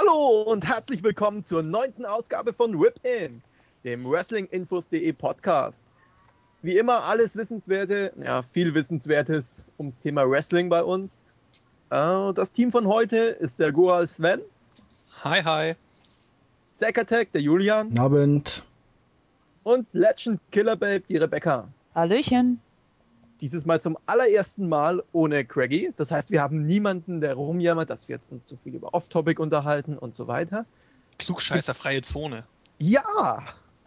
Hallo und herzlich willkommen zur neunten Ausgabe von Rip-In, dem Wrestlinginfos.de Podcast. Wie immer alles Wissenswerte, ja, viel Wissenswertes ums Thema Wrestling bei uns. Äh, das Team von heute ist der Goal Sven. Hi, hi. Zack Attack, der Julian. Abend. Und Legend Killer Babe, die Rebecca. Hallöchen. Dieses Mal zum allerersten Mal ohne Craigie. Das heißt, wir haben niemanden, der rumjammert, dass wir jetzt uns zu viel über Off-Topic unterhalten und so weiter. Klugscheißerfreie Zone. Ja!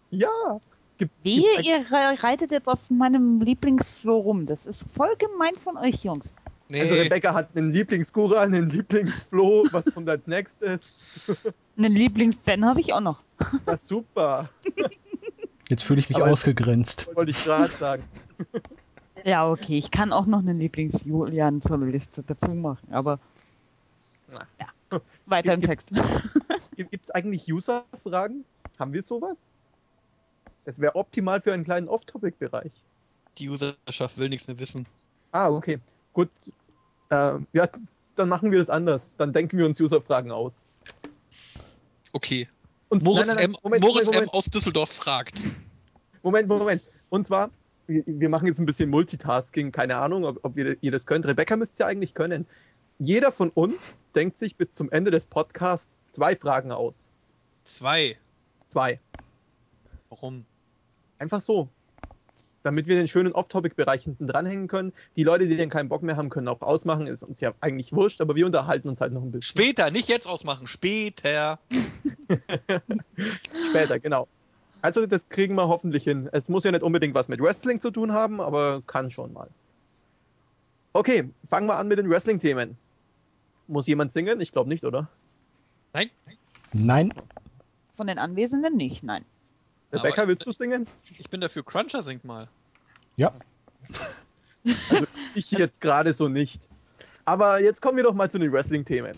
Ja! Gibt, Wie, ihr reitet jetzt auf meinem Lieblingsfloh rum. Das ist voll gemein von euch, Jungs. Nee. Also Rebecca hat einen Lieblingsgura, einen Lieblingsfloh. Was kommt als nächstes? einen Lieblings-Ben habe ich auch noch. Na super. Jetzt fühle ich mich Aber ausgegrenzt. Wollte ich gerade sagen. Ja, okay, ich kann auch noch einen Lieblings-Julian zur Liste dazu machen, aber ja, weiter im Text. Gibt es eigentlich User-Fragen? Haben wir sowas? Das wäre optimal für einen kleinen Off-Topic-Bereich. Die Userschaft will nichts mehr wissen. Ah, okay. Gut. Äh, ja, dann machen wir das anders. Dann denken wir uns User-Fragen aus. Okay. Und Moritz, nein, nein, nein, M, Moment, Moritz Moment, Moment. M aus Düsseldorf fragt. Moment, Moment. Und zwar, wir machen jetzt ein bisschen Multitasking, keine Ahnung, ob, ob ihr, ihr, das könnt. Rebecca müsst ihr eigentlich können. Jeder von uns denkt sich bis zum Ende des Podcasts zwei Fragen aus. Zwei? Zwei. Warum? Einfach so. Damit wir den schönen Off-Topic-Bereich hinten dranhängen können. Die Leute, die den keinen Bock mehr haben, können auch ausmachen. Ist uns ja eigentlich wurscht, aber wir unterhalten uns halt noch ein bisschen. Später, nicht jetzt ausmachen, später. Später, genau. Also das kriegen wir hoffentlich hin. Es muss ja nicht unbedingt was mit Wrestling zu tun haben, aber kann schon mal. Okay, fangen wir an mit den Wrestling-Themen. Muss jemand singen? Ich glaube nicht, oder? Nein. Nein. Von den Anwesenden nicht, nein. Rebecca, willst du singen? Ich bin dafür. Cruncher singt mal. Ja. Also ich jetzt gerade so nicht. Aber jetzt kommen wir doch mal zu den Wrestling-Themen.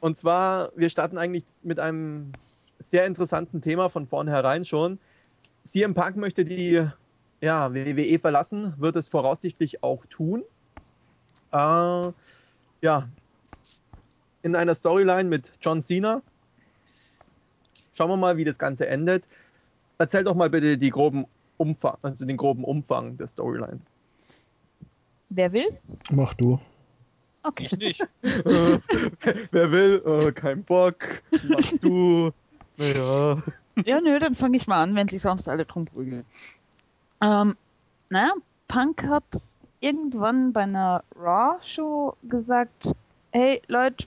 Und zwar, wir starten eigentlich mit einem sehr interessanten Thema von vornherein schon. CM Punk möchte die ja, WWE verlassen, wird es voraussichtlich auch tun. Äh, ja, in einer Storyline mit John Cena. Schauen wir mal, wie das Ganze endet. Erzähl doch mal bitte die groben Umfang, also den groben Umfang der Storyline. Wer will? Mach du. Okay. Ich nicht. Wer will? Oh, kein Bock. Mach du. Naja. Ja, nö, dann fange ich mal an, wenn sie sonst alle drum prügeln. Ähm, naja, Punk hat irgendwann bei einer Raw-Show gesagt, hey Leute,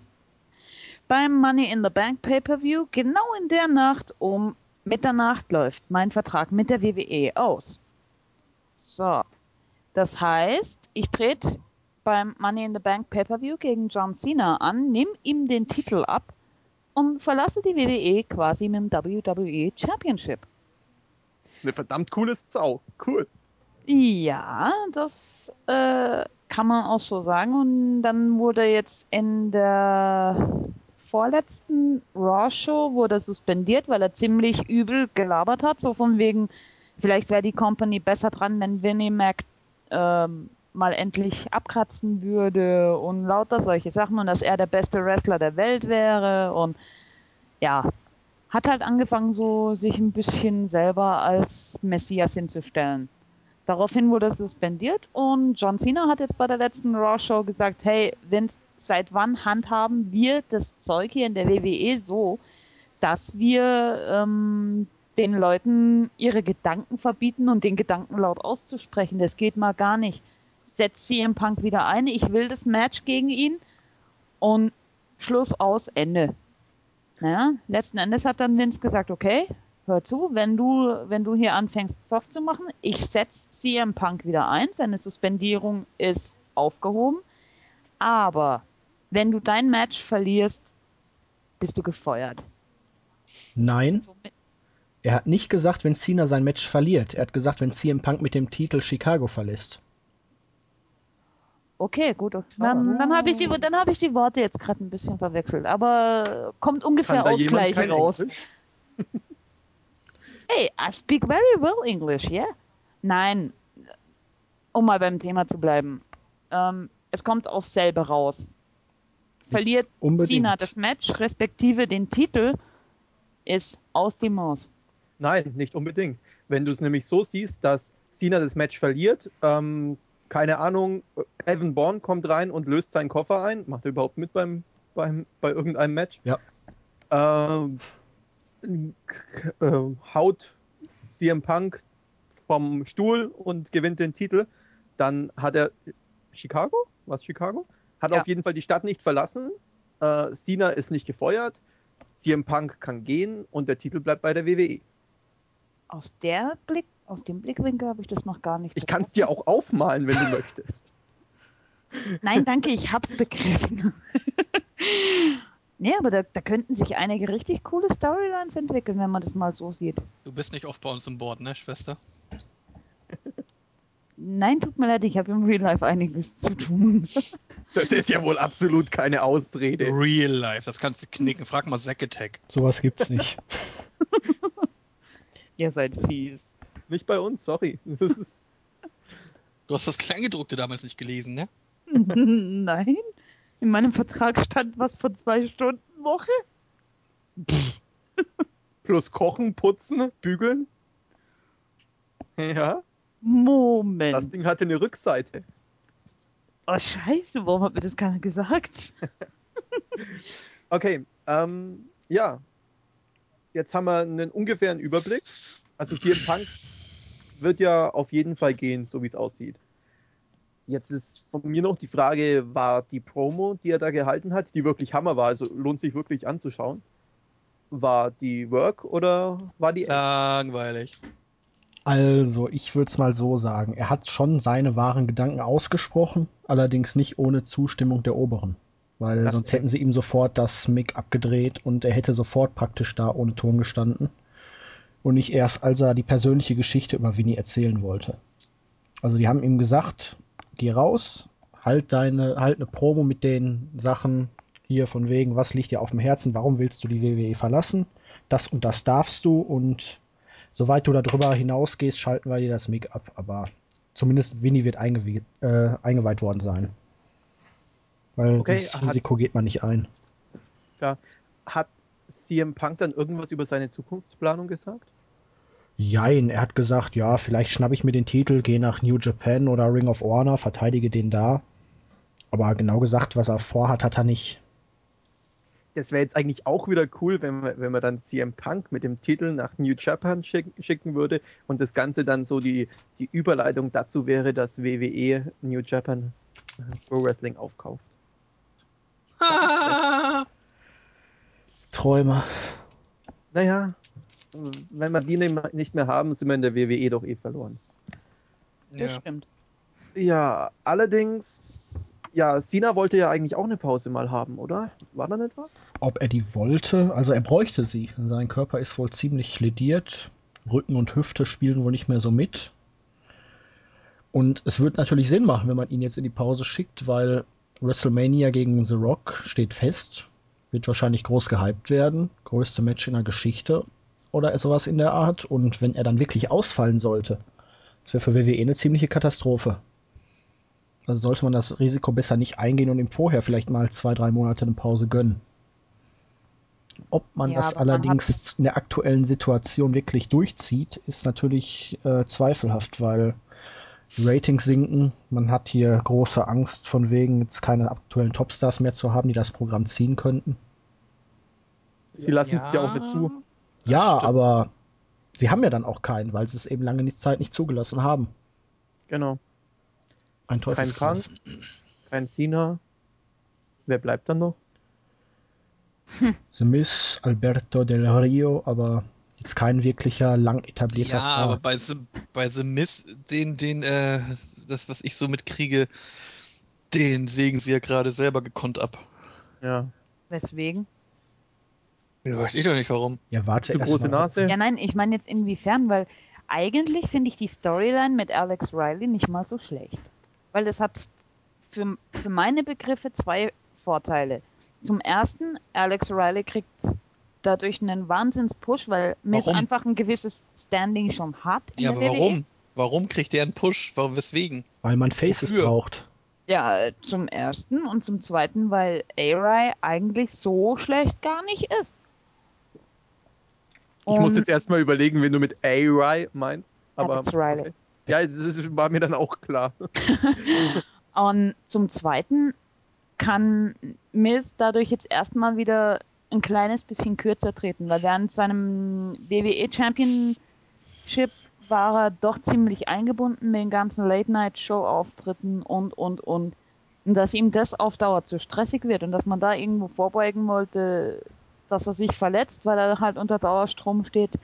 beim Money in the Bank Pay-Per-View, genau in der Nacht um Mitternacht läuft mein Vertrag mit der WWE aus. So. Das heißt, ich trete beim Money in the Bank Pay-Per-View gegen John Cena an, nimm ihm den Titel ab und verlasse die WWE quasi mit dem WWE Championship. Eine verdammt coole Sau. Cool. Ja, das äh, kann man auch so sagen. Und dann wurde jetzt in der vorletzten Raw-Show wurde suspendiert, weil er ziemlich übel gelabert hat. So von wegen, vielleicht wäre die Company besser dran, wenn Vinnie Mac ähm, mal endlich abkratzen würde und lauter solche Sachen und dass er der beste Wrestler der Welt wäre und ja, hat halt angefangen, so sich ein bisschen selber als Messias hinzustellen. Daraufhin wurde er suspendiert und John Cena hat jetzt bei der letzten Raw Show gesagt, hey Vince, seit wann handhaben wir das Zeug hier in der WWE so, dass wir ähm, den Leuten ihre Gedanken verbieten und den Gedanken laut auszusprechen. Das geht mal gar nicht setzt CM Punk wieder ein. Ich will das Match gegen ihn und Schluss aus, Ende. Naja, letzten Endes hat dann Vince gesagt, okay, hör zu, wenn du, wenn du hier anfängst, soft zu machen, ich setze CM Punk wieder ein, seine Suspendierung ist aufgehoben, aber wenn du dein Match verlierst, bist du gefeuert. Nein. Er hat nicht gesagt, wenn Cena sein Match verliert. Er hat gesagt, wenn CM Punk mit dem Titel Chicago verlässt. Okay, gut. Dann, dann habe ich, die, hab ich die Worte jetzt gerade ein bisschen verwechselt. Aber kommt ungefähr Ausgleich raus. hey, I speak very well English, yeah? Nein, um mal beim Thema zu bleiben. Ähm, es kommt auf selber raus. verliert. Cena das Match, respektive den Titel, ist aus dem Maus. Nein, nicht unbedingt. Wenn du es nämlich so siehst, dass Cena das Match verliert, ähm, keine Ahnung, Evan Bourne kommt rein und löst seinen Koffer ein, macht er überhaupt mit beim, beim bei irgendeinem Match? Ja. Ähm, äh, haut CM Punk vom Stuhl und gewinnt den Titel, dann hat er Chicago? Was Chicago? Hat ja. auf jeden Fall die Stadt nicht verlassen. Äh, Cena ist nicht gefeuert. CM Punk kann gehen und der Titel bleibt bei der WWE. Aus der Blick, aus dem Blickwinkel habe ich das noch gar nicht. Ich kann es dir auch aufmalen, wenn du möchtest. Nein, danke, ich hab's begriffen. nee, aber da, da, könnten sich einige richtig coole Storylines entwickeln, wenn man das mal so sieht. Du bist nicht oft bei uns im Board, ne, Schwester? Nein, tut mir leid, ich habe im Real Life einiges zu tun. Das ist ja wohl absolut keine Ausrede. Real Life, das kannst du knicken. Frag mal Zack Attack. Sowas gibt's nicht. Ihr seid fies. Nicht bei uns, sorry. Du hast das Kleingedruckte damals nicht gelesen, ne? Nein. In meinem Vertrag stand was von zwei Stunden Woche. Plus Kochen, Putzen, Bügeln. Ja. Moment. Das Ding hatte eine Rückseite. Oh, scheiße, warum hat mir das keiner gesagt? okay, ähm, ja. Jetzt haben wir einen ungefähren Überblick. Also CM Punk wird ja auf jeden Fall gehen, so wie es aussieht. Jetzt ist von mir noch die Frage, war die Promo, die er da gehalten hat, die wirklich Hammer war, also lohnt sich wirklich anzuschauen, war die Work oder war die... Langweilig. Also, ich würde es mal so sagen. Er hat schon seine wahren Gedanken ausgesprochen, allerdings nicht ohne Zustimmung der Oberen. Weil das sonst hätten sie ihm sofort das Mic abgedreht und er hätte sofort praktisch da ohne Ton gestanden. Und nicht erst, als er die persönliche Geschichte über Winnie erzählen wollte. Also, die haben ihm gesagt, geh raus, halt deine, halt eine Promo mit den Sachen hier von wegen, was liegt dir auf dem Herzen, warum willst du die WWE verlassen? Das und das darfst du und Soweit du darüber hinausgehst, schalten wir dir das Mic ab. Aber zumindest Winnie wird eingeweiht, äh, eingeweiht worden sein. Weil okay, das Risiko geht man nicht ein. Ja. Hat CM Punk dann irgendwas über seine Zukunftsplanung gesagt? Jein, er hat gesagt, ja, vielleicht schnappe ich mir den Titel, gehe nach New Japan oder Ring of Honor, verteidige den da. Aber genau gesagt, was er vorhat, hat er nicht das wäre jetzt eigentlich auch wieder cool, wenn man, wenn man dann CM Punk mit dem Titel nach New Japan schick, schicken würde und das Ganze dann so die, die Überleitung dazu wäre, dass WWE New Japan Pro Wrestling aufkauft. Träume. Naja, wenn wir die nicht mehr haben, sind wir in der WWE doch eh verloren. Ja. Das stimmt. Ja, allerdings ja, Sina wollte ja eigentlich auch eine Pause mal haben, oder? War da nicht was? Ob er die wollte? Also er bräuchte sie. Sein Körper ist wohl ziemlich lediert. Rücken und Hüfte spielen wohl nicht mehr so mit. Und es wird natürlich Sinn machen, wenn man ihn jetzt in die Pause schickt, weil WrestleMania gegen The Rock steht fest. Wird wahrscheinlich groß gehypt werden. Größte Match in der Geschichte oder sowas in der Art. Und wenn er dann wirklich ausfallen sollte, das wäre für WWE eine ziemliche Katastrophe. Also sollte man das Risiko besser nicht eingehen und ihm vorher vielleicht mal zwei, drei Monate eine Pause gönnen. Ob man ja, das allerdings man in der aktuellen Situation wirklich durchzieht, ist natürlich äh, zweifelhaft, weil die Ratings sinken. Man hat hier große Angst von wegen, jetzt keine aktuellen Topstars mehr zu haben, die das Programm ziehen könnten. Sie lassen ja. es ja auch nicht zu. Ja, aber sie haben ja dann auch keinen, weil sie es eben lange Zeit nicht zugelassen haben. Genau. Ein Teufelskreis. Kein Krank, kein Cena. Wer bleibt dann noch? The Miss, Alberto Del Rio, aber jetzt kein wirklicher lang etablierter ja, Star. Ja, aber bei The, bei The Miss, den, den, äh, das, was ich so mitkriege, den sägen sie ja gerade selber gekonnt ab. Ja. Weswegen? Ja, weiß ich doch nicht warum. Ja, warte. Zu große Nase? Ja, nein, ich meine jetzt inwiefern, weil eigentlich finde ich die Storyline mit Alex Riley nicht mal so schlecht weil es hat für, für meine Begriffe zwei Vorteile. Zum ersten, Alex Riley kriegt dadurch einen Wahnsinns-Push, weil Miss einfach ein gewisses Standing schon hat. ja, aber warum? Warum kriegt er einen Push? Warum, weswegen? Weil man Faces Wofür? braucht. Ja, zum ersten und zum zweiten, weil A-Rai eigentlich so schlecht gar nicht ist. Ich muss jetzt erstmal überlegen, wen du mit A-Rai meinst. Aber that's Riley. okay. ja, das war mir dann auch klar. Und zum Zweiten kann Miz dadurch jetzt erstmal wieder ein kleines bisschen kürzer treten, weil während seinem WWE Championship war er doch ziemlich eingebunden mit den ganzen Late-Night-Show-Auftritten und, und, und. Und dass ihm das auf Dauer zu stressig wird und dass man da irgendwo vorbeugen wollte, dass er sich verletzt, weil er halt unter Dauerstrom steht,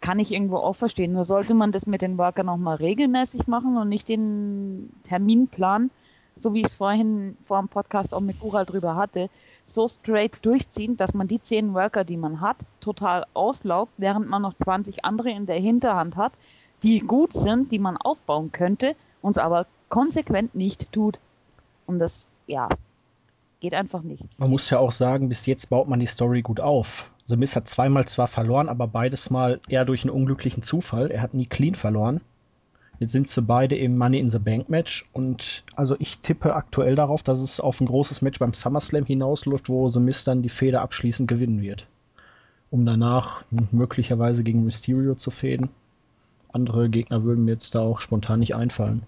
kann ich irgendwo auch verstehen. Nur sollte man das mit den Workern nochmal regelmäßig machen und nicht den Terminplan, so wie ich vorhin vor dem Podcast auch mit Gural drüber hatte, so straight durchziehen, dass man die zehn Worker, die man hat, total auslaugt, während man noch 20 andere in der Hinterhand hat, die gut sind, die man aufbauen könnte, uns aber konsequent nicht tut. Und das, ja, geht einfach nicht. Man muss ja auch sagen, bis jetzt baut man die Story gut auf. The Miz hat zweimal zwar verloren, aber beides Mal eher durch einen unglücklichen Zufall. Er hat nie clean verloren. Jetzt sind sie beide im Money in the Bank Match und also ich tippe aktuell darauf, dass es auf ein großes Match beim SummerSlam hinausläuft, wo The Miz dann die Feder abschließend gewinnen wird. Um danach möglicherweise gegen Mysterio zu fäden. Andere Gegner würden mir jetzt da auch spontan nicht einfallen.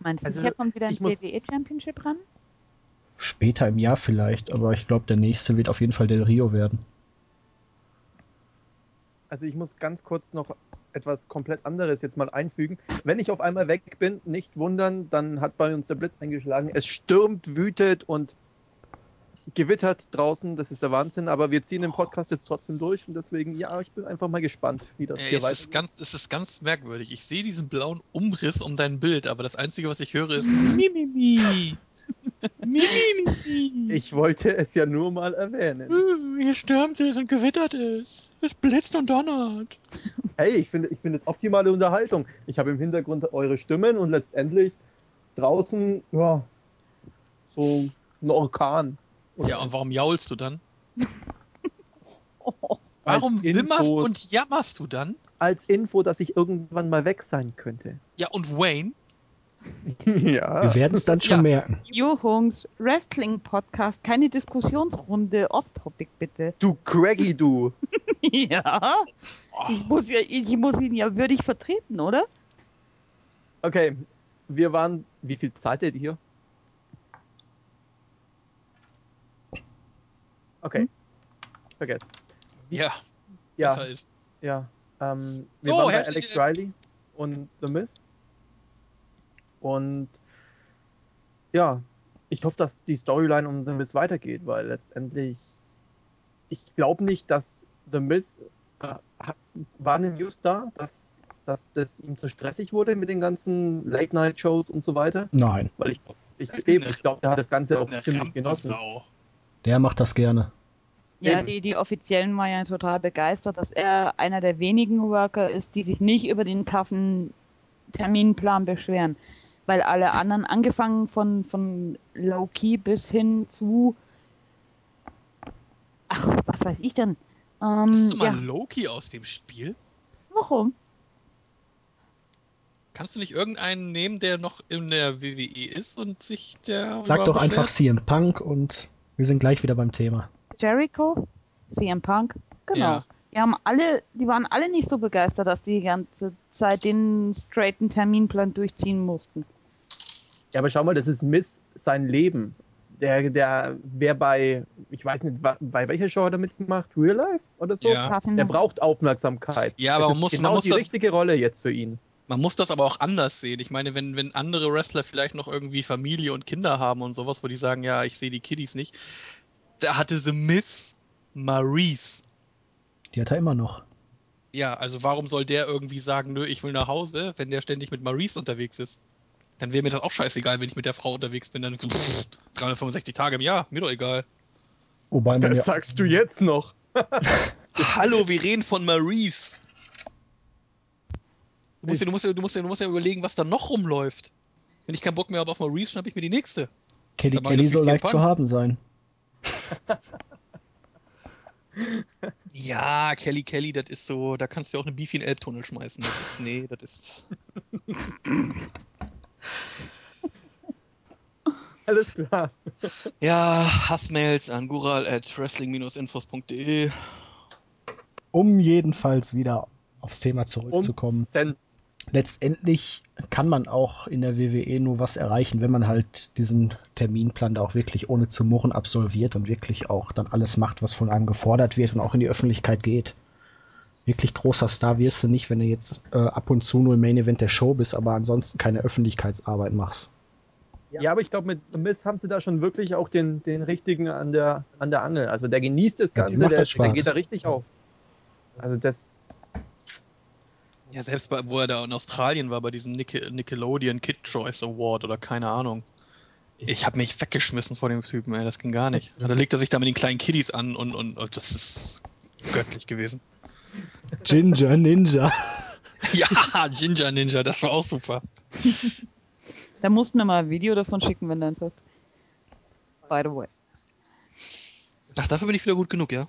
Meinst du, Also, hier kommt wieder ein WWE Championship ran? Später im Jahr vielleicht, aber ich glaube, der nächste wird auf jeden Fall Del Rio werden. Also ich muss ganz kurz noch etwas komplett anderes jetzt mal einfügen. Wenn ich auf einmal weg bin, nicht wundern, dann hat bei uns der Blitz eingeschlagen. Es stürmt, wütet und gewittert draußen. Das ist der Wahnsinn. Aber wir ziehen den Podcast jetzt trotzdem durch und deswegen, ja, ich bin einfach mal gespannt, wie das Ey, hier es, weitergeht. ist ganz, es ist ganz merkwürdig. Ich sehe diesen blauen Umriss um dein Bild, aber das Einzige, was ich höre, ist Mimimi. Ich wollte es ja nur mal erwähnen. Uh, Hier stürmt es und gewittert es. Es blitzt und donnert. Hey, ich finde ich finde es optimale Unterhaltung. Ich habe im Hintergrund eure Stimmen und letztendlich draußen, ja, so ein Orkan. Ja, und warum jaulst du dann? Warum simmerst und jammerst du dann? Als Info, dass ich irgendwann mal weg sein könnte. Ja, und Wayne? ja. Wir werden es dann schon Ja. merken. Jungs, Wrestling Podcast, keine Diskussionsrunde, Off-Topic bitte. Du Craggy, du. Ja, ich muss, ja, ich muss ihn ja würdig vertreten, oder? Okay, wir waren. Wie viel Zeit ihr hier? Okay. Hm? Vergesst. Ja, Ja, ja. Ähm, wir So, waren bei Alex Riley und The Miz. Und ja, ich hoffe, dass die Storyline um The Miz weitergeht, weil letztendlich ich glaube nicht, dass The Miz äh, war eine News da, dass, dass das ihm zu stressig wurde mit den ganzen Late-Night-Shows und so weiter. Nein, Weil ich, ich, ich glaube, der hat das Ganze auch ziemlich genossen. Der macht das gerne. Ja, die, die Offiziellen waren ja total begeistert, dass er einer der wenigen Worker ist, die sich nicht über den taffen Terminplan beschweren. Weil alle anderen, angefangen von, von Low-Key bis hin zu. Ach, was weiß ich denn? Ähm, Bist du mal ja, Loki aus dem Spiel? warum? Kannst du nicht irgendeinen nehmen, der noch in der WWE ist und sich der. Sag doch einfach? CM Punk und wir sind gleich wieder beim Thema. Jericho? CM Punk? Genau. Ja. Die haben alle, die waren alle nicht so begeistert, dass die die ganze Zeit den straighten Terminplan durchziehen mussten. Ja, aber schau mal, das ist Miss sein Leben. Der, der wäre bei, ich weiß nicht, bei welcher Show hat er mitgemacht? Real Life oder so? Ja. Der braucht Aufmerksamkeit. Ja, aber Das man ist muss- man genau muss die das- richtige Rolle jetzt für ihn. Man muss das aber auch anders sehen. Ich meine, wenn, wenn andere Wrestler vielleicht noch irgendwie Familie und Kinder haben und sowas, wo die sagen, ja, ich sehe die Kiddies nicht, da hatte The Miss Maurice. Die hat er immer noch. Ja, also warum soll der irgendwie sagen, nö, ich will nach Hause, wenn der ständig mit Maurice unterwegs ist? Dann wäre mir das auch scheißegal, wenn ich mit der Frau unterwegs bin. Dann pff, 365 Tage im Jahr, mir doch egal. Wobei man ja, sagst du jetzt noch. Hallo, wir reden von Maurice. Du musst, ja, du, musst ja, du, musst ja, du musst ja überlegen, was da noch rumläuft. Wenn ich keinen Bock mehr habe auf Maurice, dann habe ich mir die nächste. Kelly Kelly das soll leicht zu haben sein. Ja, Kelly Kelly, das ist so, da kannst du auch eine Beefy in den Elbtunnel schmeißen. Das ist, nee, das ist. Alles klar. Ja, Hassmails an gural at wrestling-infos.de. Um jedenfalls wieder aufs Thema zurückzukommen. Cent. Letztendlich kann man auch in der WWE nur was erreichen, wenn man halt diesen Terminplan da auch wirklich ohne zu murren absolviert und wirklich auch dann alles macht, was von einem gefordert wird und auch in die Öffentlichkeit geht. Wirklich großer Star wirst du nicht, wenn du jetzt äh, ab und zu nur im Main Event der Show bist, aber ansonsten keine Öffentlichkeitsarbeit machst. Ja, aber ich glaube, mit Miss haben sie da schon wirklich auch den, den richtigen an der, an der Angel. Also der genießt das Ja, Ganze, macht der, das der geht da richtig auf. Also das. Ja, selbst bei, wo er da in Australien war, bei diesem Nicke, Nickelodeon Kid Choice Award oder keine Ahnung. Ich habe mich weggeschmissen vor dem Typen, ey, das ging gar nicht. Da legt er sich da mit den kleinen Kiddies an und, und, und das ist göttlich gewesen. Ginger Ninja. Ja, Ginger Ninja, das war auch super. Da musst du mir mal ein Video davon schicken, wenn du eins hast. By the way. Ach, dafür bin ich wieder gut genug, ja?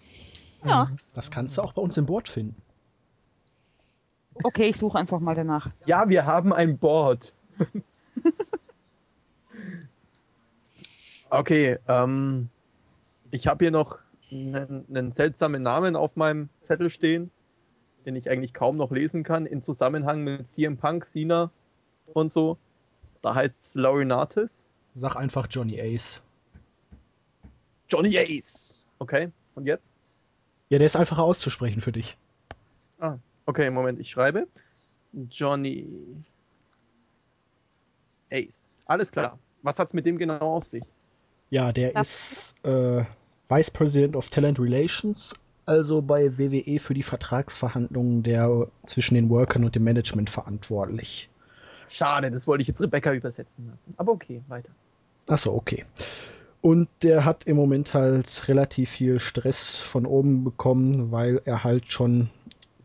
Ja. Das kannst du auch bei uns im Board finden. Okay, ich suche einfach mal danach. Ja, wir haben ein Board. okay, ähm, ich habe hier noch einen, einen seltsamen Namen auf meinem Zettel stehen, den ich eigentlich kaum noch lesen kann, in Zusammenhang mit CM Punk, Cena und so. Da heißt es Laurinaitis. Sag einfach Johnny Ace. Johnny Ace. Okay, und jetzt? Ja, der ist einfacher auszusprechen für dich. Ah, okay, Moment, ich schreibe. Johnny Ace. Alles klar. Was hat's mit dem genau auf sich? Ja, der Das- ist äh, Vice President of Talent Relations, also bei WWE für die Vertragsverhandlungen der zwischen den Workern und dem Management verantwortlich. Schade, das wollte ich jetzt Rebecca übersetzen lassen. Aber okay, weiter. Achso, okay. Und der hat im Moment halt relativ viel Stress von oben bekommen, weil er halt schon,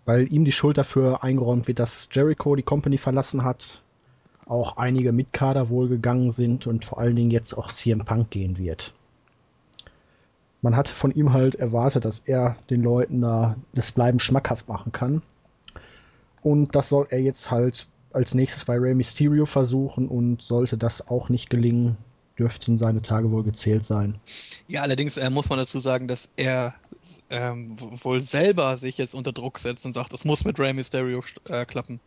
weil ihm die Schuld dafür eingeräumt wird, dass Jericho die Company verlassen hat, auch einige Mitkader wohl gegangen sind und vor allen Dingen jetzt auch CM Punk gehen wird. Man hatte von ihm halt erwartet, dass er den Leuten da das Bleiben schmackhaft machen kann. Und das soll er jetzt halt als nächstes bei Rey Mysterio versuchen und sollte das auch nicht gelingen, dürften seine Tage wohl gezählt sein. Ja, allerdings äh, muss man dazu sagen, dass er ähm, wohl selber sich jetzt unter Druck setzt und sagt, es muss mit Rey Mysterio äh, klappen.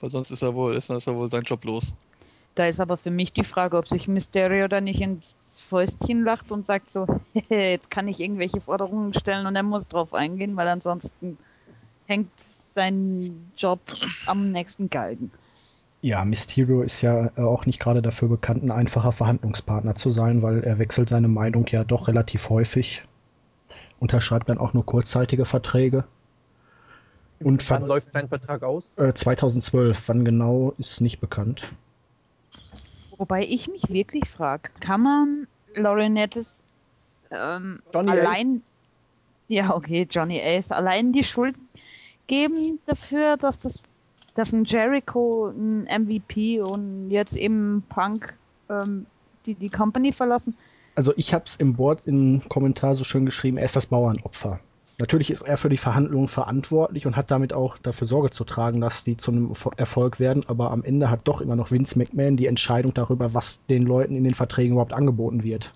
Weil sonst ist er wohl, ist, ist er wohl sein Job los. Da ist aber für mich die Frage, ob sich Mysterio da nicht ins Fäustchen lacht und sagt so, jetzt kann ich irgendwelche Forderungen stellen und er muss drauf eingehen, weil ansonsten hängt sein Job am nächsten Galgen. Ja, Mysterio ist ja äh, auch nicht gerade dafür bekannt, ein einfacher Verhandlungspartner zu sein, weil er wechselt seine Meinung ja doch relativ häufig. Unterschreibt dann auch nur kurzzeitige Verträge. Und Wann läuft sein Vertrag aus? Äh, 2012, wann genau, ist nicht bekannt. Wobei ich mich wirklich frage, kann man Laurinaitis ähm, allein, ja okay, Johnny Ace, allein die Schuld geben dafür, dass das, dass ein Jericho, ein MVP und jetzt eben Punk ähm, die die Company verlassen? Also ich habe es im Board im Kommentar so schön geschrieben, er ist das Bauernopfer. Natürlich ist er für die Verhandlungen verantwortlich und hat damit auch dafür Sorge zu tragen, dass die zu einem Erfo- Erfolg werden, aber am Ende hat doch immer noch Vince McMahon die Entscheidung darüber, was den Leuten in den Verträgen überhaupt angeboten wird.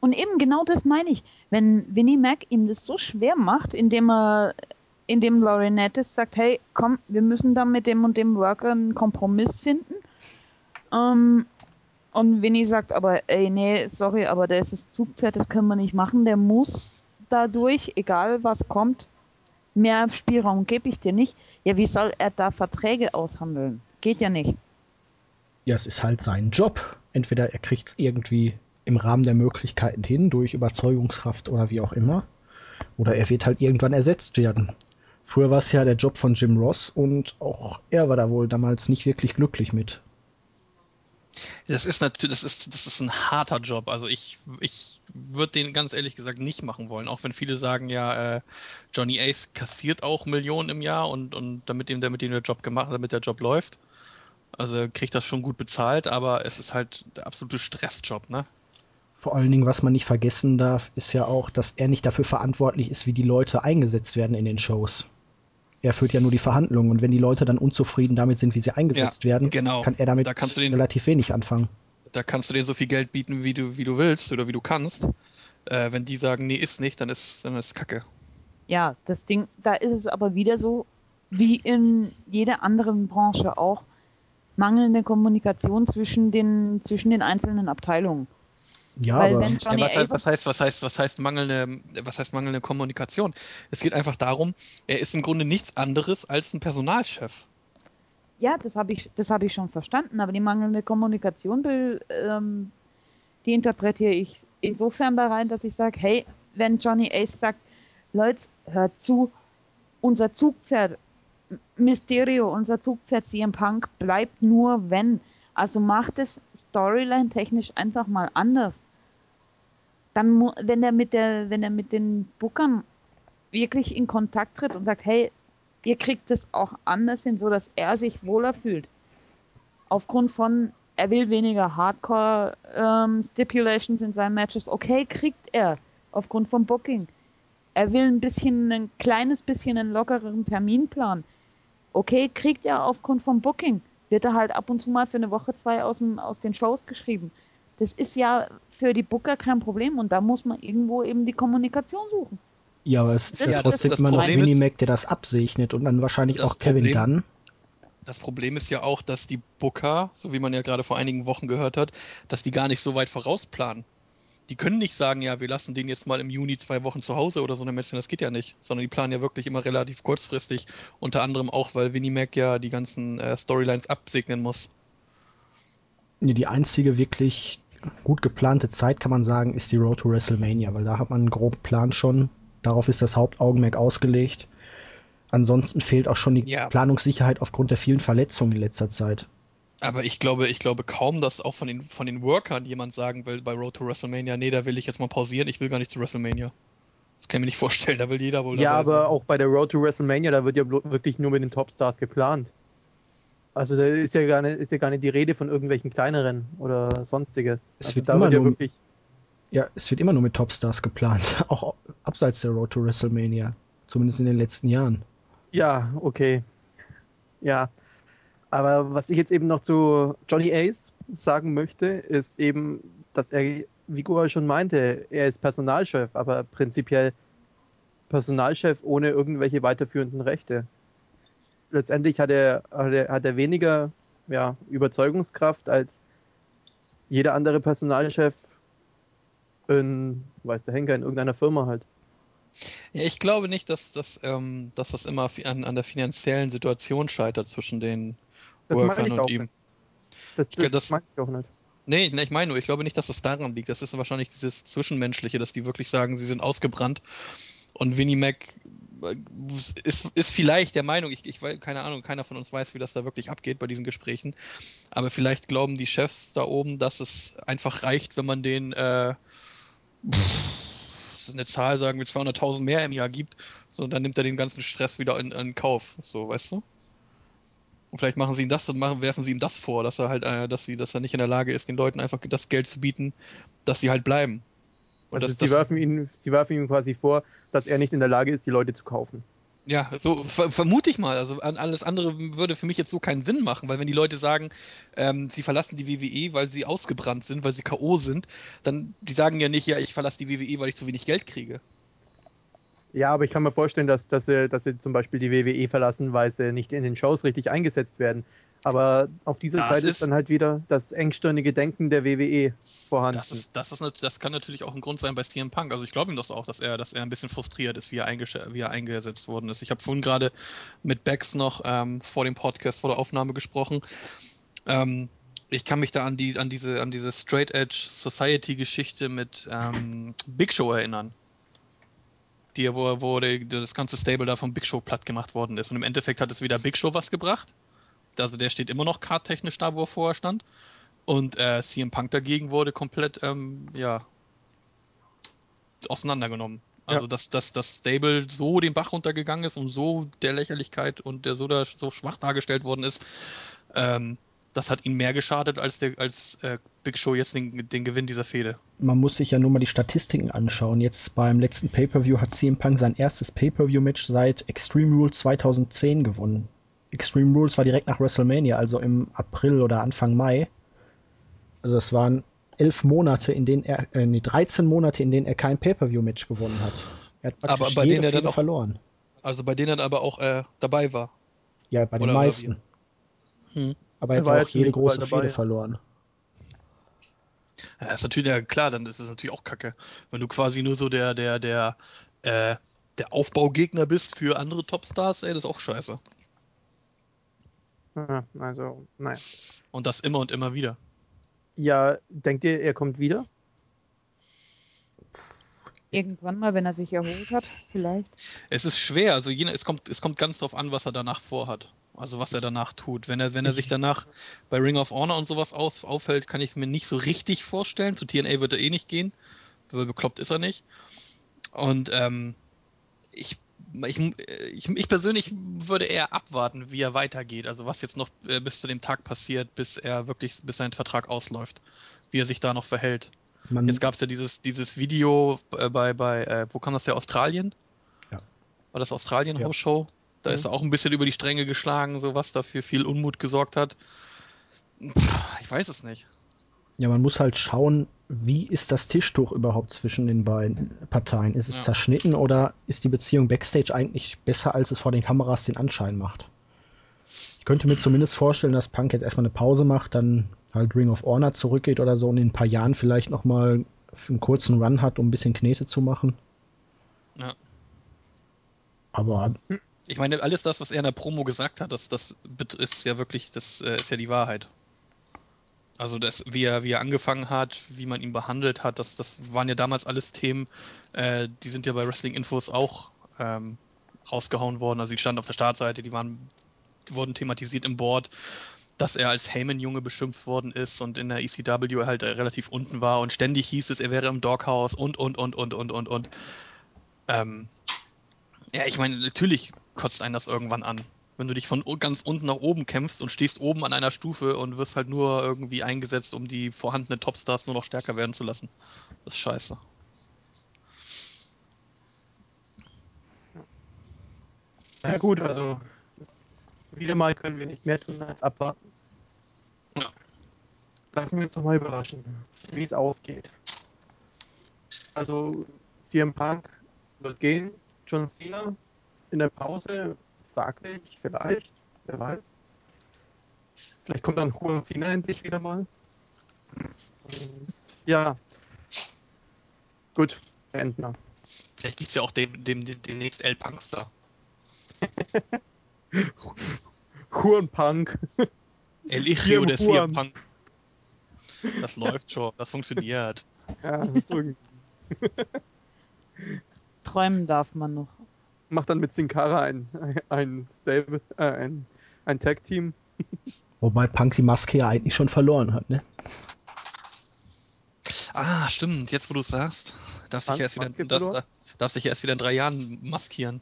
Und eben genau das meine ich. Wenn Vinnie Mac ihm das so schwer macht, indem er, indem Laurinaitis sagt, hey, komm, wir müssen da mit dem und dem Worker einen Kompromiss finden. Ähm, und Vinnie sagt aber, ey, nee, sorry, aber der ist das Zugpferd, das können wir nicht machen, der muss dadurch, egal was kommt, mehr Spielraum gebe ich dir nicht. Ja, wie soll er da Verträge aushandeln? Geht ja nicht. Ja, es ist halt sein Job. Entweder er kriegt es irgendwie im Rahmen der Möglichkeiten hin, durch Überzeugungskraft oder wie auch immer, oder er wird halt irgendwann ersetzt werden. Früher war es ja der Job von Jim Ross und auch er war da wohl damals nicht wirklich glücklich mit. Das ist natürlich, das ist, das ist ein harter Job. Also ich, ich würde den ganz ehrlich gesagt nicht machen wollen. Auch wenn viele sagen, ja, äh, Johnny Ace kassiert auch Millionen im Jahr und, und damit ihm, damit ihm der Job gemacht, damit der Job läuft. Also kriegt das schon gut bezahlt, aber es ist halt der absolute Stressjob, ne? Vor allen Dingen, was man nicht vergessen darf, ist ja auch, dass er nicht dafür verantwortlich ist, wie die Leute eingesetzt werden in den Shows. Er führt ja nur die Verhandlungen und wenn die Leute dann unzufrieden damit sind, wie sie eingesetzt Ja, werden, genau. kann er damit Da kannst du den- relativ wenig anfangen. da kannst du denen so viel Geld bieten, wie du, wie du willst oder wie du kannst. Äh, wenn die sagen, nee, ist nicht, dann ist, dann ist Kacke. Ja, das Ding, da ist es aber wieder so, wie in jeder anderen Branche auch, mangelnde Kommunikation zwischen den, zwischen den einzelnen Abteilungen. Ja, Weil aber wenn Johnny ja, was, heißt, was heißt, was heißt, was heißt mangelnde, was heißt mangelnde Kommunikation? Es geht einfach darum, er ist im Grunde nichts anderes als ein Personalchef. Ja, das habe ich, das hab ich schon verstanden, aber die mangelnde Kommunikation, ähm, die interpretiere ich insofern da rein, dass ich sage, hey, wenn Johnny Ace sagt, Leute, hört zu, unser Zugpferd Mysterio, unser Zugpferd CM Punk bleibt nur wenn. Also macht es Storyline-technisch einfach mal anders. Dann, wenn er mit der, wenn er mit den Bookern wirklich in Kontakt tritt und sagt, hey, ihr kriegt es auch anders hin, so dass er sich wohler fühlt. Aufgrund von, er will weniger Hardcore ähm, Stipulations in seinen Matches. Okay, kriegt er. Aufgrund vom Booking. Er will ein bisschen, ein kleines bisschen einen lockeren Terminplan. Okay, kriegt er aufgrund vom Booking. Wird er halt ab und zu mal für eine Woche, zwei aus, dem, aus den Shows geschrieben. Das ist ja für die Booker kein Problem und da muss man irgendwo eben die Kommunikation suchen. Ja, aber es ist Das- ja das- trotzdem immer noch Winnie Mac, der das absegnet und dann wahrscheinlich auch Kevin Problem- Dunn. Das Problem ist ja auch, dass die Booker, so wie man ja gerade vor einigen Wochen gehört hat, dass die gar nicht so weit vorausplanen. Die können nicht sagen, ja, wir lassen den jetzt mal im Juni zwei Wochen zu Hause oder so eine Mädchen, das geht ja nicht. Sondern die planen ja wirklich immer relativ kurzfristig. Unter anderem auch, weil Winnie Mac ja die ganzen äh, Storylines absegnen muss. Nee, Die einzige wirklich gut geplante Zeit, kann man sagen, ist die Road to WrestleMania, weil da hat man einen groben Plan schon. Darauf ist das Hauptaugenmerk ausgelegt. Ansonsten fehlt auch schon die Ja. Planungssicherheit aufgrund der vielen Verletzungen in letzter Zeit. Aber ich glaube, ich glaube kaum, dass auch von den, von den Workern jemand sagen will bei Road to WrestleMania, nee, da will ich jetzt mal pausieren, ich will gar nicht zu WrestleMania. Das kann ich mir nicht vorstellen, da will jeder wohl Ja, dabei aber sein. auch bei der Road to WrestleMania, da wird ja wirklich nur mit den Topstars geplant. Also da ist ja gar nicht, ist ja gar nicht die Rede von irgendwelchen kleineren oder sonstiges. Es also wird immer wird ja nur- wirklich. Ja, es wird immer nur mit Topstars geplant, auch abseits der Road to WrestleMania. Zumindest in den letzten Jahren. Ja, okay. Ja. Aber was ich jetzt eben noch zu Johnny Ace sagen möchte, ist eben, dass er, wie Gora schon meinte, er ist Personalchef, aber prinzipiell Personalchef ohne irgendwelche weiterführenden Rechte. Letztendlich hat er, hat er, hat er weniger ja, Überzeugungskraft als jeder andere Personalchef in, weiß der Henker, in irgendeiner Firma halt. Ja, ich glaube nicht, dass, dass, ähm, dass das immer an, an der finanziellen Situation scheitert zwischen den Das Workern ich und auch ihm. nicht. Das, Ich das, das- meine ich auch nicht. Nee, ich meine nur, ich glaube nicht, dass es daran liegt. Das ist wahrscheinlich dieses Zwischenmenschliche, dass die wirklich sagen, sie sind ausgebrannt. Und Winnie Mac ist, ist vielleicht der Meinung, ich, ich keine Ahnung, keiner von uns weiß, wie das da wirklich abgeht bei diesen Gesprächen. Aber vielleicht glauben die Chefs da oben, dass es einfach reicht, wenn man den äh, eine Zahl sagen wir 200.000 mehr im Jahr gibt, so dann nimmt er den ganzen Stress wieder in, in Kauf, so weißt du? Und vielleicht machen sie ihm das machen, werfen sie ihm das vor, dass er halt, äh, dass sie, dass er nicht in der Lage ist, den Leuten einfach das Geld zu bieten, dass sie halt bleiben. Und Also das, sie, das, werfen ihn, sie werfen ihm quasi vor, dass er nicht in der Lage ist, die Leute zu kaufen. Ja, so ver vermute ich mal. Also alles andere würde für mich jetzt so keinen Sinn machen, weil wenn die Leute sagen, ähm, sie verlassen die WWE, weil sie ausgebrannt sind, weil sie K.O. sind, dann die sagen ja nicht, ja, ich verlasse die WWE, weil ich zu wenig Geld kriege. Ja, aber ich kann mir vorstellen, dass, dass, sie, dass sie zum Beispiel die WWE verlassen, weil sie nicht in den Shows richtig eingesetzt werden. Aber auf dieser Das Seite ist dann halt wieder das engstirnige Denken der WWE vorhanden. Das, ist, das, ist, das kann natürlich auch ein Grund sein bei CM Punk. Also ich glaube ihm das auch, dass er, dass er ein bisschen frustriert ist, wie er, wie er eingesetzt worden ist. Ich habe vorhin gerade mit Bex noch ähm, vor dem Podcast, vor der Aufnahme gesprochen. Ähm, ich kann mich da an die, an diese, an diese Straight Edge Society Geschichte mit ähm, Big Show erinnern. Die, wo, wo der, das ganze Stable da vom Big Show platt gemacht worden ist. Und im Endeffekt hat es wieder Big Show was gebracht. Also der steht immer noch karttechnisch da, wo er vorher stand. Und äh, CM Punk dagegen wurde komplett, ähm, ja, auseinandergenommen. Also Ja. dass, dass das Stable so den Bach runtergegangen ist und so der Lächerlichkeit und der so, da, so schwach dargestellt worden ist, ähm, das hat ihm mehr geschadet, als, der, als äh, Big Show jetzt den, den Gewinn dieser Fehde. Man muss sich ja nur mal die Statistiken anschauen. Jetzt beim letzten Pay-Per-View hat CM Punk sein erstes Pay-Per-View-Match seit Extreme Rules 2010 gewonnen. Extreme Rules war direkt nach WrestleMania, also im April oder Anfang Mai. Also es waren elf Monate, in denen er, äh, nee, 13 Monate, in denen er kein Pay-Per-View-Match gewonnen hat. Er hat Aber bei jede denen er dann auch- verloren. Also bei denen er aber auch äh, dabei war. Ja, bei den Oder- meisten. Hm. Aber er hat auch jede große Fehde verloren. Ja, ist natürlich ja klar, dann ist es natürlich auch kacke. Wenn du quasi nur so der, der, der, äh, der Aufbaugegner bist für andere Topstars, ey, das ist auch scheiße. Ja, also, nein. Und das immer und immer wieder. Ja, denkt ihr, er kommt wieder? Irgendwann mal, wenn er sich erholt hat, vielleicht. Es ist schwer, also je, es, kommt, es kommt ganz drauf an, was er danach vorhat. Also was er danach tut. Wenn er, wenn er sich danach bei Ring of Honor und sowas auf, aufhält, kann ich es mir nicht so richtig vorstellen. Zu TNA wird er eh nicht gehen, weil bekloppt ist er nicht. Und ähm, ich, ich, ich, ich persönlich würde eher abwarten, wie er weitergeht. Also was jetzt noch äh, bis zu dem Tag passiert, bis er wirklich, bis sein Vertrag ausläuft. Wie er sich da noch verhält. Man, Jetzt gab es ja dieses, dieses Video äh, bei, bei äh, wo kam das her? Australien? Ja. War das Australien Ja. Show? Da Mhm. ist er auch ein bisschen über die Stränge geschlagen, so was dafür viel Unmut gesorgt hat. Ich weiß es nicht. ja, man muss halt schauen, wie ist das Tischtuch überhaupt zwischen den beiden Parteien? Ist es Ja. zerschnitten oder ist die Beziehung backstage eigentlich besser, als es vor den Kameras den Anschein macht? Ich könnte mir zumindest vorstellen, dass Punk jetzt erstmal eine Pause macht, dann halt Ring of Honor zurückgeht oder so und in ein paar Jahren vielleicht nochmal einen kurzen Run hat, um ein bisschen Knete zu machen. Ja. Aber Ich meine, alles das, was er in der Promo gesagt hat, das, das ist ja wirklich, das äh, ist ja die Wahrheit. Also das, wie er, wie er angefangen hat, wie man ihn behandelt hat, das, das waren ja damals alles Themen, äh, die sind ja bei Wrestling Infos auch ähm, rausgehauen worden. Also die standen auf der Startseite, die waren, die wurden thematisiert im Board, dass er als Heyman-Junge beschimpft worden ist und in der ECW halt äh, relativ unten war und ständig hieß es, er wäre im Doghouse und und und und und und und. Ähm, ja, ich meine, natürlich kotzt einen das irgendwann an. Wenn du dich von ganz unten nach oben kämpfst und stehst oben an einer Stufe und wirst halt nur irgendwie eingesetzt, um die vorhandenen Topstars nur noch stärker werden zu lassen. Das ist scheiße. Na gut, also wieder mal können wir nicht mehr tun als abwarten. Ja. Lassen wir uns doch mal überraschen, wie es ausgeht. Also CM Punk wird gehen, John Cena in der Pause, fraglich, vielleicht, wer weiß. Vielleicht kommt dann Juan Cena endlich wieder mal. Ja. Gut, Endner. Vielleicht gibt's ja auch dem, dem, dem, demnächst El Punkster. Juan Punk. El Ichio CM der Punk. Das läuft schon, das funktioniert. Ja. Träumen darf man noch. Macht dann mit Sin Cara ein, ein Stable, äh, ein, ein Tag-Team. wobei Punk die Maske ja eigentlich schon verloren hat, ne? Ah, stimmt, jetzt wo du sagst, darf sich Punk, erst wieder, darf, darf, darf sich erst wieder in drei Jahren maskieren.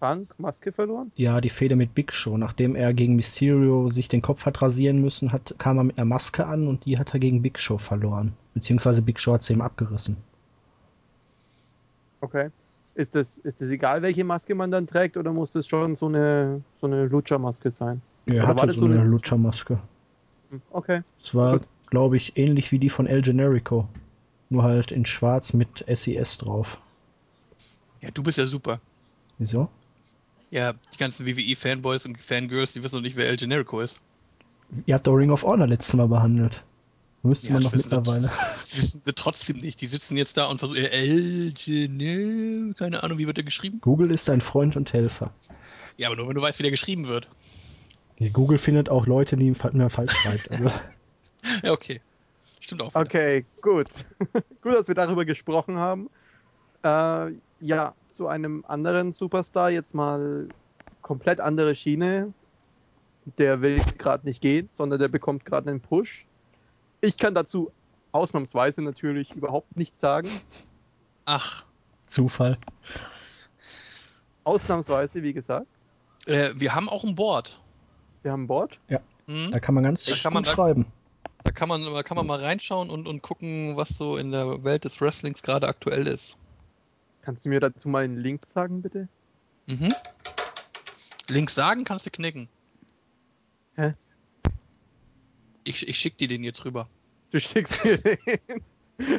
Punk, Maske verloren? Ja, die Fehde mit Big Show. Nachdem er gegen Mysterio sich den Kopf hat rasieren müssen, hat, kam er mit einer Maske an und die hat er gegen Big Show verloren. Beziehungsweise Big Show hat sie ihm abgerissen. Okay. Ist das, ist das egal, welche Maske man dann trägt, oder muss das schon so eine, so eine Lucha-Maske sein? Er war hatte das so eine eine- Lucha-Maske. Hm, Okay. Es war, glaube ich, ähnlich wie die von El Generico. Nur halt in schwarz mit SES drauf. Ja, du bist ja super. Wieso? Ja, die ganzen WWE-Fanboys und Fangirls, die wissen noch nicht, wer El Generico ist. Ihr habt doch Ring of Honor letztes Mal behandelt. Müsste Ja, man doch wissen sie- mittlerweile. Wissen sie trotzdem nicht. Die sitzen jetzt da und versuchen, Generico, keine Ahnung, wie wird der geschrieben? Google ist ein Freund und Helfer. Ja, aber nur wenn du weißt, wie der geschrieben wird. Google findet auch Leute, die man falsch schreibt. Also, Ja, okay. Stimmt auch. wieder. Okay, gut. gut, dass wir darüber gesprochen haben. Äh, ja, zu einem anderen Superstar jetzt mal komplett andere Schiene. Der will gerade nicht gehen, sondern der bekommt gerade einen Push. Ich kann dazu ausnahmsweise natürlich überhaupt nichts sagen. Ach, Zufall. Ausnahmsweise, wie gesagt. äh, wir haben auch ein Board. Wir haben ein Board. Hm? Da kann man ganz Da kann man gut da- schreiben. Da kann man, da kann man mal reinschauen und, und gucken, was so in der Welt des Wrestlings gerade aktuell ist. Kannst du mir dazu mal einen Link sagen, bitte? Mhm. Links sagen kannst du knicken. Hä? Ich, ich schicke dir den jetzt rüber. Du schickst mir den.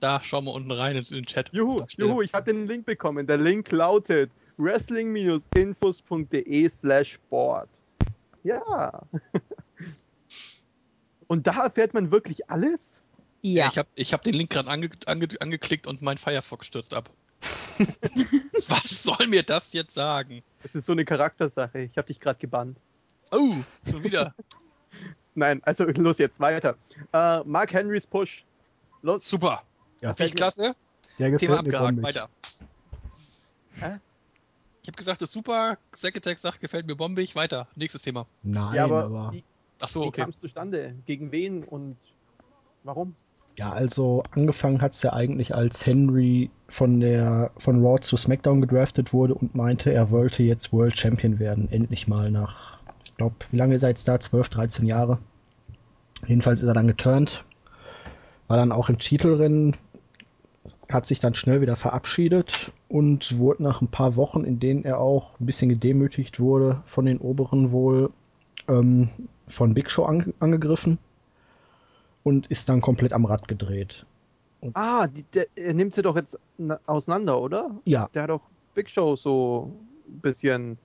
Da, schau mal unten rein in den Chat. Juhu, juhu, ich habe den Link bekommen. Der Link lautet wrestling-infos.de slash sport. Ja. Und da erfährt man wirklich alles? Ja. Ich habe ich hab den Link gerade ange, ange, angeklickt und mein Firefox stürzt ab. Was soll mir das jetzt sagen? Das ist so eine Charaktersache. Ich habe dich gerade gebannt. Oh, schon wieder. Nein, also los jetzt weiter. Äh, Mark Henrys Push. Los. Super. Ja, Finde ich klasse. der Thema gefällt abgehakt. Weiter. Hä? Ich habe gesagt, das ist super. Attack sagt, gefällt mir bombig. Weiter. Nächstes Thema. Nein, ja, aber, aber, wie, Ach so, wie okay. kam es zustande? Gegen wen und warum? Ja, also angefangen hat es ja eigentlich, als Henry von der von Raw zu SmackDown gedraftet wurde und meinte, er wollte jetzt World Champion werden, endlich mal nach, ich glaube, wie lange ist er da? 12, 13 Jahre. Jedenfalls ist er dann geturnt, war dann auch im Titelrennen, hat sich dann schnell wieder verabschiedet und wurde nach ein paar Wochen, in denen er auch ein bisschen gedemütigt wurde, von den Oberen wohl ähm, von Big Show ange angegriffen und ist dann komplett am Rad gedreht. Ah, die, der, er nimmt sie doch jetzt na, auseinander, oder? Ja, Der hat doch Big Show so ein bisschen,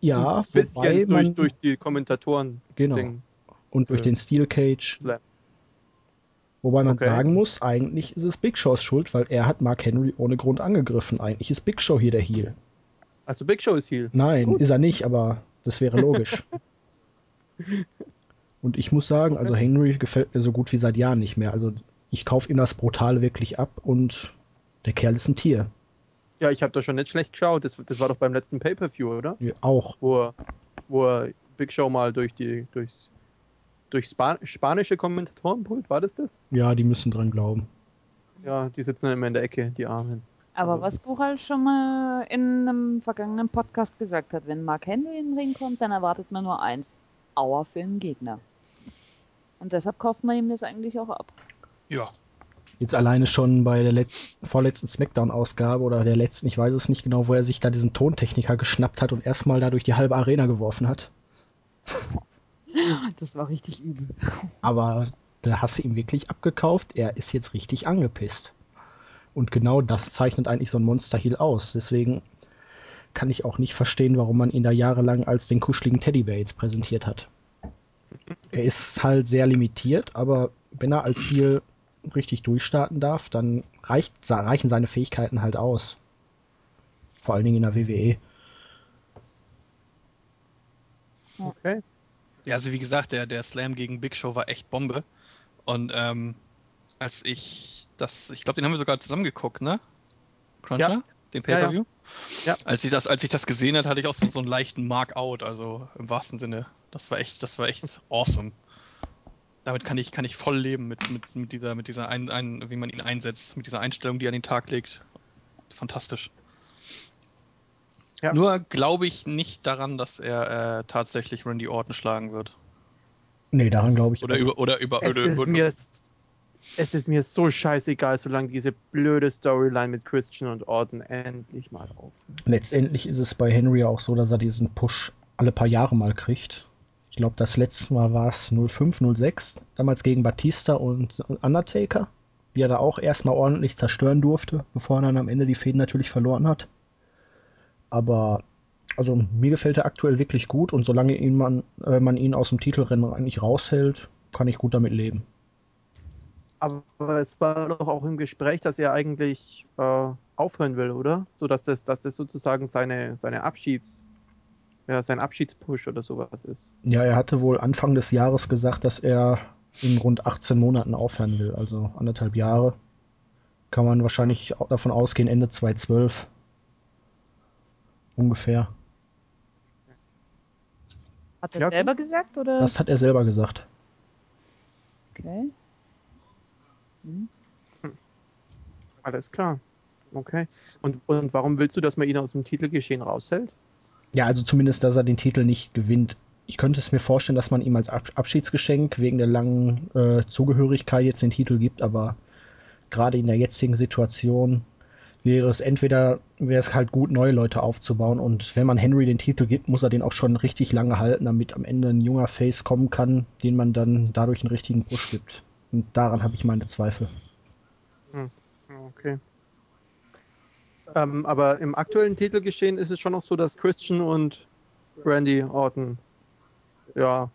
ja, ein bisschen durch, durch die Kommentatoren. genau, Ding. und durch äh, den Steel Cage. Wobei man Okay. sagen muss, eigentlich ist es Big Shows Schuld, weil er hat Mark Henry ohne Grund angegriffen. Eigentlich ist Big Show hier der Heel. Also Big Show ist Heel. Nein, Gut. ist er nicht, aber das wäre logisch. Und ich muss sagen, also. Henry gefällt mir so gut wie seit Jahren nicht mehr. Also ich kaufe ihm das Brutale wirklich ab und der Kerl ist ein Tier. Ja, ich habe da schon nicht schlecht geschaut. Das, das war doch beim letzten Pay-Per-View, oder? Ja, Auch. Wo er, wo er Big Show mal durch die, durchs, durch Span spanische Kommentatorenpult, war das das? Ja, die müssen dran glauben. Ja, die sitzen dann immer in der Ecke, die Armen. Aber Also- was Buchal schon mal in einem vergangenen Podcast gesagt hat, wenn Mark Henry in den Ring kommt, dann erwartet man nur eins. Aua für den Gegner. Und deshalb kauft man ihm das eigentlich auch ab. Ja. Jetzt alleine schon bei der letz- vorletzten Smackdown-Ausgabe oder der letzten, ich weiß es nicht genau, wo er sich da diesen Tontechniker geschnappt hat und erstmal da durch die halbe Arena geworfen hat. Das war richtig übel. Aber da hast du ihm wirklich abgekauft, er ist jetzt richtig angepisst. Und genau das zeichnet eigentlich so ein Monster Heel aus. Deswegen kann ich auch nicht verstehen, warum man ihn da jahrelang als den kuscheligen Teddybär jetzt präsentiert hat. Er ist halt sehr limitiert, aber wenn er als Heel richtig durchstarten darf, dann reicht, reichen seine Fähigkeiten halt aus. Vor allen Dingen in der. WWE. Okay. Ja, also wie gesagt, der, der Slam gegen Big Show war echt Bombe. Und ähm, als ich das, ich glaube, den haben wir sogar zusammen geguckt, ne? Cruncher? Den Ja, ja. Pay-Per-View? Ja. Als ich das, als ich das gesehen hat, hatte ich auch so, so einen leichten Mark-out, also im wahrsten Sinne. Das war echt, das war echt awesome. Damit kann ich, kann ich voll leben mit, mit, mit dieser, mit dieser ein, ein, wie man ihn einsetzt, mit dieser Einstellung, die er an den Tag legt. Fantastisch. Ja. Nur glaube ich nicht daran, dass er äh, tatsächlich Randy Orton schlagen wird. Nee, daran glaube ich Oder über, oder über, Es oder ist, über, mir, es ist mir so scheißegal, solange diese blöde Storyline mit Christian und Orton endlich mal auf. Letztendlich ist es bei Henry auch so, dass er diesen Push alle paar Jahre mal kriegt. Ich glaube, das letzte Mal war es 05, 06, damals gegen Batista und Undertaker, die er da auch erstmal ordentlich zerstören durfte, bevor er dann am Ende die Fäden natürlich verloren hat. Aber also mir gefällt er aktuell wirklich gut und solange ihn man, äh, man ihn aus dem Titelrennen eigentlich raushält, kann ich gut damit leben. Aber es war doch auch im Gespräch, dass er eigentlich äh, aufhören will, oder? So dass das, dass das sozusagen seine, seine Abschieds, ja, sein Abschiedspush oder sowas ist. Ja, er hatte wohl Anfang des Jahres gesagt, dass er in rund 18 Monaten aufhören will, also anderthalb Jahre. Kann man wahrscheinlich auch davon ausgehen, Ende 2012. Ungefähr. Hat er Ja, selber gesagt oder? Das hat er selber gesagt. Okay. Hm. Alles klar. Okay. Und, und warum willst du, dass man ihn aus dem Titelgeschehen raushält? Ja, also zumindest, dass er den Titel nicht gewinnt. Ich könnte es mir vorstellen, dass man ihm als Ab Abschiedsgeschenk wegen der langen äh, Zugehörigkeit jetzt den Titel gibt, aber gerade in der jetzigen Situation wäre es entweder, wäre es halt gut, neue Leute aufzubauen und wenn man Henry den Titel gibt, muss er den auch schon richtig lange halten, damit am Ende ein junger Face kommen kann, den man dann dadurch einen richtigen Push gibt. Und daran habe ich meine Zweifel. Okay. Ähm, aber im aktuellen Titelgeschehen ist es schon noch so, dass Christian und Randy Orton ja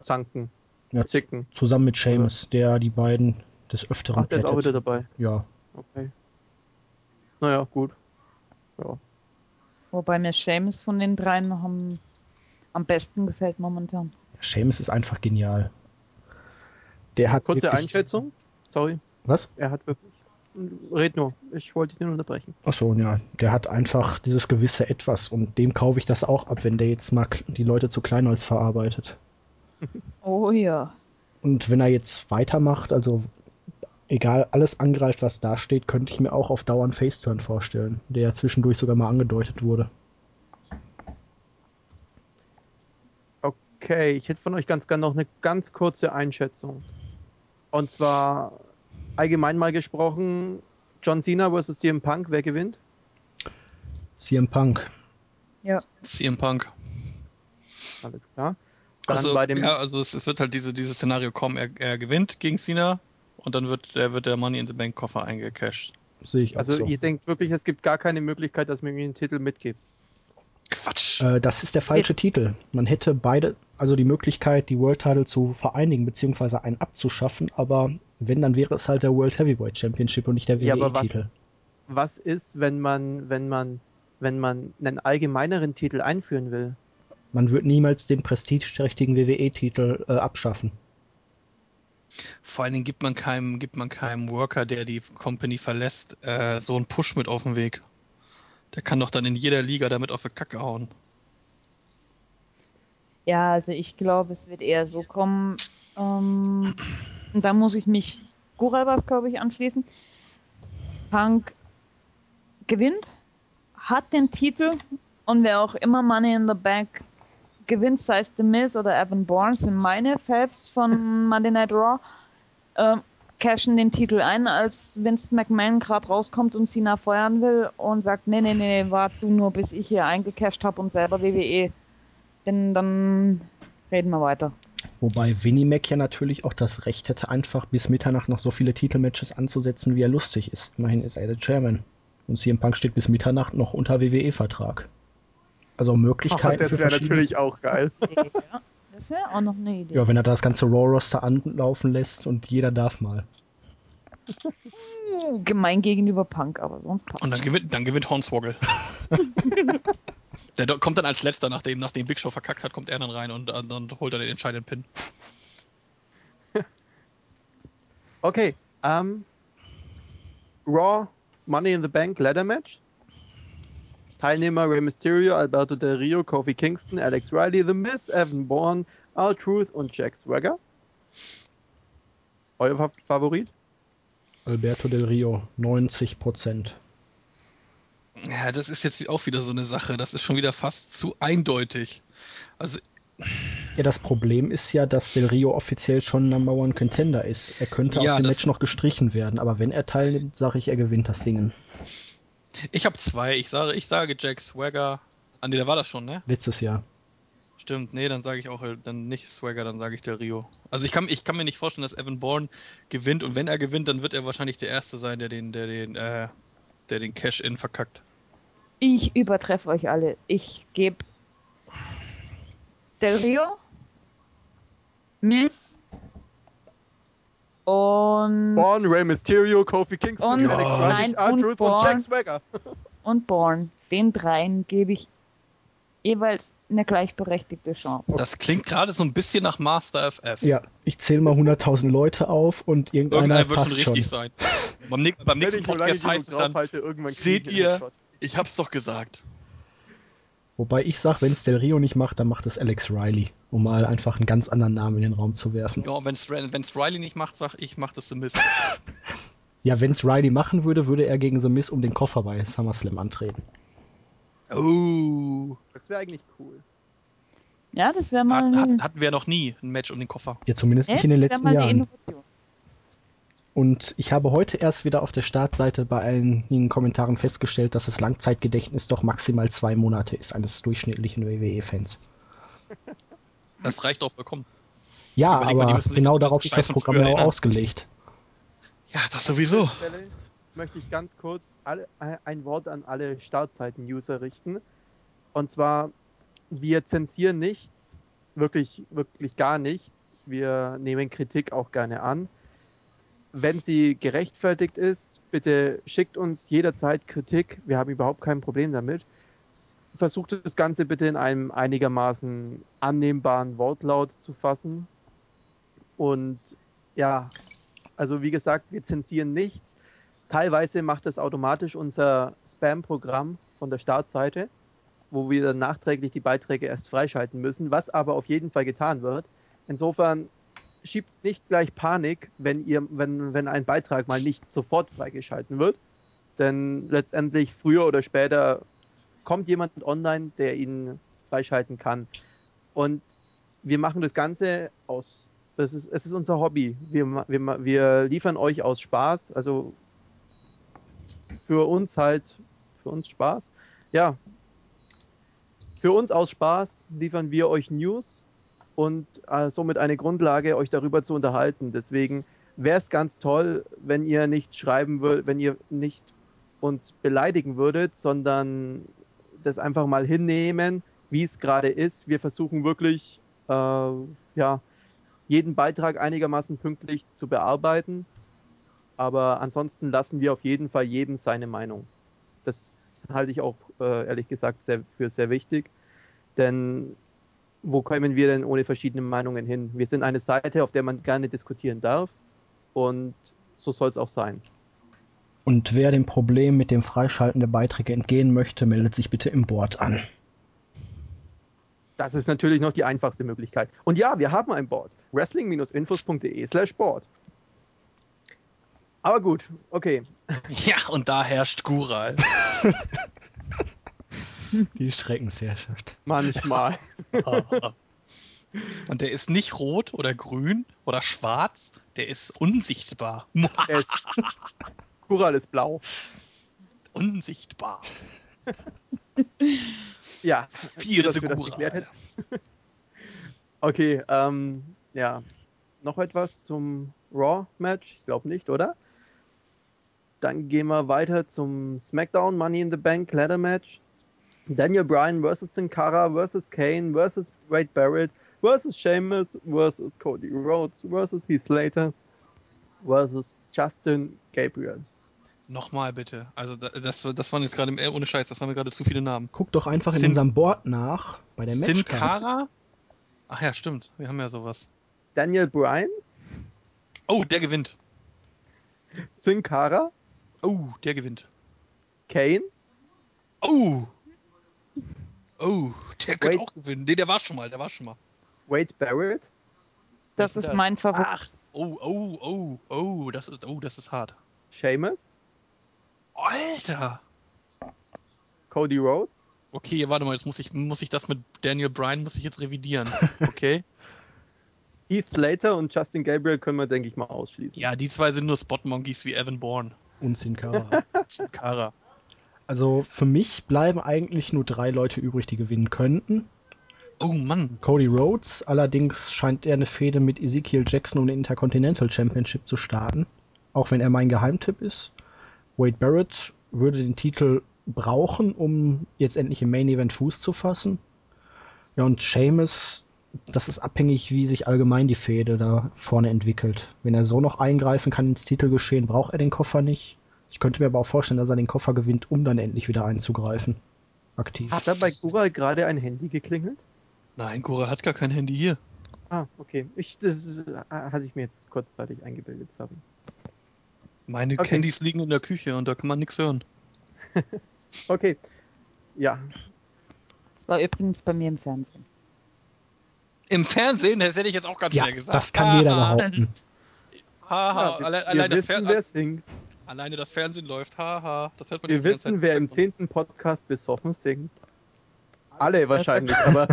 zanken, Ja, zicken. zusammen mit Seamus, der die beiden des Öfteren Ach, der ist auch wieder dabei. Ja, Okay. Naja, gut. Ja. Wobei mir Seamus von den dreien noch am, am besten gefällt momentan. Seamus ist einfach genial. Der hat Kurze Einschätzung. Sorry, Was? er hat wirklich. Red nur. Ich wollte dich nur unterbrechen. Achso, ja, der hat einfach dieses gewisse Etwas und dem kaufe ich das auch ab, wenn der jetzt mal die Leute zu Kleinholz verarbeitet. Oh ja. Und wenn er jetzt weitermacht, also egal, alles angreift, was da steht, könnte ich mir auch auf Dauer einen Faceturn vorstellen, der ja zwischendurch sogar mal angedeutet wurde. Okay, ich hätte von euch ganz gerne noch eine ganz kurze Einschätzung. Und zwar allgemein mal gesprochen, John Cena versus CM Punk, wer gewinnt? CM Punk. Ja. CM Punk. Alles klar. Dann Also, bei dem ja, also es, es wird halt diese, dieses Szenario kommen, er, er gewinnt gegen Cena und dann wird, der, wird der Money in the Bank Koffer eingecashed. Sehe ich auch Also so. ihr denkt wirklich, es gibt gar keine Möglichkeit, dass man ihm den Titel mitgibt. Quatsch. Äh, das ist der falsche Titel. Man hätte beide, also die Möglichkeit, die World Title zu vereinigen, beziehungsweise einen abzuschaffen, aber wenn, dann wäre es halt der World Heavyweight Championship und nicht der Ja, aber was- WWE-Titel. Was ist, wenn man, wenn man, wenn man einen allgemeineren Titel einführen will? Man wird niemals den prestigeträchtigen WWE-Titel äh, abschaffen. Vor allen Dingen gibt man keinem, gibt man keinem Worker, der die Company verlässt, äh, so einen Push mit auf den Weg. Der kann doch dann in jeder Liga damit auf die Kacke hauen. Ja, also ich glaube, es wird eher so kommen. Ähm, und da muss ich mich Guralbas, glaube ich, anschließen. Punk gewinnt, hat den Titel und wer auch immer Money in the Bank gewinnt, sei es The Miz oder Evan Bourne, sind meine Faves von Monday Night Raw, ähm, cashen den Titel ein, als Vince McMahon gerade rauskommt und Cena feuern will und sagt, nee, nee, nee, warte du nur, bis ich hier eingecasht habe und selber WWE bin, dann reden wir weiter. Wobei Winnie Mac ja natürlich auch das Recht hätte, einfach bis Mitternacht noch so viele Titelmatches anzusetzen, wie er lustig ist. Immerhin ist er der Chairman. Und CM Punk steht bis Mitternacht noch unter WWE-Vertrag. Also Möglichkeiten für verschiedene- auch geil. ja, das wäre auch noch eine Idee. Ja, wenn er das ganze Raw-Roster anlaufen lässt und jeder darf mal. Uh, gemein gegenüber Punk, aber sonst passt. Und dann gewinnt, dann gewinnt Hornswoggle. Der kommt dann als letzter, nachdem, nachdem Big Show verkackt hat, kommt er dann rein und äh, dann holt er den entscheidenden Pin. Okay, ähm, Raw Money in the Bank Ladder Match. Teilnehmer Rey Mysterio, Alberto Del Rio, Kofi Kingston, Alex Riley, The Miz, Evan Bourne, R-Truth und Jack Swagger. Euer Fa Favorit? Alberto Del Rio, 90 Prozent. Ja, das ist jetzt auch wieder so eine Sache. Das ist schon wieder fast zu eindeutig. Also, Ja, das Problem ist ja, dass Del Rio offiziell schon Number One Contender ist. Er könnte Ja, aus dem Match noch gestrichen werden, aber wenn er teilnimmt, sage ich, er gewinnt das Ding. ich habe zwei. Ich sage, ich sage Jack Swagger. Ah, nee, da war das schon, ne? Letztes Jahr. Stimmt, nee, dann sage ich auch äh, dann nicht Swagger, dann sage ich Del Rio. Also ich kann, ich kann mir nicht vorstellen, dass Evan Bourne gewinnt und wenn er gewinnt, dann wird er wahrscheinlich der Erste sein, der den, der den, äh, der den Cash-In verkackt. Ich übertreffe euch alle. Ich gebe Del Rio, Miz und, Bourne, Rey Mysterio, Kofi Kingston, Und- Alex Nein, Riley, R-Truth und und, Bourne. Jack Swagger. und Born. Den dreien gebe ich jeweils eine gleichberechtigte Chance. Das klingt gerade so ein bisschen nach Master FF. Ja, ich zähle mal 100.000 Leute auf und irgendeiner Irgendeiner wird schon passt schon. richtig sein. Beim nächsten, beim Wenn nächsten Podcast heißt es dann, draufhalte, irgendwann krieg seht ich einen ihr-. Ich hab's doch gesagt. Wobei ich sage, wenn es Del Rio nicht macht, dann macht es Alex Riley, um mal einfach einen ganz anderen Namen in den Raum zu werfen. Ja, wenn's, wenn's Riley nicht macht, sag ich, macht es The Mist. Ja, wenn es Riley machen würde, würde er gegen The Miz um den Koffer bei SummerSlam antreten. Oh. Das wäre eigentlich cool. Ja, das wäre mal Hat, hat, hatten wir noch nie ein Match um den Koffer. Ja, zumindest ne? nicht in den das letzten Jahren. Innovation. Und ich habe heute erst wieder auf der Startseite bei einigen Kommentaren festgestellt, dass das Langzeitgedächtnis doch maximal zwei Monate ist eines durchschnittlichen WWE-Fans. Das reicht auch vollkommen. Ja, Überleg aber genau darauf ist das Programm ja auch erinnern. ausgelegt. Ja, das sowieso. An dieser Stelle möchte ich ganz kurz alle, äh, ein Wort an alle Startseiten-User richten. Und zwar, wir zensieren nichts, wirklich, wirklich gar nichts. Wir nehmen Kritik auch gerne an. Wenn sie gerechtfertigt ist, bitte schickt uns jederzeit Kritik. Wir haben überhaupt kein Problem damit. Versucht das Ganze bitte in einem einigermaßen annehmbaren Wortlaut zu fassen. Und ja, also wie gesagt, wir zensieren nichts. Teilweise macht das automatisch unser Spam-Programm von der Startseite, wo wir dann nachträglich die Beiträge erst freischalten müssen, was aber auf jeden Fall getan wird. Insofern schiebt nicht gleich Panik, wenn ihr, wenn, wenn ein Beitrag mal nicht sofort freigeschalten wird. Denn letztendlich früher oder später kommt jemand online, der ihn freischalten kann. Und wir machen das Ganze aus, es ist, es ist unser Hobby. Wir, wir, wir liefern euch aus Spaß, also für uns halt, für uns Spaß. Ja, für uns aus Spaß liefern wir euch News und äh, somit eine Grundlage, euch darüber zu unterhalten. Deswegen wäre es ganz toll, wenn ihr nicht schreiben würdet, wenn ihr nicht uns beleidigen würdet, sondern das einfach mal hinnehmen, wie es gerade ist. Wir versuchen wirklich, äh, ja, jeden Beitrag einigermaßen pünktlich zu bearbeiten. Aber ansonsten lassen wir auf jeden Fall jedem seine Meinung. Das halte ich auch äh, ehrlich gesagt sehr, für sehr wichtig. Denn wo kommen wir denn ohne verschiedene Meinungen hin? Wir sind eine Seite, auf der man gerne diskutieren darf. Und so soll es auch sein. Und wer dem Problem mit dem Freischalten der Beiträge entgehen möchte, meldet sich bitte im Board an. Das ist natürlich noch die einfachste Möglichkeit. Und ja, wir haben ein Board. Wrestling-infos.de slash Board. Aber gut, okay. Ja, und da herrscht Gural. Die Schreckensherrschaft. Manchmal. Und der ist nicht rot oder grün oder schwarz, der ist unsichtbar. Ist, Kural ist blau. unsichtbar. Ja, Vier dass wir das geklärt hätten. Okay, ähm, ja. Noch etwas zum Raw-Match? Ich glaube nicht, oder? Dann gehen wir weiter zum SmackDown Money in the Bank Ladder Match. Daniel Bryan versus Sin Cara versus Kane versus Wade Barrett versus Sheamus versus Cody Rhodes versus Heath Slater versus Justin Gabriel. Nochmal bitte. Also da- das, das waren jetzt gerade, äh, ohne Scheiß, das waren mir gerade zu viele Namen. Guck doch einfach in Sin- unserem Board nach, bei der Sin Matchcard. Cara? Ach ja, stimmt. Wir haben ja sowas. Daniel Bryan, Oh, der gewinnt. Sin Cara, Oh, der gewinnt. Kane, Oh! Oh, der könnte Wait. auch gewinnen. Nee, der war schon mal, der war schon mal. Wade Barrett, Das ist mein Favorit. Ach, oh, oh, oh, oh, das ist, oh, das ist hart. Sheamus, Alter! Cody Rhodes, Okay, warte mal, jetzt muss ich, muss ich das mit Daniel Bryan, muss ich jetzt revidieren. Okay? Heath Slater und Justin Gabriel können wir, denke ich mal, ausschließen. ja, die zwei sind nur Spot-Monkeys wie Evan Bourne. Und Sin Cara. Und Cara. Also für mich bleiben eigentlich nur drei Leute übrig, die gewinnen könnten. Oh Mann. Cody Rhodes, allerdings scheint er eine Fehde mit Ezekiel Jackson um den Intercontinental Championship zu starten. Auch wenn er mein Geheimtipp ist. Wade Barrett würde den Titel brauchen, um jetzt endlich im Main Event Fuß zu fassen. Ja, und Sheamus, das ist abhängig, wie sich allgemein die Fehde da vorne entwickelt. Wenn er so noch eingreifen kann ins Titelgeschehen, braucht er den Koffer nicht. Ich könnte mir aber auch vorstellen, dass er den Koffer gewinnt, um dann endlich wieder einzugreifen. Aktiv. Hat da bei Kural gerade ein Handy geklingelt? Nein, Cora hat gar kein Handy hier. Ah, okay. Ich, das äh, hatte ich mir jetzt kurzzeitig eingebildet, sorry. Meine Okay. Candies liegen in der Küche und da kann man nichts hören. Okay. Ja, Das war übrigens bei mir im Fernsehen. Im Fernsehen, das hätte ich jetzt auch ganz Ja, schnell gesagt. das kann jeder Haha. behaupten. Haha, ja wir, allein, wir allein, das wissen, Fer wer singt. Alleine das Fernsehen läuft. Haha, das hört man Wir wissen, Zeit wer im zehnten Podcast besoffen singt. Alle wahrscheinlich, aber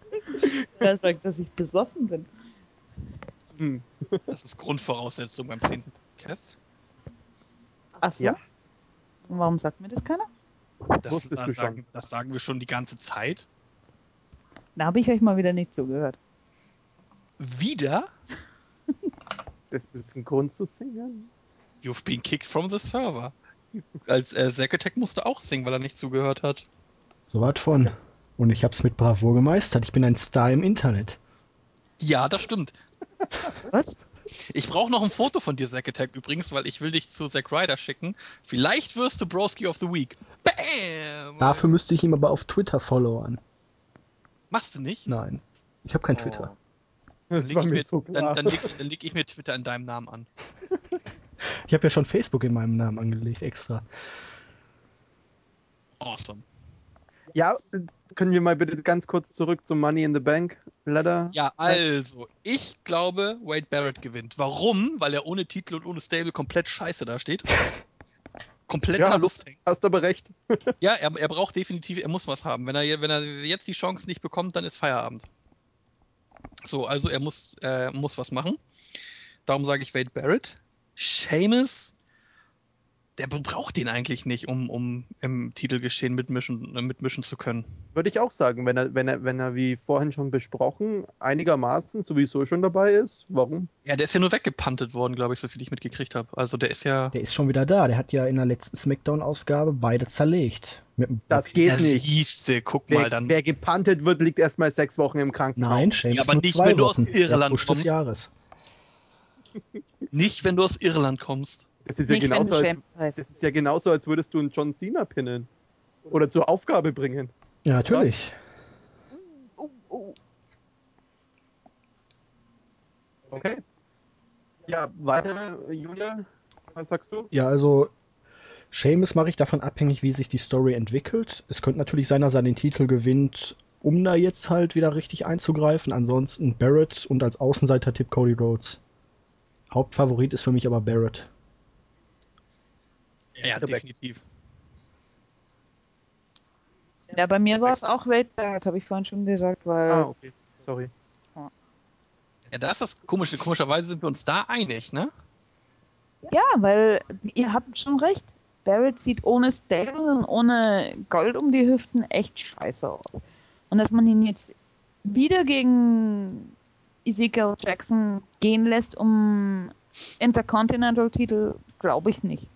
Wer sagt, dass ich besoffen bin? hm, Das ist Grundvoraussetzung beim 10. Podcast? Ach so. Ja. Und warum sagt mir das keiner? Das, Wusstest das du schon. Sagen, das sagen wir schon die ganze Zeit. Da habe ich euch mal wieder nicht zugehört. Wieder? Das ist ein Grund zu singen. You've been kicked from the server. Als äh, Zack Attack musste auch singen, weil er nicht zugehört hat. So weit von. Und ich hab's mit Bravour gemeistert. Ich bin ein Star im Internet. Ja, das stimmt. Was? Ich brauche noch ein Foto von dir, Zack Attack, übrigens, weil ich will dich zu Zack Ryder schicken. Vielleicht wirst du Broski of the Week. Bam! Dafür müsste ich ihm aber auf Twitter followern. Machst du nicht? Nein. Ich habe kein Twitter. Dann leg, mir so dann, dann, leg, dann leg ich mir Twitter in deinem Namen an. Ich habe ja schon Facebook in meinem Namen angelegt, extra. Awesome. Ja, können wir mal bitte ganz kurz zurück zum Money in the Bank Ladder? Ja, also, ich glaube, Wade Barrett gewinnt. Warum? Weil er ohne Titel und ohne Stable komplett scheiße da steht. Komplett Ja, Luft hast, hängt. hast aber recht. Ja, er, er braucht definitiv, er muss was haben. Wenn er, wenn er jetzt die Chance nicht bekommt, dann ist Feierabend. So, also er muss, äh, muss was machen. Darum sage ich Wade Barrett. Seamus, der braucht den eigentlich nicht, um, um im Titelgeschehen mitmischen, äh, mitmischen zu können. Würde ich auch sagen, wenn er, wenn er, wenn er, wie vorhin schon besprochen, einigermaßen sowieso schon dabei ist. Warum? Ja, der ist ja nur weggepantet worden, glaube ich, so viel ich mitgekriegt habe. Also der ist ja. Der ist schon wieder da. Der hat ja in der letzten Smackdown-Ausgabe beide zerlegt. Das geht Ja, nicht. Siehste, guck Wer, mal dann. wer gepantet wird, liegt erstmal sechs Wochen im Krankenhaus. Nein, Shane Ja, aber nur nicht, zwei wenn du aus. Irland kommst. des Jahres. Nicht, wenn du aus Irland kommst. Das ist, ja Nicht, wenn genauso, als, das ist ja genauso, als würdest du einen John Cena pinnen. Oder zur Aufgabe bringen. Ja, natürlich. Oh, oh. Okay. Ja, weiter, Julia. Was sagst du? Ja, also Seamus mache ich davon abhängig, wie sich die Story entwickelt. Es könnte natürlich sein, dass er den Titel gewinnt, um da jetzt halt wieder richtig einzugreifen. Ansonsten Barrett und als Außenseiter-Tipp Cody Rhodes. Hauptfavorit ist für mich aber Barrett. Ja, definitiv. Ja, bei mir war es auch Barrett, habe ich vorhin schon gesagt, weil Ah, okay. Sorry. Ja, da ist das komische. Komischerweise sind wir uns da einig, ne? Ja, weil ihr habt schon recht. Barrett sieht ohne Stable und ohne Gold um die Hüften echt scheiße aus. Und dass man ihn jetzt wieder gegen Ezekiel Jackson gehen lässt, um Intercontinental-Titel, glaube ich nicht.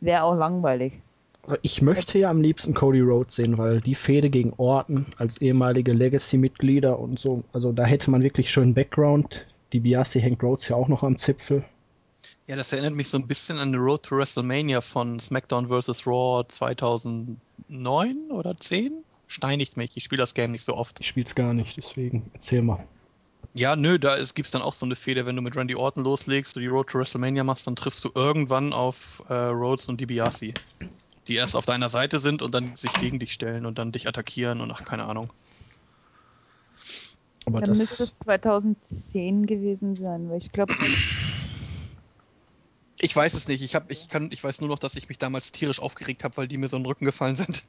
Wäre auch langweilig. Also ich möchte ja am liebsten Cody Rhodes sehen, weil die Fehde gegen Orton als ehemalige Legacy-Mitglieder und so, also da hätte man wirklich schön Background. Die Biasi hängt Rhodes ja auch noch am Zipfel. Ja, das erinnert mich so ein bisschen an The Road to WrestleMania von SmackDown vs. Raw 2009 oder 10. Steinigt mich, ich spiele das Game nicht so oft. Ich spiel's gar nicht, deswegen erzähl mal. Ja, nö, da gibt es dann auch so eine Fehde, wenn du mit Randy Orton loslegst, du die Road to WrestleMania machst, dann triffst du irgendwann auf äh, Rhodes und DiBiase. Die erst auf deiner Seite sind und dann sich gegen dich stellen und dann dich attackieren und ach, keine Ahnung. Aber Dann müsste das, es 2010 gewesen sein, weil ich glaube, Ich weiß es nicht. Ich hab, ich kann, ich weiß nur noch, dass ich mich damals tierisch aufgeregt habe, weil die mir so in den Rücken gefallen sind.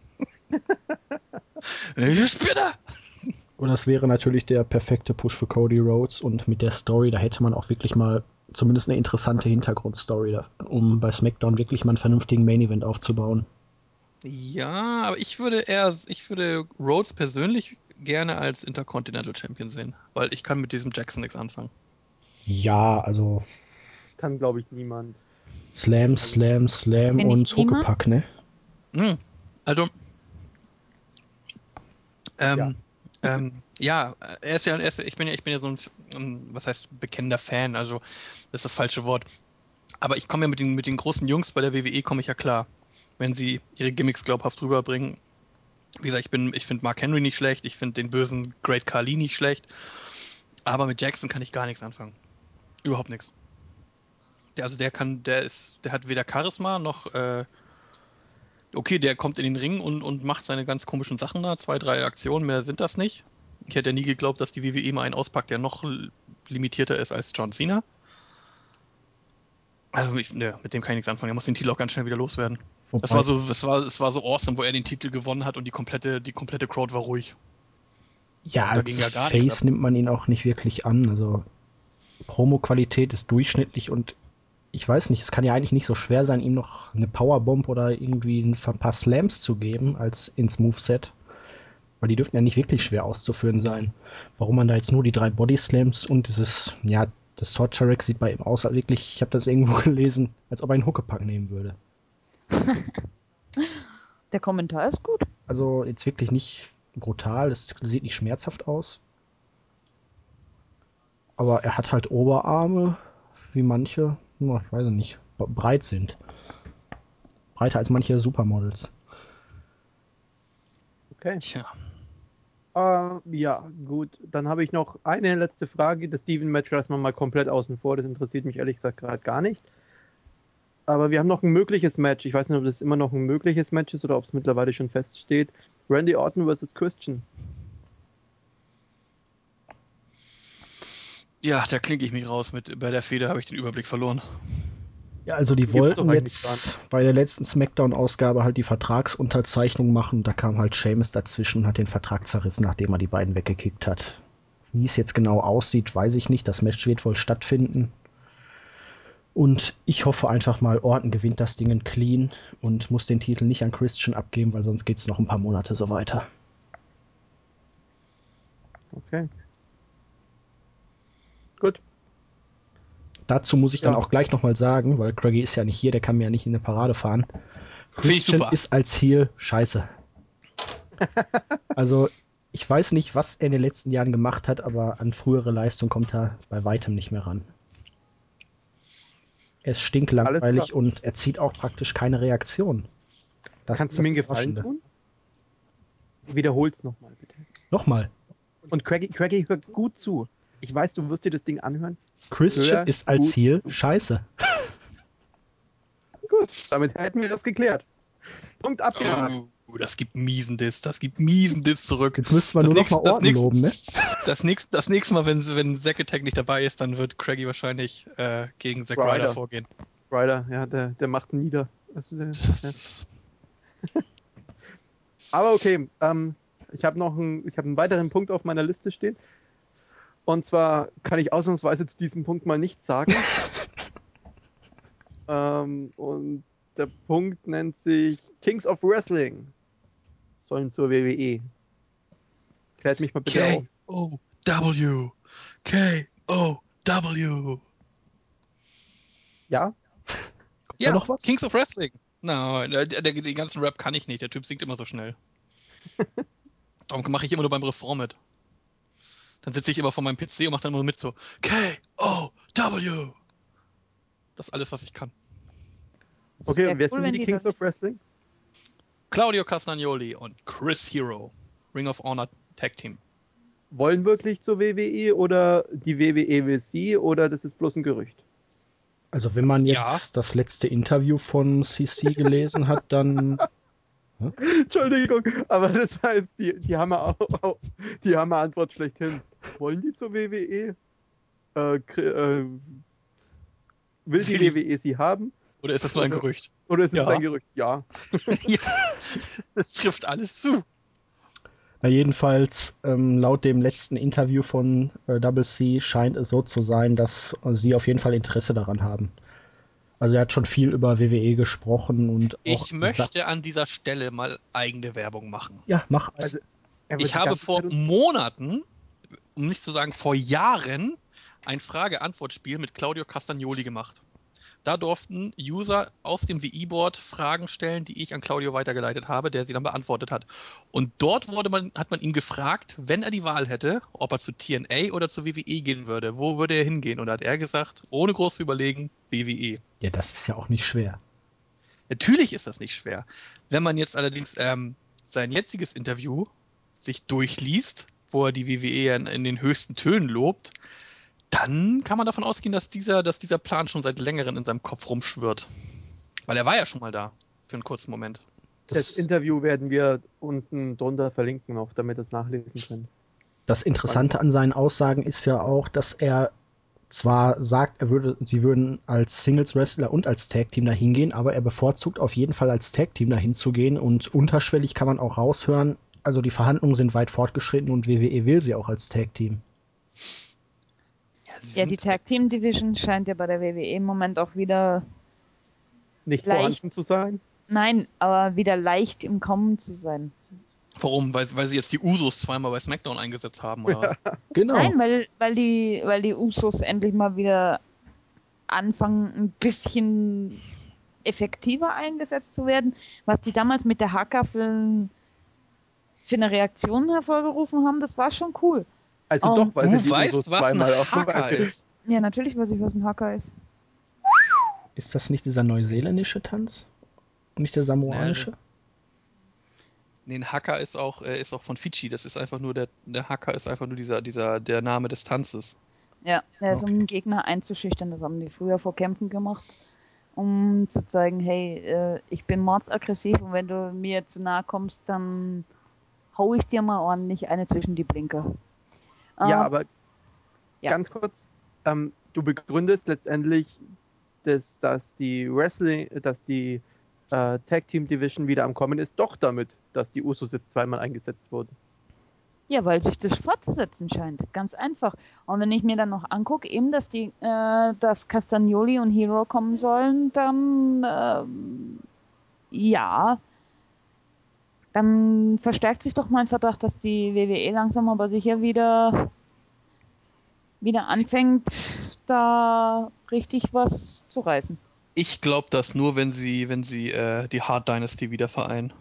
Spinner! Und das wäre natürlich der perfekte Push für Cody Rhodes und mit der Story, da hätte man auch wirklich mal zumindest eine interessante Hintergrundstory, um bei SmackDown wirklich mal einen vernünftigen Main Event aufzubauen. Ja, aber ich würde eher, ich würde Rhodes persönlich gerne als Intercontinental Champion sehen, weil ich kann mit diesem Jackson nichts anfangen. Ja, also Kann, glaube ich, niemand. Slam, Slam, Slam und? Huckepack, ne? Hm, Also, ähm, Ja. Ähm, ja, er ist ja, er ist, ich bin ja, ich bin ja so ein, ähm, was heißt bekennender Fan, also das ist das falsche Wort. Aber ich komme ja mit den, mit den großen Jungs bei der WWE komme ich ja klar, wenn sie ihre Gimmicks glaubhaft rüberbringen. Wie gesagt, ich bin, ich finde Mark Henry nicht schlecht, ich finde den bösen Great Khali nicht schlecht, aber mit Jackson kann ich gar nichts anfangen. Überhaupt nichts. Der, also der kann, der ist, der hat weder Charisma noch, äh, okay, der kommt in den Ring und, und macht seine ganz komischen Sachen da, zwei, drei Aktionen, mehr sind das nicht. Ich hätte ja nie geglaubt, dass die WWE mal einen auspackt, der noch limitierter ist als John Cena. Also ich, ne, mit dem kann ich nichts anfangen. Er muss den Titel auch ganz schnell wieder loswerden. Wobei, Das war so, das war, es war so awesome, wo er den Titel gewonnen hat und die komplette, die komplette Crowd war ruhig. ja, als ja Face nimmt man ihn auch nicht wirklich an. Also Promo-Qualität ist durchschnittlich und ich weiß nicht, es kann ja eigentlich nicht so schwer sein, ihm noch eine Powerbomb oder irgendwie ein paar Slams zu geben als ins Moveset. Weil die dürften ja nicht wirklich schwer auszuführen sein. Warum man da jetzt nur die drei Body Slams und dieses, ja, das Torture Rack sieht bei ihm aus, als wirklich, ich habe das irgendwo gelesen, als ob er einen Huckepack nehmen würde. Der Kommentar ist gut. Also jetzt wirklich nicht brutal, es sieht nicht schmerzhaft aus. Aber er hat halt Oberarme, wie manche, ich weiß nicht, breit sind. Breiter als manche Supermodels. Okay. Tja. Uh, ja, gut. Dann habe ich noch eine letzte Frage. Das Steven-Match lassen wir mal komplett außen vor. Das interessiert mich ehrlich gesagt gerade gar nicht. Aber wir haben noch ein mögliches Match. Ich weiß nicht, ob das immer noch ein mögliches Match ist oder ob es mittlerweile schon feststeht. Randy Orton vs. Christian. Ja, da klinke ich mich raus. Mit, bei der Feder habe ich den Überblick verloren. Ja, also die wollten jetzt bei der letzten Smackdown-Ausgabe halt die Vertragsunterzeichnung machen. Da kam halt Seamus dazwischen und hat den Vertrag zerrissen, nachdem er die beiden weggekickt hat. Wie es jetzt genau aussieht, weiß ich nicht. Das Match wird wohl stattfinden. Und ich hoffe einfach mal, Orton gewinnt das Ding clean und muss den Titel nicht an Christian abgeben, weil sonst geht es noch ein paar Monate so weiter. Okay. Gut. Dazu muss ich dann auch gleich nochmal sagen, weil Craigie ist ja nicht hier, der kann mir ja nicht in eine Parade fahren. Christian ist als Heel scheiße. also, ich weiß nicht, was er in den letzten Jahren gemacht hat, aber an frühere Leistung kommt er bei weitem nicht mehr ran. Er ist stinklangweilig und er zieht auch praktisch keine Reaktion. Das Kannst du mir einen Gefallen tun? Wiederhol's nochmal, bitte. Nochmal. Und Craigie, Craigie hört gut zu. Ich weiß, du wirst dir das Ding anhören. Christian Hör ist als Ziel scheiße. Gut, damit hätten wir das geklärt. Punkt abgehakt. Oh, das gibt miesen Diss, das gibt miesen Diss zurück. Jetzt müssen wir das nur nächste, noch mal Orden loben, ne? Das nächste, das nächste Mal, wenn, wenn Zack Attack nicht dabei ist, dann wird Craigie wahrscheinlich äh, gegen Zack Ryder. Ryder vorgehen. Ryder, ja, der, der macht nieder. Also der, ja. Aber okay, ähm, ich habe noch einen, ich hab einen weiteren Punkt auf meiner Liste stehen. Und zwar kann ich ausnahmsweise zu diesem Punkt mal nichts sagen. ähm, und der Punkt nennt sich Kings of Wrestling. Sollen zur WWE. Klärt mich mal bitte K-O-W. K-O-W. Ja? ja, noch was? Kings of Wrestling. No, der, der, den ganzen Rap kann ich nicht. Der Typ singt immer so schnell. Darum mache ich immer nur beim Refrain mit. Dann sitze ich immer vor meinem PC und mache dann immer mit so K-O-W. Das ist alles, was ich kann. Okay, und wer cool, sind die Kings of Wrestling? Claudio Castagnoli und Chris Hero. Ring of Honor Tag Team. Wollen wirklich zur WWE oder die WWE will sie oder das ist bloß ein Gerücht? Also wenn man jetzt ja. das letzte Interview von CC gelesen hat, dann Entschuldigung, aber das war jetzt die, die, Hammer, die Hammer-Antwort schlechthin. Wollen die zur WWE? Äh, äh, will die WWE sie haben? Oder ist das nur ein Gerücht? Oder ist es ja. ein Gerücht? Ja. ja. Das trifft alles zu. Na jedenfalls, ähm, laut dem letzten Interview von äh, Double C scheint es so zu sein, dass äh, sie auf jeden Fall Interesse daran haben. Also er hat schon viel über WWE gesprochen und Ich möchte an dieser Stelle mal eigene Werbung machen. Ja, mach. Also, ich habe vor Monaten, um nicht zu sagen vor Jahren, ein Frage-Antwort-Spiel mit Claudio Castagnoli gemacht. Da durften User aus dem WI-Board Fragen stellen, die ich an Claudio weitergeleitet habe, der sie dann beantwortet hat. Und dort wurde man, hat man ihn gefragt, wenn er die Wahl hätte, ob er zu TNA oder zu WWE gehen würde. Wo würde er hingehen? Und da hat er gesagt, ohne groß zu überlegen, WWE. Ja, das ist ja auch nicht schwer. Natürlich ist das nicht schwer. Wenn man jetzt allerdings ähm, sein jetziges Interview sich durchliest, wo er die WWE in, in den höchsten Tönen lobt, dann kann man davon ausgehen, dass dieser, dass dieser Plan schon seit längerem in seinem Kopf rumschwirrt. Weil er war ja schon mal da, für einen kurzen Moment. Das, das Interview werden wir unten drunter verlinken, auch damit ihr es nachlesen könnt. Das Interessante an seinen Aussagen ist ja auch, dass er zwar sagt, er würde, sie würden als Singles-Wrestler und als Tag-Team dahin gehen, aber er bevorzugt auf jeden Fall als Tag-Team dahin zu gehen und unterschwellig kann man auch raushören, also die Verhandlungen sind weit fortgeschritten und WWE will sie auch als Tag-Team. Ja, die Tag Team Division scheint ja bei der WWE im Moment auch wieder, Nicht Leicht. vorhanden zu sein. nein, aber wieder leicht im Kommen zu sein. Warum? Weil, weil sie jetzt die Usos zweimal bei SmackDown eingesetzt haben, oder? was? Genau. Nein, weil, weil, die, weil die Usos endlich mal wieder anfangen, ein bisschen effektiver eingesetzt zu werden. Was die damals mit der Hacker für, ein- für eine Reaktion hervorgerufen haben, das war schon cool. Also Oh, doch, weil sie du die weißt, ein zweimal auf Hacker ist. Ja, natürlich weiß ich, was ein Hacker ist. Ist das nicht dieser neuseeländische Tanz? Und nicht der samoanische? Nee, ein Hacker ist auch, äh, ist auch von Fidschi. Das ist einfach nur der, der Hacker ist einfach nur dieser, dieser, der Name des Tanzes. Ja, der ist, um Okay. den Gegner einzuschüchtern. Das haben die früher vor Kämpfen gemacht, um zu zeigen, hey, äh, ich bin mordsaggressiv und wenn du mir zu nahe kommst, dann hau ich dir mal ordentlich eine zwischen die Blinker. Ja, Ähm, aber ja. ganz kurz, ähm, du begründest letztendlich, dass, dass die Wrestling, dass die äh, Tag Team Division wieder am Kommen ist, doch damit, dass die Usos jetzt zweimal eingesetzt wurden. Ja, weil sich das fortzusetzen scheint. Ganz einfach. Und wenn ich mir dann noch angucke, eben, dass die, äh, dass Castagnoli und Hero kommen sollen, dann ähm, ja. Dann verstärkt sich doch mein Verdacht, dass die WWE langsam aber sicher wieder wieder anfängt, da richtig was zu reißen. Ich glaube das nur, wenn sie, wenn sie äh, die Hard Dynasty wieder vereinen.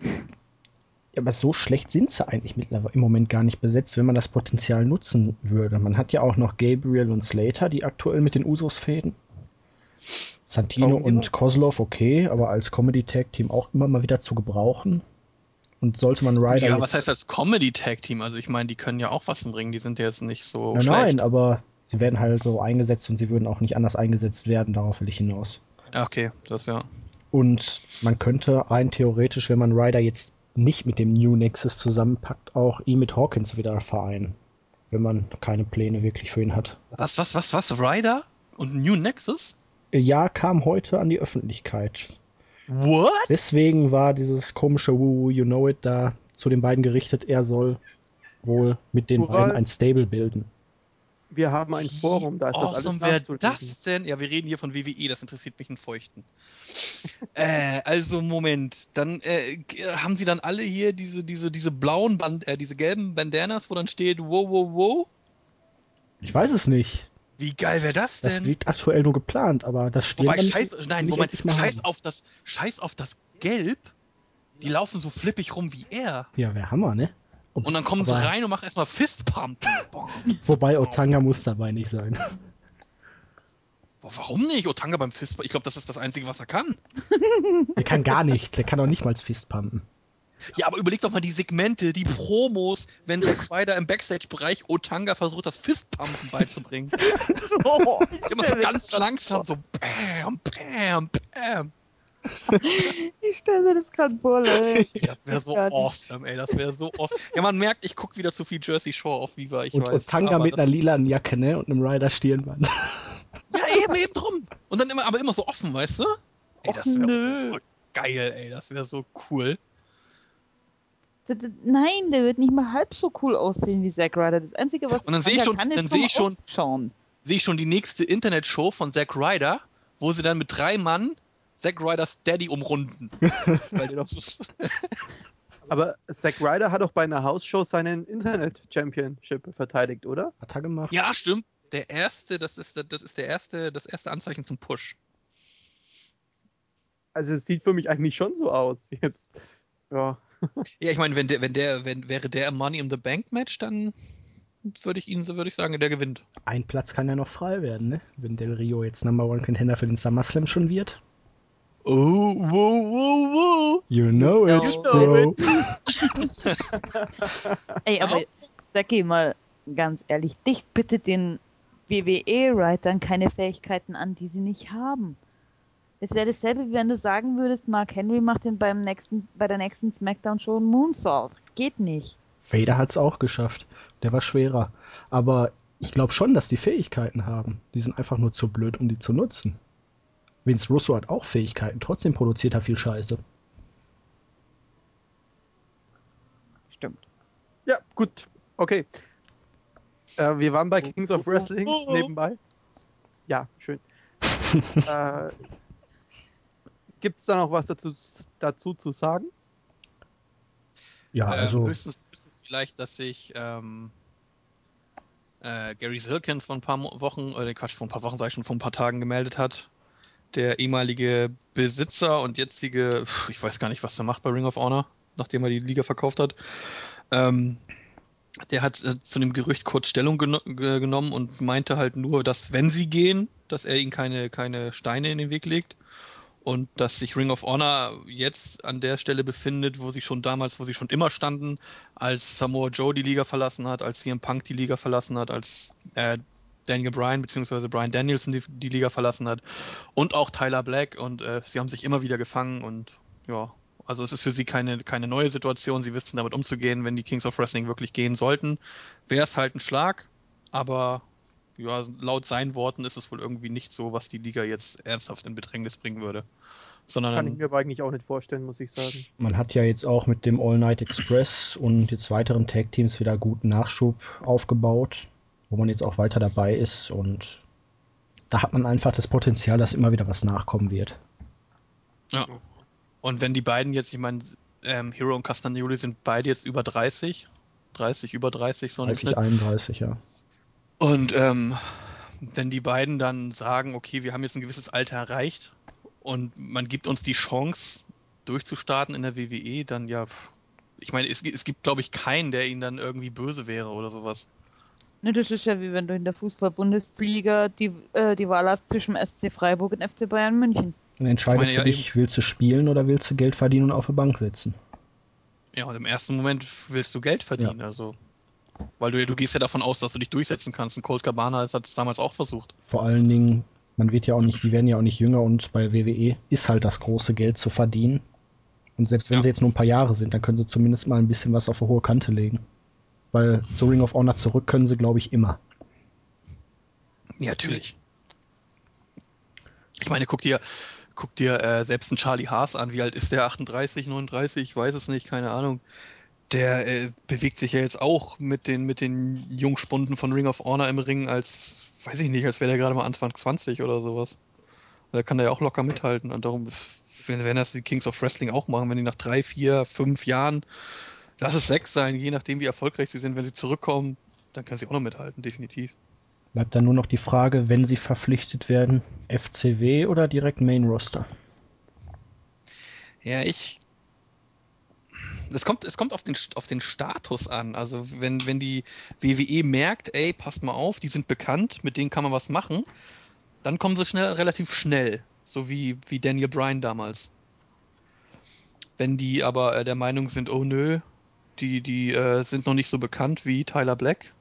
Ja, aber so schlecht sind sie eigentlich mittlerweile im Moment gar nicht besetzt, wenn man das Potenzial nutzen würde. Man hat ja auch noch Gabriel und Slater, die aktuell mit den Usos fäden. Santino und? Kozlov okay, aber als Comedy-Tag-Team auch immer mal wieder zu gebrauchen. Und sollte man Ryder ja, jetzt... was heißt als Comedy Tag Team? Also ich meine, die können ja auch was bringen. Die sind ja jetzt nicht so nein, schlecht. nein, aber sie werden halt so eingesetzt und sie würden auch nicht anders eingesetzt werden, darauf will ich hinaus. Ja, okay, das ja. Und man könnte rein theoretisch, wenn man Ryder jetzt nicht mit dem New Nexus zusammenpackt, auch ihn mit Hawkins wieder vereinen. Wenn man keine Pläne wirklich für ihn hat. Was, was, was, was? Ryder und New Nexus? Ja, kam heute an die Öffentlichkeit. What? Deswegen war dieses komische Woo You Know It da zu den beiden gerichtet. Er soll wohl mit den Ural- beiden ein Stable bilden. Wir haben ein Forum, da ist das alles awesome wäre nachzulesen. das denn? Ja, wir reden hier von WWE, das interessiert mich in Feuchten. äh, also Moment, dann äh, haben sie dann alle hier diese, diese, diese blauen Band, äh, diese gelben Bandanas, wo dann steht, wow, wow, wow. Ich weiß es nicht. Wie geil wäre das denn? Das wird aktuell nur geplant, aber das steht Wobei, scheiß, nein, Moment, scheiß haben. auf das, scheiß auf das Gelb. Die laufen so flippig rum wie er. Ja, wäre Hammer, ne? Ob- Und dann kommen sie rein und machen erstmal Fistpumpen. Boah, Wobei Otanga muss dabei nicht sein. boah, warum nicht? Otanga beim Fistpumpen? Ich glaube, das ist das Einzige, was er kann. Der kann gar nichts. Der kann auch nicht mal Fistpumpen. Ja, aber überleg doch mal die Segmente, die Promos, wenn Zack Ryder im Backstage-Bereich Otanga versucht, das Fistpumpen beizubringen. Oh, Immer so ganz langsam, so bam, bam, bam. Ich stelle mir das gerade vor, Leute. Das wäre so awesome, ey. Das wäre so awesome. Ja, man merkt, ich gucke wieder zu viel Jersey Shore auf Viva, ich Und weiß. Otanga aber mit einer lilanen Jacke, ne? Und einem Rider Stirnband. Ja, eben, eben drum. Und dann immer, aber immer so offen, weißt du? Ey, Och, das wäre so geil, ey. Das wäre so cool. Nein, der wird nicht mal halb so cool aussehen wie Zack Ryder. Das Einzige, was Und dann sehe ich schon- kann, ist dann sehe ich schon- schauen. Sehe ich schon die nächste Internetshow von Zack Ryder, wo sie dann mit drei Mann Zack Ryders Daddy umrunden. Weil der doch so Aber Zack Ryder hat doch bei einer Hausshow seinen Internet Championship verteidigt, oder? Hat er gemacht? Ja, stimmt. Der erste, das ist, das ist der erste, das erste Anzeichen zum Push. Also es sieht für mich eigentlich schon so aus. Jetzt. Ja. Ja, ich meine, wenn der, wenn der, wenn wäre der im Money in the Bank Match, dann würde ich ihn, so würde ich sagen, der gewinnt. Ein Platz kann ja noch frei werden, ne? Wenn Del Rio jetzt Number One Contender für den SummerSlam schon wird. Oh, wow, wow, wow. You know You it, know bro. Ey, aber Zacki, mal ganz ehrlich, dicht bitte den WWE-Writern keine Fähigkeiten an, die sie nicht haben. Es wäre dasselbe, wie wenn du sagen würdest, Mark Henry macht den beim nächsten, bei der nächsten Smackdown-Show einen Moonsault. Geht nicht. Vader hat's auch geschafft. Der war schwerer. Aber ich glaube schon, dass die Fähigkeiten haben. Die sind einfach nur zu blöd, um die zu nutzen. Vince Russo hat auch Fähigkeiten, trotzdem produziert er viel Scheiße. Stimmt. Ja, gut. Okay. Äh, wir waren bei Kings of Wrestling oh. nebenbei. Ja, schön. äh, Gibt es da noch was dazu, dazu zu sagen? Ja, ähm, also höchstens, höchstens vielleicht, dass sich ähm, äh, Gary Silkin vor ein paar Wochen, oder Quatsch, vor ein paar Wochen, sag ich schon, vor ein paar Tagen gemeldet hat. Der ehemalige Besitzer und jetzige, ich weiß gar nicht, was er macht bei Ring of Honor, nachdem er die Liga verkauft hat. Ähm, der hat äh, zu dem Gerücht kurz Stellung geno ge genommen und meinte halt nur, dass wenn sie gehen, dass er ihnen keine, keine Steine in den Weg legt und dass sich Ring of Honor jetzt an der Stelle befindet, wo sie schon damals, wo sie schon immer standen, als Samoa Joe die Liga verlassen hat, als CM Punk die Liga verlassen hat, als äh, Daniel Bryan bzw. Bryan Danielson die, die Liga verlassen hat und auch Tyler Black und äh, sie haben sich immer wieder gefangen und ja, also es ist für sie keine, keine neue Situation, sie wissen damit umzugehen, wenn die Kings of Wrestling wirklich gehen sollten, wäre es halt ein Schlag, aber ja, laut seinen Worten ist es wohl irgendwie nicht so, was die Liga jetzt ernsthaft in Bedrängnis bringen würde. Sondern Kann ich mir aber eigentlich auch nicht vorstellen, muss ich sagen. man hat ja jetzt auch mit dem All Night Express und jetzt weiteren Tag Teams wieder guten Nachschub aufgebaut, wo man jetzt auch weiter dabei ist und da hat man einfach das Potenzial, dass immer wieder was nachkommen wird. Ja. Und wenn die beiden jetzt, ich meine, ähm, Hero und Castagnoli sind beide jetzt über 30, 30, über 30, so ein 30, Schnitt. 31, ja. Und ähm, wenn die beiden dann sagen, okay, wir haben jetzt ein gewisses Alter erreicht und man gibt uns die Chance, durchzustarten in der WWE, dann ja, ich meine, es, es gibt, glaube ich, keinen, der ihnen dann irgendwie böse wäre oder sowas. Ne, das ist ja wie wenn du in der Fußball-Bundesliga die, äh, die Wahl hast zwischen SC Freiburg und FC Bayern München. Dann entscheidest meine, du ja, dich, willst du spielen oder willst du Geld verdienen und auf der Bank sitzen? Ja, und im ersten Moment willst du Geld verdienen, also. Weil du, du gehst ja davon aus, dass du dich durchsetzen kannst. Und Colt Cabana hat es damals auch versucht. Vor allen Dingen, man wird ja auch nicht, die werden ja auch nicht jünger und bei WWE ist halt das große Geld zu verdienen. Und selbst wenn Ja. sie jetzt nur ein paar Jahre sind, dann können sie zumindest mal ein bisschen was auf eine hohe Kante legen. Weil zu Ring of Honor zurück können sie, glaube ich, immer. Ja, natürlich. Ich meine, guck dir, guck dir äh, selbst einen Charlie Haas an. Wie alt ist der? 38, 39? Ich weiß es nicht, keine Ahnung. Der äh, bewegt sich ja jetzt auch mit den, mit den Jungspunden von Ring of Honor im Ring als, weiß ich nicht, als wäre der gerade mal Anfang 20 oder sowas. Da kann der ja auch locker mithalten. Und darum, wenn, wenn das die Kings of Wrestling auch machen, wenn die nach drei, vier, fünf Jahren, lass es sechs sein, je nachdem wie erfolgreich sie sind, wenn sie zurückkommen, dann können sie auch noch mithalten, definitiv. Bleibt dann nur noch die Frage, wenn sie verpflichtet werden, FCW oder direkt Main Roster? Ja, ich. Es kommt, es kommt auf den, auf den Status an. Also wenn, wenn die WWE merkt, ey, passt mal auf, die sind bekannt, mit denen kann man was machen, dann kommen sie schnell, relativ schnell. So wie, wie Daniel Bryan damals. Wenn die aber äh, der Meinung sind, oh nö, die, die äh, sind noch nicht so bekannt wie Tyler Black,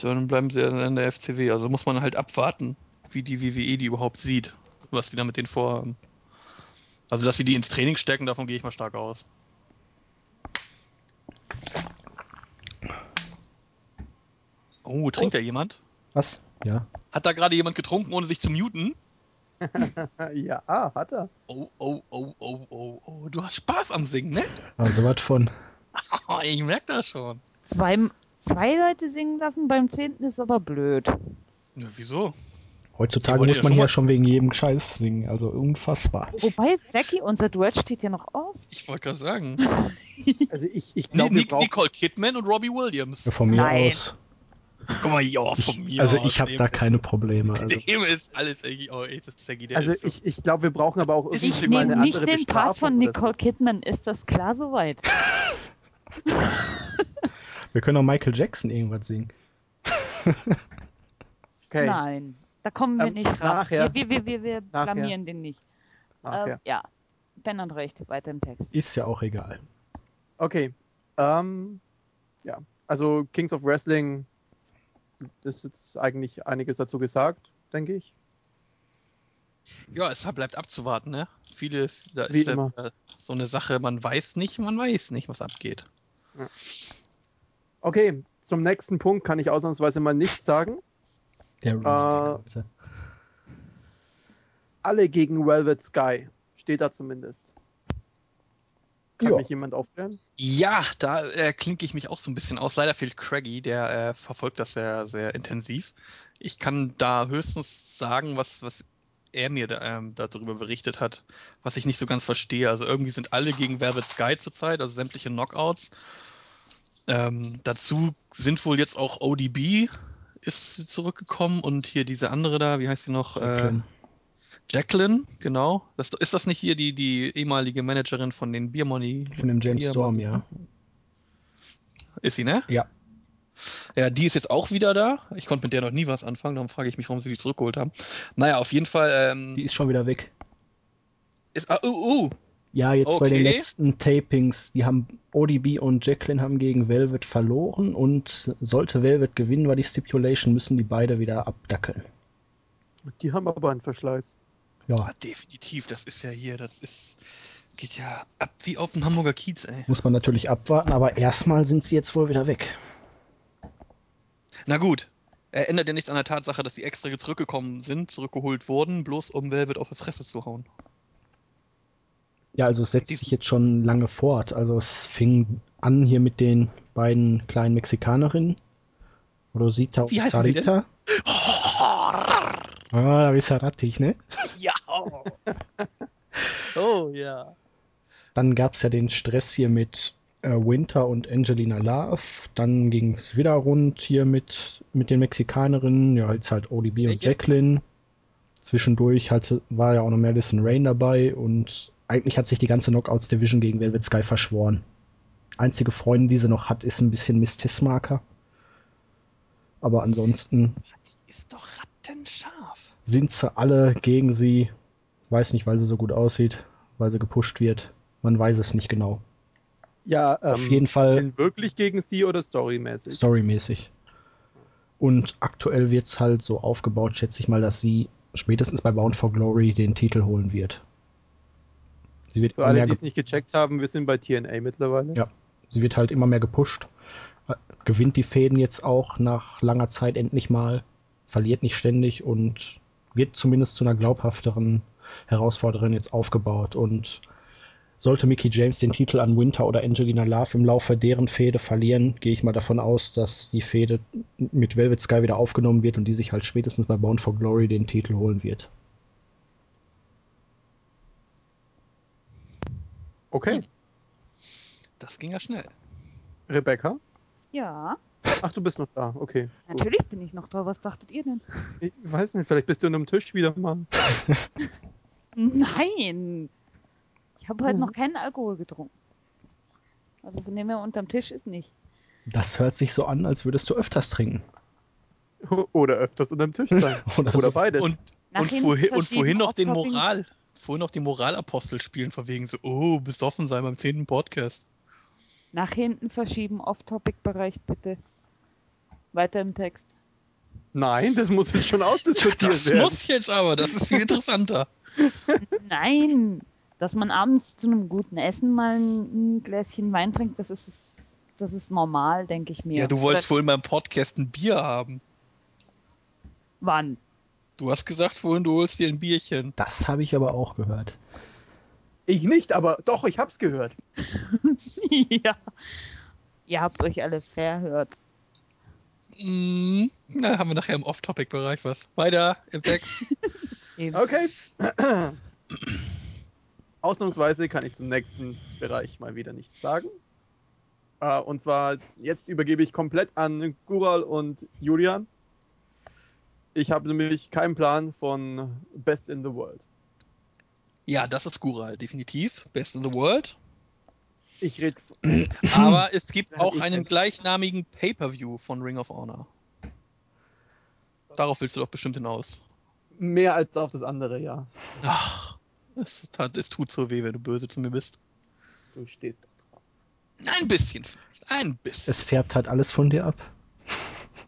dann bleiben sie in der FCW. Also muss man halt abwarten, wie die WWE die überhaupt sieht, was die da mit denen vorhaben. Also, dass sie die ins Training stecken, davon gehe ich mal stark aus. Oh, trinkt da jemand? Was? Ja. Hat da gerade jemand getrunken, ohne sich zu muten? Ja, hat er. Oh, oh, oh, oh, oh, oh. Du hast Spaß am Singen, ne? Also was von. ich merke das schon. Zwei, zwei Leute singen lassen beim zehnten ist aber blöd. Ja, wieso? Heutzutage muss man ja schon wegen jedem Scheiß singen. Also unfassbar. Wobei, Zacky, unser Duett steht ja noch auf. Ich wollte gerade sagen. Also ich, ich glaube, wir Nic brauchen... Nicole Kidman und Robbie Williams. Ja, von mir Nein. aus. Guck mal, ja, von Ich, mir also ich habe da keine Probleme. Also, Dem ist alles eigentlich, oh ey, das ist Saggy, der Also ist so- ich, ich glaube, wir brauchen aber auch Ich irgendwie Ich mal nehme eine nicht andere den Part von Nicole Kidman. Ist das klar soweit? wir können auch Michael Jackson irgendwas singen. Okay, Nein, da kommen wir Ähm, nicht ran. nachher. Wir, wir, wir, wir Nachher. blamieren den nicht. nachher. Ähm, ja, Ben hat recht, weiter im Text. Ist ja auch egal. Okay. Ähm, ja, also Kings of Wrestling ist jetzt eigentlich einiges dazu gesagt, denke ich. Ja, es bleibt abzuwarten, ne? Viele, da ist ja immer. äh, so eine Sache, man weiß nicht, man weiß nicht, was abgeht. Okay, zum nächsten Punkt kann ich ausnahmsweise mal nichts sagen. Der Äh, bitte. Alle gegen Velvet Sky. Steht da zumindest. Kann Ja. mich jemand aufklären? Ja, da äh, klinke ich mich auch so ein bisschen aus. Leider fehlt Craigie, der äh, verfolgt das sehr, sehr intensiv. Ich kann da höchstens sagen, was, was er mir da, ähm, darüber berichtet hat, was ich nicht so ganz verstehe. Also irgendwie sind alle gegen Velvet Sky zurzeit, also sämtliche Knockouts. Ähm, dazu sind wohl jetzt auch ODB ist zurückgekommen und hier diese andere da, wie heißt sie noch? Äh, Jacqueline. Genau. Das, ist das nicht hier die, die ehemalige Managerin von den Beer Money? Von dem James Beer Storm, ja. Ist sie, ne? Ja. Ja, die ist jetzt auch wieder da. Ich konnte mit der noch nie was anfangen, darum frage ich mich, warum sie die zurückgeholt haben. Naja, auf jeden Fall ähm, Die ist schon wieder weg. ist. Ah, uh, uh. Ja, jetzt bei den Okay. letzten Tapings, die haben ODB und Jacqueline haben gegen Velvet verloren und sollte Velvet gewinnen, war die Stipulation, müssen die beide wieder abdackeln. Die haben aber einen Verschleiß. Ja, Ah, definitiv, das ist ja hier, das ist. Geht ja ab wie auf dem Hamburger Kiez, ey. muss man natürlich abwarten, aber erstmal sind sie jetzt wohl wieder weg. Na gut. Er ändert ja nichts an der Tatsache, dass sie extra zurückgekommen sind, zurückgeholt wurden, bloß um Velvet auf die Fresse zu hauen. Ja, also es setzt Die- sich jetzt schon lange fort. Also es fing an hier mit den beiden kleinen Mexikanerinnen. Rosita und Wie? Sarita. Ah, da bist du rattig, ne? Ja. oh ja. Dann gab es ja den Stress hier mit äh, Winter und Angelina Love. Dann ging es wieder rund hier mit, mit den Mexikanerinnen. Ja, jetzt halt ODB und Welche? Jacqueline. Zwischendurch hatte, war ja auch noch Madison Rain dabei und eigentlich hat sich die ganze Knockouts Division gegen Velvet Sky verschworen. Einzige Freundin, die sie noch hat, ist ein bisschen Miss Tessmarker. Aber ansonsten Ist doch rattenscharf. sind sie alle gegen sie. Weiß nicht, weil sie so gut aussieht, weil sie gepusht wird. Man weiß es nicht genau. Ja, ähm, Auf jeden Fall- Sind wirklich gegen sie oder storymäßig? Storymäßig. Und aktuell wird es halt so aufgebaut, schätze ich mal, dass sie spätestens bei Bound for Glory den Titel holen wird. Sie wird, Für alle, die es nicht gecheckt haben, wir sind bei TNA mittlerweile. Ja. sie wird halt immer mehr gepusht. Gewinnt die Fäden jetzt auch nach langer Zeit endlich mal, verliert nicht ständig und wird zumindest zu einer glaubhafteren Herausforderin jetzt aufgebaut. Und sollte Mickey James den Titel an Winter oder Angelina Love im Laufe deren Fehde verlieren, gehe ich mal davon aus, dass die Fehde mit Velvet Sky wieder aufgenommen wird und die sich halt spätestens bei Bound for Glory den Titel holen wird. Okay. Das ging ja schnell. Rebecca? Ja, Ach, du bist noch da. Okay. Gut. natürlich bin ich noch da. Was dachtet ihr denn? Ich weiß nicht, vielleicht bist du unterm Tisch wieder mal. Nein! Ich habe heute Mhm. noch keinen Alkohol getrunken. Also von dem her unterm Tisch ist nicht. Das hört sich so an, als würdest du öfters trinken. Oder öfters unterm Tisch sein. Oder Oder so. beides. Und, und, vorhin, und vorhin noch den. Moral, vorhin noch den Moralapostel spielen, von wegen so, oh, besoffen sein beim zehnten Podcast. Nach hinten verschieben, Off-Topic-Bereich bitte. Weiter im Text. Nein, das muss jetzt schon ausdiskutiert Das werden. muss jetzt aber, das ist viel interessanter. Nein! Dass man abends zu einem guten Essen mal ein, Gläschen Wein trinkt, das ist, das ist normal, denke ich mir. Ja, du wolltest Oder- wohl beim Podcast ein Bier haben. Wann? Du hast gesagt vorhin, du holst dir ein Bierchen. Das habe ich aber auch gehört. Ich nicht, aber doch, ich hab's gehört. ja. Ihr habt euch alle verhört. Mm, na, haben wir nachher im Off-Topic-Bereich was. Weiter im Text. Okay. Ausnahmsweise kann ich zum nächsten Bereich mal wieder nichts sagen. Äh, und zwar, jetzt übergebe ich komplett an Gural und Julian. Ich habe nämlich keinen Plan von Best in the World. Ja, das ist Gural, definitiv. Best in the World. Ich rede. Aber es gibt auch ich einen gleichnamigen Pay-Per-View von Ring of Honor. Darauf willst du doch bestimmt hinaus. Mehr als auf das andere, ja. Ach, es, tat, es tut so weh, wenn du böse zu mir bist. Du stehst da drauf. Ein bisschen vielleicht. Ein bisschen. Es färbt halt alles von dir ab.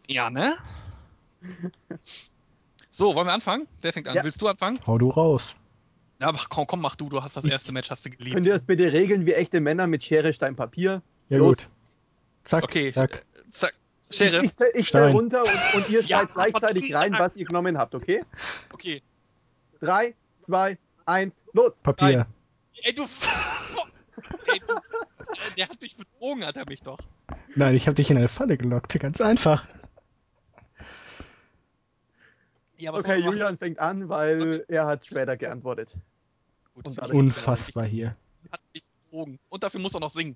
ja, ne? So, wollen wir anfangen? Wer fängt an? Ja. Willst du anfangen? Hau du raus. Ja, aber komm, komm, mach du. Du hast das erste Match, hast du geliebt. Könnt ihr das bitte regeln wie echte Männer mit Schere, Stein, Papier? Ja Los. gut. Zack, Okay, zack. Zack. Sheriff. Ich, ich Stein. runter und, und ihr Ja, schreibt gleichzeitig verdammt. rein, was ihr genommen habt, okay? Okay. Drei, zwei, eins, los! Papier. Ey, du. Ey, du, der hat mich betrogen, hat er mich doch. Nein, ich habe dich in eine Falle gelockt. Ganz einfach. Ja, Okay, Julian fängt an, weil er hat später geantwortet. Gut, Unfassbar hier. Er hat mich betrogen. Und dafür muss er noch singen.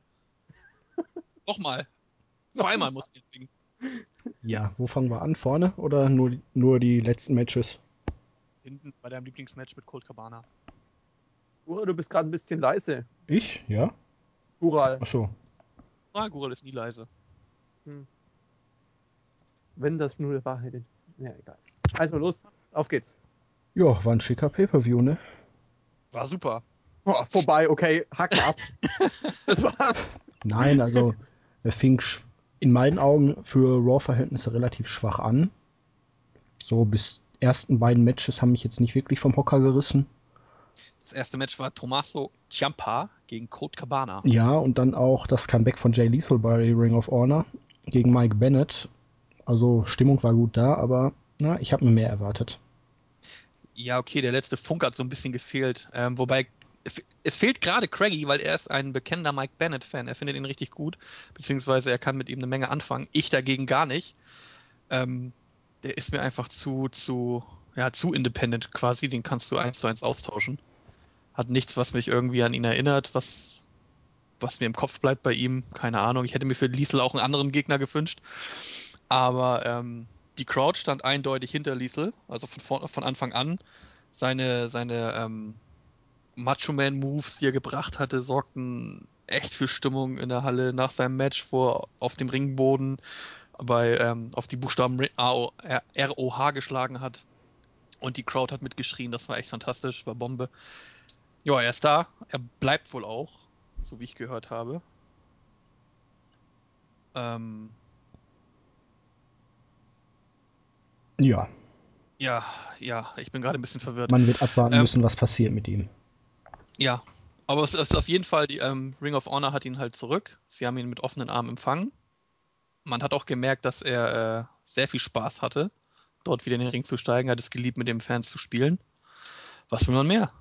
Nochmal. Zweimal muss er singen. Ja, wo fangen wir an? Vorne oder nur, nur die letzten Matches? Hinten bei deinem Lieblingsmatch mit Colt Cabana. Oh, du bist gerade ein bisschen leise. Ich? Ja? Ural. Achso. Ah, Gural ist nie leise. Wenn das nur die Wahrheit ist. Ja, egal. Also los, auf geht's. Ja, war ein schicker Pay-Per-View, ne? War super. Boah, vorbei, okay, hack mal ab. das war's. Nein, also er fing in meinen Augen für Raw-Verhältnisse relativ schwach an. So bis ersten beiden Matches haben mich jetzt nicht wirklich vom Hocker gerissen. Das erste Match war Tommaso Ciampa gegen Colt Cabana. Ja, und dann auch das Comeback von Jay Lethal bei Ring of Honor gegen Mike Bennett. Also Stimmung war gut da, aber na, ich habe mir mehr erwartet. Ja, okay, der letzte Funk hat so ein bisschen gefehlt. Ähm, wobei, es- fehlt gerade Craigie, weil er ist ein bekennender Mike Bennett-Fan. Er findet ihn richtig gut, beziehungsweise er kann mit ihm eine Menge anfangen. Ich dagegen gar nicht. Ähm, der ist mir einfach zu, zu, ja, zu independent quasi. Den kannst du eins zu eins austauschen. Hat nichts, was mich irgendwie an ihn erinnert, was, was mir im Kopf bleibt bei ihm. Keine Ahnung. Ich hätte mir für Liesel auch einen anderen Gegner gewünscht. Aber ähm, die Crowd stand eindeutig hinter Liesel, also von, von Anfang an. Seine, seine ähm, Macho Man Moves, die er gebracht hatte, sorgten echt für Stimmung in der Halle nach seinem Match, wo er auf dem Ringboden bei, ähm, auf die Buchstaben R-O- R-O-H geschlagen hat. Und die Crowd hat mitgeschrien, das war echt fantastisch, war Bombe. Ja, er ist da, er bleibt wohl auch, so wie ich gehört habe. Ähm, Ja, ja, ja, ich bin gerade ein bisschen verwirrt. man wird abwarten Ähm, müssen, was passiert mit ihm. Ja, aber es ist auf jeden Fall, die ähm, Ring of Honor hat ihn halt zurück. Sie haben ihn mit offenen Armen empfangen. Man hat auch gemerkt, dass er äh, sehr viel Spaß hatte, dort wieder in den Ring zu steigen, hat es geliebt, mit den Fans zu spielen. Was will man mehr?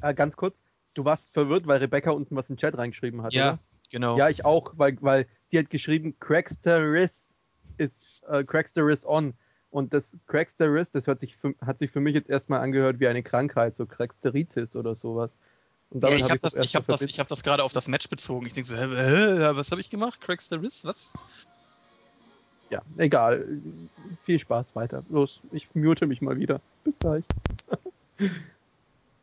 Äh, ganz kurz, du warst verwirrt, weil Rebecca unten was in den Chat reingeschrieben hat, ja, oder? genau. Ja, ich auch, weil, weil sie hat geschrieben, Cracksteris ist äh, Cracksteris on. Und das Cracksteris, das hört sich für, hat sich für mich jetzt erstmal angehört wie eine Krankheit, so Cracksteritis oder sowas. Und ja, ich hab habe ich's das, ich hab mal das, ich hab das gerade auf das Match bezogen. Ich denke so, hä, hä, was habe ich gemacht? Cracks the Wrist? Was? Ja, egal. Viel Spaß weiter. Los, ich mute mich mal wieder. Bis gleich.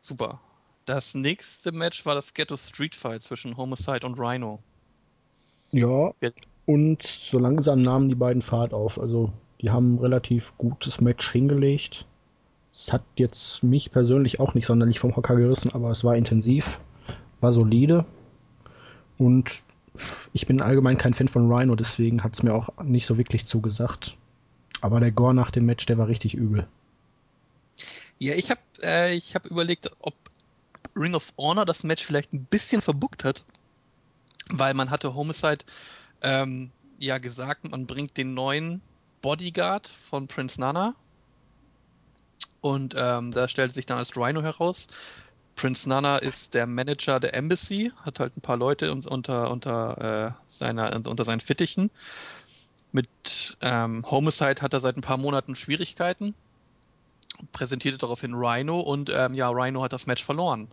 Super. Das nächste Match war das Ghetto Street Fight zwischen Homicide und Rhino. Ja, Ja. und so langsam nahmen die beiden Fahrt auf. Also, die haben ein relativ gutes Match hingelegt. Es hat jetzt mich persönlich auch nicht sonderlich vom Hocker gerissen, aber es war intensiv, war solide. Und ich bin allgemein kein Fan von Rhino, deswegen hat es mir auch nicht so wirklich zugesagt. Aber der Gore nach dem Match, der war richtig übel. Ja, ich habe äh, hab überlegt, ob Ring of Honor das Match vielleicht ein bisschen verbuckt hat, weil man hatte Homicide ähm, ja gesagt, man bringt den neuen Bodyguard von Prince Nana und ähm, da stellt sich dann als Rhino heraus. Prince Nana ist der Manager der Embassy, hat halt ein paar Leute un- unter, unter, äh, seiner, unter seinen Fittichen. Mit ähm, Homicide hat er seit ein paar Monaten Schwierigkeiten präsentierte daraufhin Rhino und ähm, ja, Rhino hat das Match verloren.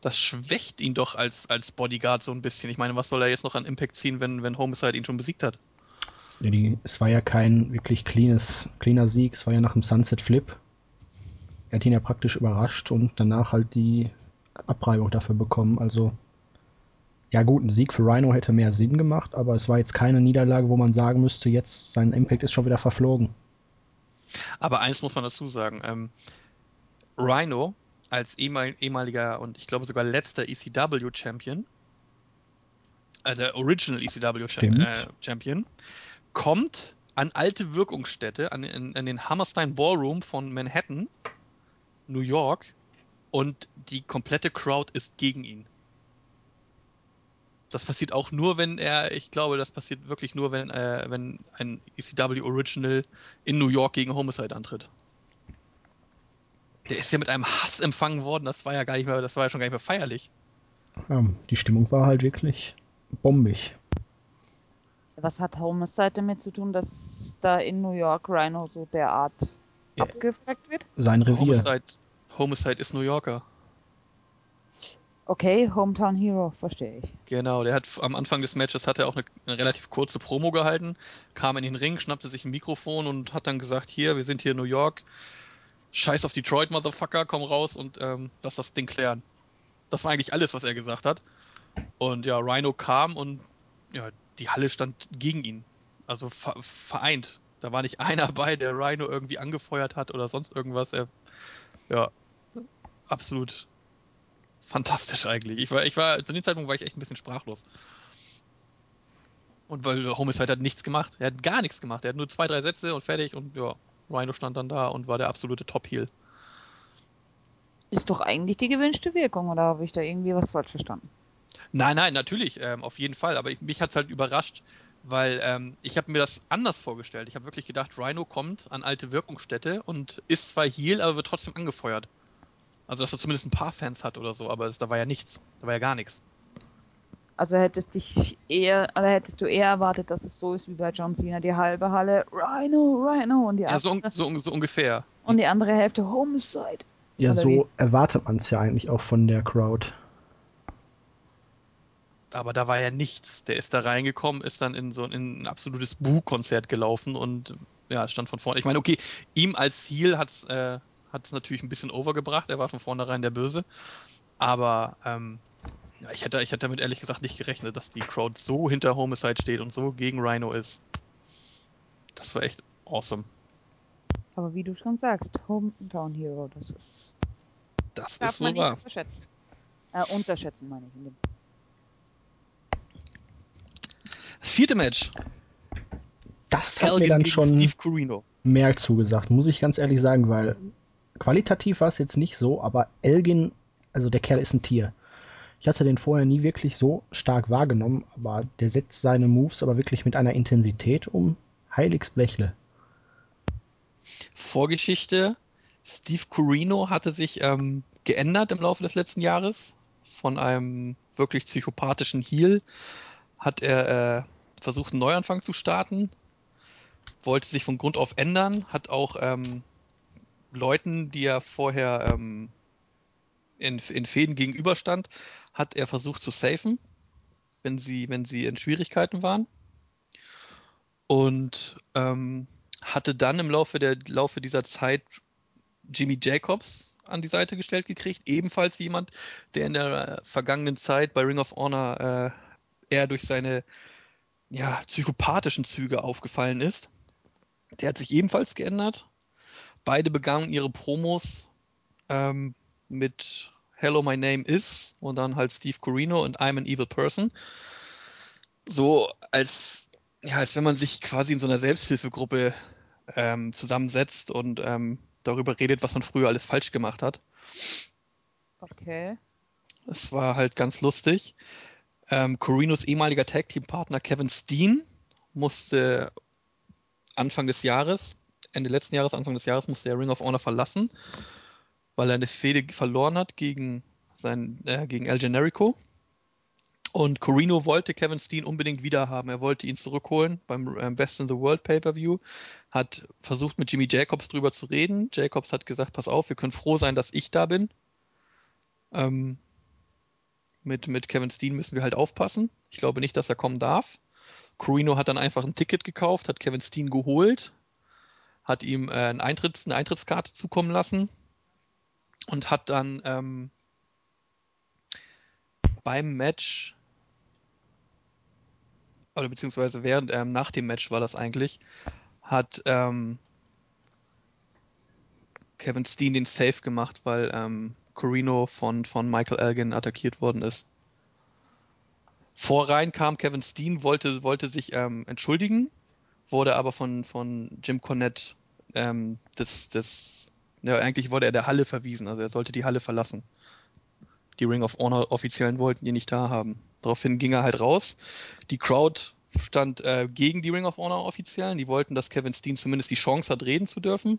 Das schwächt ihn doch als, als Bodyguard so ein bisschen. Ich meine, was soll er jetzt noch an Impact ziehen, wenn, wenn Homicide ihn schon besiegt hat? Die, es war ja kein wirklich cleanes, cleaner Sieg, es war ja nach dem Sunset Flip. Er hat ihn ja praktisch überrascht und danach halt die Abreibung dafür bekommen. Also, ja gut, ein Sieg für Rhino hätte mehr Sinn gemacht, aber es war jetzt keine Niederlage, wo man sagen müsste, jetzt sein Impact ist schon wieder verflogen. Aber eins muss man dazu sagen. Ähm, Rhino als ehemal, ehemaliger und ich glaube sogar letzter ECW-Champion, äh, der Original ECW Stimmt. äh, Champion, kommt an alte Wirkungsstätte, an, an, an den Hammerstein Ballroom von Manhattan, New York, und die komplette Crowd ist gegen ihn. Das passiert auch nur, wenn er, ich glaube, das passiert wirklich nur, wenn, äh, wenn ein ECW Original in New York gegen Homicide antritt. Der ist ja mit einem Hass empfangen worden, das war ja gar nicht mehr, das war ja schon gar nicht mehr feierlich. Ja, die Stimmung war halt wirklich bombig. Was hat Homicide damit zu tun, dass da in New York Rhino so derart Ja. abgefragt wird? Sein Revier. Homicide, Homicide ist New Yorker. Okay, Hometown Hero, verstehe ich. Genau, der hat am Anfang des Matches hat er auch eine, eine relativ kurze Promo gehalten, kam in den Ring, schnappte sich ein Mikrofon und hat dann gesagt, hier, wir sind hier in New York, scheiß auf Detroit, Motherfucker, komm raus und ähm, lass das Ding klären. Das war eigentlich alles, was er gesagt hat. Und ja, Rhino kam und ja, die Halle stand gegen ihn. Also ver vereint. Da war nicht einer bei, der Rhino irgendwie angefeuert hat oder sonst irgendwas. Er, ja, absolut fantastisch eigentlich. Ich war, ich war, zu dem Zeitpunkt war ich echt ein bisschen sprachlos. Und weil Homicide hat nichts gemacht. Er hat gar nichts gemacht. Er hat nur zwei, drei Sätze und fertig und ja, Rhino stand dann da und war der absolute Top-Heel. Ist doch eigentlich die gewünschte Wirkung, oder habe ich da irgendwie was falsch verstanden? Nein, nein, natürlich, ähm, auf jeden Fall. Aber ich, mich hat es halt überrascht, weil ähm, ich habe mir das anders vorgestellt. Ich habe wirklich gedacht, Rhino kommt an alte Wirkungsstätte und ist zwar Heal, aber wird trotzdem angefeuert. Also, dass er zumindest ein paar Fans hat oder so, aber das, da war ja nichts. Da war ja gar nichts. Also hättest dich eher, also hättest du eher erwartet, dass es so ist wie bei John Cena, die halbe Halle Rhino, Rhino und die, Ja, so, un- andere, so, so ungefähr. und die andere Hälfte Homicide. Ja, Oder so erwartet man es ja eigentlich auch von der Crowd. Aber da war ja nichts. Der ist da reingekommen, ist dann in so in ein absolutes Boo-Konzert gelaufen und ja, stand von vorne. Ich meine, okay, ihm als Ziel hat's äh, hat's natürlich ein bisschen overgebracht. Er war von vornherein der Böse. Aber ähm, ja, ich hätte, ich hätte damit ehrlich gesagt nicht gerechnet, dass die Crowd so hinter Homicide steht und so gegen Rhino ist. Das war echt awesome. Aber wie du schon sagst, Hometown Hero, das ist. Das Darf ist man wohl nicht wahr. unterschätzen. Äh, unterschätzen meine ich. in dem- Das vierte Match. Das hat mir Elgin dann gegen schon mehr zugesagt, muss ich ganz ehrlich sagen, weil qualitativ war es jetzt nicht so, aber Elgin, also der Kerl ist ein Tier. Ich hatte den vorher nie wirklich so stark wahrgenommen, aber der setzt seine Moves aber wirklich mit einer Intensität um. Heiligs Blechle. Vorgeschichte. Steve Corino hatte sich ähm, geändert im Laufe des letzten Jahres. Von einem wirklich psychopathischen Heel hat er äh, versucht, einen Neuanfang zu starten. Wollte sich von Grund auf ändern. Hat auch ähm, Leuten, die er vorher ähm, in, in Fäden gegenüberstand, hat er versucht zu safen, wenn sie, wenn sie in Schwierigkeiten waren. Und ähm, hatte dann im Laufe, der, Laufe dieser Zeit Jimmy Jacobs an die Seite gestellt gekriegt. Ebenfalls jemand, der in der äh, vergangenen Zeit bei Ring of Honor äh, eher durch seine ja, psychopathischen Züge aufgefallen ist. Der hat sich ebenfalls geändert. Beide begannen ihre Promos ähm, mit Hello, my name is und dann halt Steve Corino und I'm an evil person. So als, ja, als wenn man sich quasi in so einer Selbsthilfegruppe ähm, zusammensetzt und ähm, darüber redet, was man früher alles falsch gemacht hat. Okay. Es war halt ganz lustig. Ähm, Corinos ehemaliger Tag-Team-Partner Kevin Steen musste Anfang des Jahres, Ende letzten Jahres, Anfang des Jahres, musste er Ring of Honor verlassen, weil er eine Fehde verloren hat gegen, sein, äh, gegen El Generico. Und Corino wollte Kevin Steen unbedingt wieder haben. Er wollte ihn zurückholen beim ähm, Best in the World Pay-Per-View. Hat versucht mit Jimmy Jacobs drüber zu reden. Jacobs hat gesagt, pass auf, wir können froh sein, dass ich da bin. Ähm, mit, mit Kevin Steen müssen wir halt aufpassen. Ich glaube nicht, dass er kommen darf. Corino hat dann einfach ein Ticket gekauft, hat Kevin Steen geholt, hat ihm äh, ein Eintritts, eine Eintrittskarte zukommen lassen und hat dann ähm, beim Match oder beziehungsweise während ähm, nach dem Match war das eigentlich, hat ähm, Kevin Steen den Safe gemacht, weil ähm, Corino von, von Michael Elgin attackiert worden ist. Vorrein kam Kevin Steen, wollte, wollte sich ähm, entschuldigen, wurde aber von, von Jim Cornette ähm, das, das, ja, eigentlich wurde er der Halle verwiesen, also er sollte die Halle verlassen. Die Ring of Honor Offiziellen wollten ihn nicht da haben. Daraufhin ging er halt raus. Die Crowd stand äh, gegen die Ring of Honor Offiziellen. Die wollten, dass Kevin Steen zumindest die Chance hat, reden zu dürfen.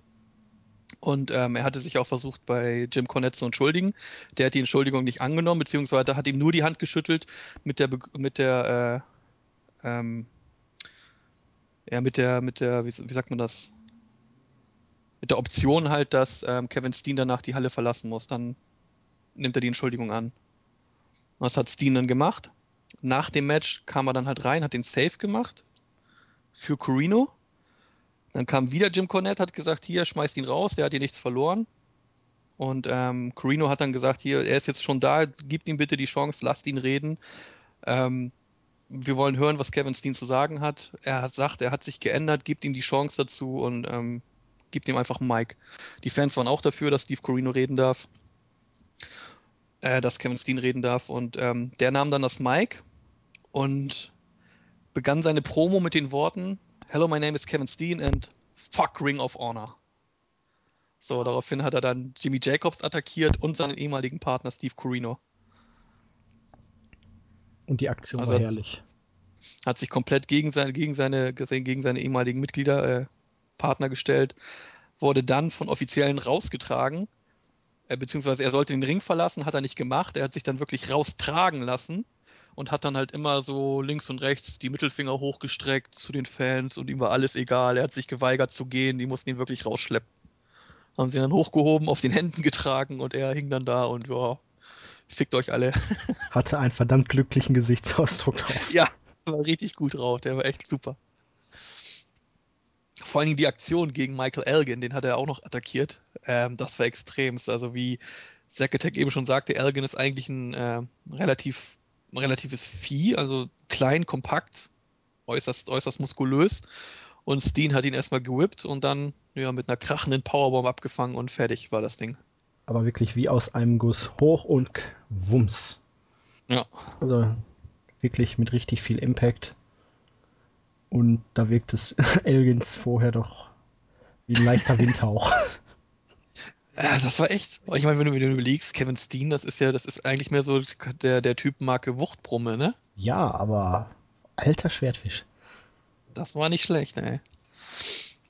Und ähm, er hatte sich auch versucht, bei Jim Cornette zu entschuldigen. Der hat die Entschuldigung nicht angenommen, beziehungsweise hat ihm nur die Hand geschüttelt mit der, mit der, äh, ähm, ja, mit der, mit der, wie, wie sagt man das? Mit der Option halt, dass ähm, Kevin Steen danach die Halle verlassen muss. Dann nimmt er die Entschuldigung an. Was hat Steen dann gemacht? Nach dem Match kam er dann halt rein, hat den Safe gemacht für Corino. Dann kam wieder Jim Cornette, hat gesagt, hier, schmeißt ihn raus, der hat hier nichts verloren. Und ähm, Corino hat dann gesagt, hier, er ist jetzt schon da, gibt ihm bitte die Chance, lasst ihn reden. Ähm, wir wollen hören, was Kevin Steen zu sagen hat. Er sagt, er hat sich geändert, gibt ihm die Chance dazu und ähm, gibt ihm einfach einen Mic. Die Fans waren auch dafür, dass Steve Corino reden darf äh, dass Kevin Steen reden darf. Und ähm, der nahm dann das Mic und begann seine Promo mit den Worten: Hello, my name is Kevin Steen and fuck Ring of Honor. So, daraufhin hat er dann Jimmy Jacobs attackiert und seinen ehemaligen Partner Steve Corino. Und die Aktion also war herrlich. Hat sich komplett gegen seine, gegen seine, gegen seine ehemaligen Mitglieder, äh, Partner gestellt, wurde dann von Offiziellen rausgetragen äh, beziehungsweise er sollte den Ring verlassen, hat er nicht gemacht. Er hat sich dann wirklich raustragen lassen und hat dann halt immer so links und rechts die Mittelfinger hochgestreckt zu den Fans und ihm war alles egal. Er hat sich geweigert zu gehen, die mussten ihn wirklich rausschleppen. Haben sie dann hochgehoben, auf den Händen getragen und er hing dann da und ja, fickt euch alle. Hatte einen verdammt glücklichen Gesichtsausdruck drauf. Ja, war richtig gut drauf, der war echt super. Vor allen Dingen die Aktion gegen Michael Elgin, den hat er auch noch attackiert. Ähm, das war extremst. Also wie Zack eben schon sagte, Elgin ist eigentlich ein äh, relativ ein relatives Vieh, also klein, kompakt, äußerst, äußerst muskulös. Und Steen hat ihn erstmal gewippt und dann ja, mit einer krachenden Powerbomb abgefangen und fertig war das Ding. Aber wirklich wie aus einem Guss hoch und wumms. Ja. Also wirklich mit richtig viel Impact. Und da wirkt es Elgins vorher doch wie ein leichter Windhauch. Ja, das war echt. Ich meine, wenn du mir überlegst, Kevin Steen, das ist ja, das ist eigentlich mehr so der, der Typenmarke Wuchtbrumme, ne? Ja, aber alter Schwertfisch. Das war nicht schlecht, ey.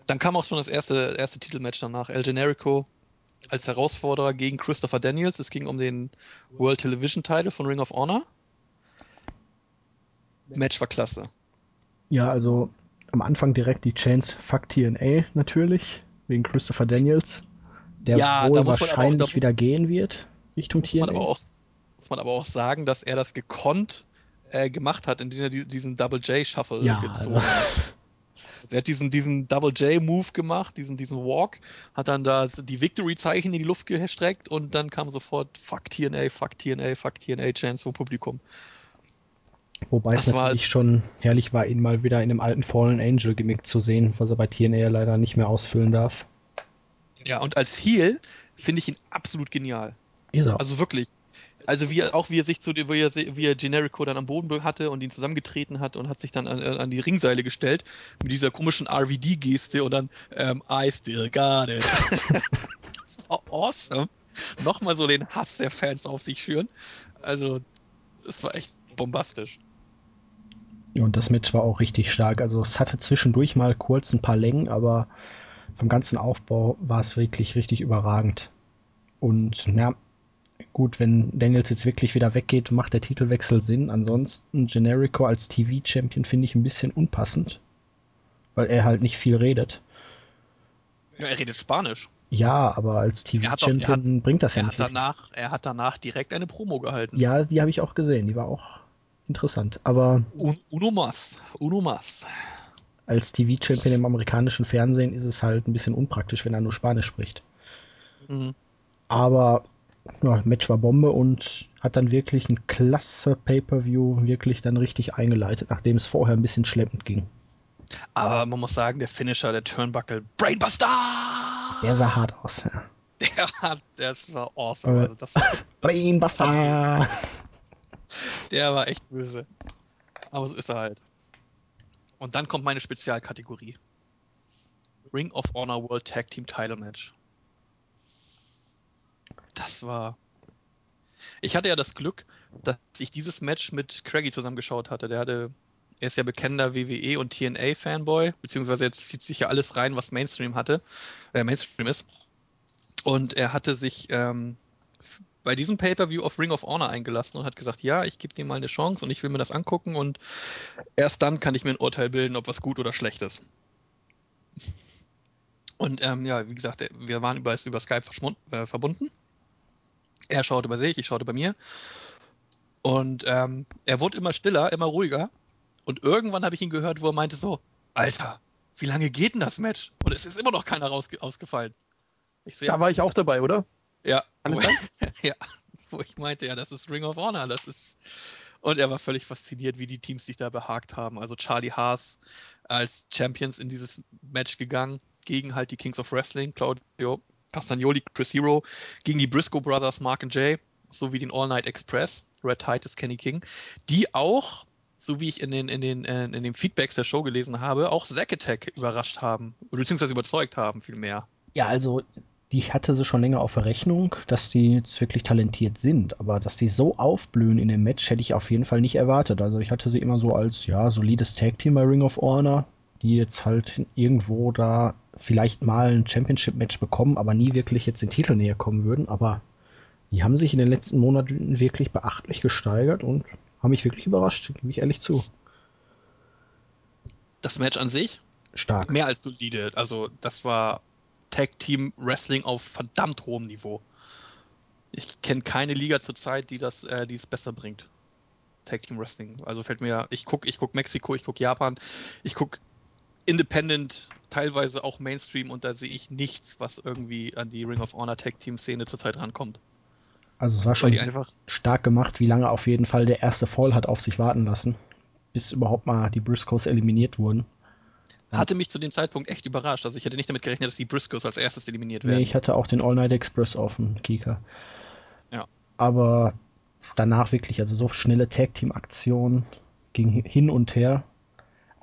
Dann kam auch schon das erste, erste Titelmatch danach. El Generico als Herausforderer gegen Christopher Daniels. Es ging um den World Television Title von Ring of Honor. Match war klasse. Ja, also am Anfang direkt die Chance Fuck TNA natürlich, wegen Christopher Daniels, der ja, wohl wahrscheinlich auch, wieder muss, gehen wird Richtung TNA. Man auch, muss man aber auch sagen, dass er das gekonnt äh, gemacht hat, indem er diesen Double J-Shuffle ja, gezogen also. hat. Also er hat diesen, diesen Double J-Move gemacht, diesen, diesen Walk, hat dann da die Victory-Zeichen in die Luft gestreckt und dann kam sofort Fuck TNA, Fuck TNA, Fuck TNA Chance vom Publikum. Wobei das es natürlich schon herrlich war, ihn mal wieder in einem alten Fallen Angel Gimmick zu sehen, was er bei TNA leider nicht mehr ausfüllen darf. Ja, und als Heel finde ich ihn absolut genial. Ist er. Also wirklich. Also wie er, auch wie er sich zu wie er, wie er Generico dann am Boden hatte und ihn zusammengetreten hat und hat sich dann an, an die Ringseile gestellt mit dieser komischen RVD-Geste und dann ähm, I still got it. das war awesome. Nochmal so den Hass der Fans auf sich schüren. Also, das war echt bombastisch. Ja, und das Match war auch richtig stark. Also es hatte zwischendurch mal kurz ein paar Längen, aber vom ganzen Aufbau war es wirklich richtig überragend. Und ja, gut, wenn Daniels jetzt wirklich wieder weggeht, macht der Titelwechsel Sinn. Ansonsten Generico als TV-Champion finde ich ein bisschen unpassend, weil er halt nicht viel redet. Ja, er redet Spanisch. Ja, aber als TV-Champion bringt das ja nicht. Danach, er hat danach direkt eine Promo gehalten. Ja, die habe ich auch gesehen. Die war auch interessant. Aber. Uno mas. Uno mas. Als TV-Champion im amerikanischen Fernsehen ist es halt ein bisschen unpraktisch, wenn er nur Spanisch spricht. Mhm. Aber ja, Match war Bombe und hat dann wirklich ein klasse Pay-Per-View wirklich dann richtig eingeleitet, nachdem es vorher ein bisschen schleppend ging. Aber man muss sagen, der Finisher, der Turnbuckle, Brainbuster! Der sah hart aus, ja. Der, hat, das war awesome. Also das Brainbuster! Der war echt böse. Aber so ist er halt. Und dann kommt meine Spezialkategorie. Ring of Honor World Tag Team Title Match. Das war. Ich hatte ja das Glück, dass ich dieses Match mit Craigie zusammengeschaut hatte. Der hatte, er ist ja bekennender WWE und TNA Fanboy, beziehungsweise jetzt zieht sich ja alles rein, was Mainstream hatte, äh, Mainstream ist. Und er hatte sich ähm, bei diesem Pay-Per-View auf Ring of Honor eingelassen und hat gesagt, ja, ich gebe dir mal eine Chance und ich will mir das angucken und erst dann kann ich mir ein Urteil bilden, ob was gut oder schlecht ist. Und ähm, ja, wie gesagt, wir waren über, über Skype äh, verbunden. Er schaute bei sich, ich schaute bei mir. Und ähm, er wurde immer stiller, immer ruhiger. Und irgendwann habe ich ihn gehört, wo er meinte so, Alter, wie lange geht denn das Match? Und es ist immer noch keiner raus ausgefallen. So, ja, da war ich auch dabei, oder? Ja. Wo, ja, wo ich meinte, ja, das ist Ring of Honor, das ist. Und er war völlig fasziniert, wie die Teams sich da behagt haben. Also Charlie Haas als Champions in dieses Match gegangen, gegen halt die Kings of Wrestling, Claudio Castagnoli, Chris Hero, gegen die Briscoe Brothers, Mark und Jay, sowie den All Night Express, Red Titus, Kenny King, die auch, so wie ich in den, in den, äh, in den Feedbacks der Show gelesen habe, auch Zack Attack überrascht haben, beziehungsweise überzeugt haben, vielmehr. Ja, also die hatte sie schon länger auf der Rechnung, dass die jetzt wirklich talentiert sind. Aber dass die so aufblühen in dem Match, hätte ich auf jeden Fall nicht erwartet. Also ich hatte sie immer so als, ja, solides Tag-Team bei Ring of Honor, die jetzt halt irgendwo da vielleicht mal ein Championship-Match bekommen, aber nie wirklich jetzt den Titel näher kommen würden. Aber die haben sich in den letzten Monaten wirklich beachtlich gesteigert und haben mich wirklich überrascht, gebe ich ehrlich zu. Das Match an sich? Stark. Mehr als solide. Also das war Tag Team Wrestling auf verdammt hohem Niveau. Ich kenne keine Liga zurzeit, die das, äh, die es besser bringt. Tag Team Wrestling. Also fällt mir, ich gucke ich guck Mexiko, ich gucke Japan, ich gucke Independent, teilweise auch Mainstream und da sehe ich nichts, was irgendwie an die Ring of Honor Tag Team Szene zurzeit rankommt. Also es war schon stark gemacht, wie lange auf jeden Fall der erste Fall hat auf sich warten lassen, bis überhaupt mal die Briscoes eliminiert wurden. Hatte mich zu dem Zeitpunkt echt überrascht. Also ich hätte nicht damit gerechnet, dass die Briscoes als erstes eliminiert werden. Nee, ich hatte auch den All Night Express auf dem Kika. Ja. Aber danach wirklich, also so schnelle Tag-Team-Aktionen ging hin und her.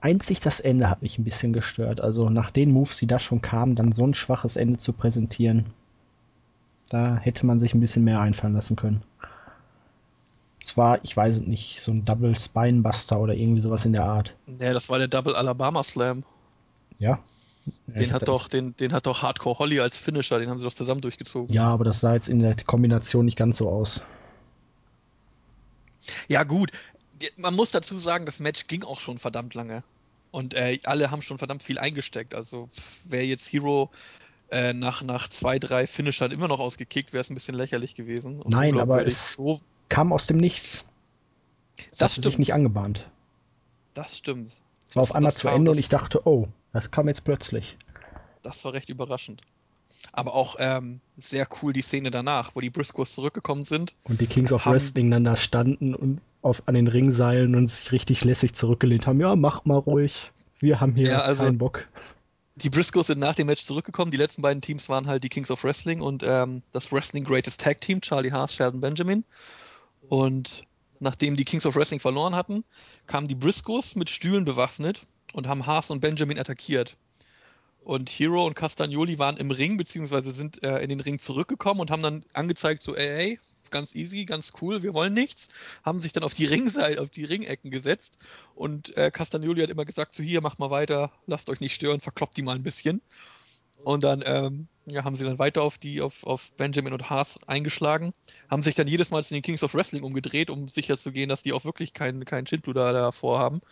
Einzig das Ende hat mich ein bisschen gestört. Also nach den Moves, die da schon kamen, dann so ein schwaches Ende zu präsentieren, da hätte man sich ein bisschen mehr einfallen lassen können. Zwar, ich weiß es nicht, so ein Double Spinebuster oder irgendwie sowas in der Art. Nee, das war der Double Alabama Slam. Ja. Den hat, doch, den, den hat doch Hardcore Holly als Finisher, den haben sie doch zusammen durchgezogen. Ja, aber das sah jetzt in der Kombination nicht ganz so aus. Ja, gut. Man muss dazu sagen, das Match ging auch schon verdammt lange. Und äh, alle haben schon verdammt viel eingesteckt. Also, wer jetzt Hero äh, nach, nach zwei, drei Finishern immer noch ausgekickt, wäre es ein bisschen lächerlich gewesen. Und Nein, aber es so kam aus dem Nichts. Es das hat sich nicht angebahnt. Das stimmt. Es war auf einmal zu Ende und ich dachte, oh, das kam jetzt plötzlich. Das war recht überraschend. Aber auch ähm, sehr cool die Szene danach, wo die Briscoes zurückgekommen sind. Und die Kings of Wrestling dann da standen und auf, an den Ringseilen und sich richtig lässig zurückgelehnt haben. Ja, mach mal ruhig. Wir haben hier ja, also, keinen Bock. Die Briscoes sind nach dem Match zurückgekommen. Die letzten beiden Teams waren halt die Kings of Wrestling und ähm, das Wrestling Greatest Tag Team, Charlie Haas, Sheldon Benjamin. Und nachdem die Kings of Wrestling verloren hatten, kamen die Briscoes mit Stühlen bewaffnet und haben Haas und Benjamin attackiert. Und Hero und Castagnoli waren im Ring, beziehungsweise sind äh, in den Ring zurückgekommen und haben dann angezeigt, so, ey, ey, ganz easy, ganz cool, wir wollen nichts. Haben sich dann auf die Ringseite, auf die Ringecken gesetzt und äh, Castagnoli hat immer gesagt, so hier, macht mal weiter, lasst euch nicht stören, verkloppt die mal ein bisschen. Und dann ähm, ja, haben sie dann weiter auf die, auf, auf Benjamin und Haas eingeschlagen, haben sich dann jedes Mal zu den Kings of Wrestling umgedreht, um sicherzugehen, dass die auch wirklich keinen kein Schindluder davor haben.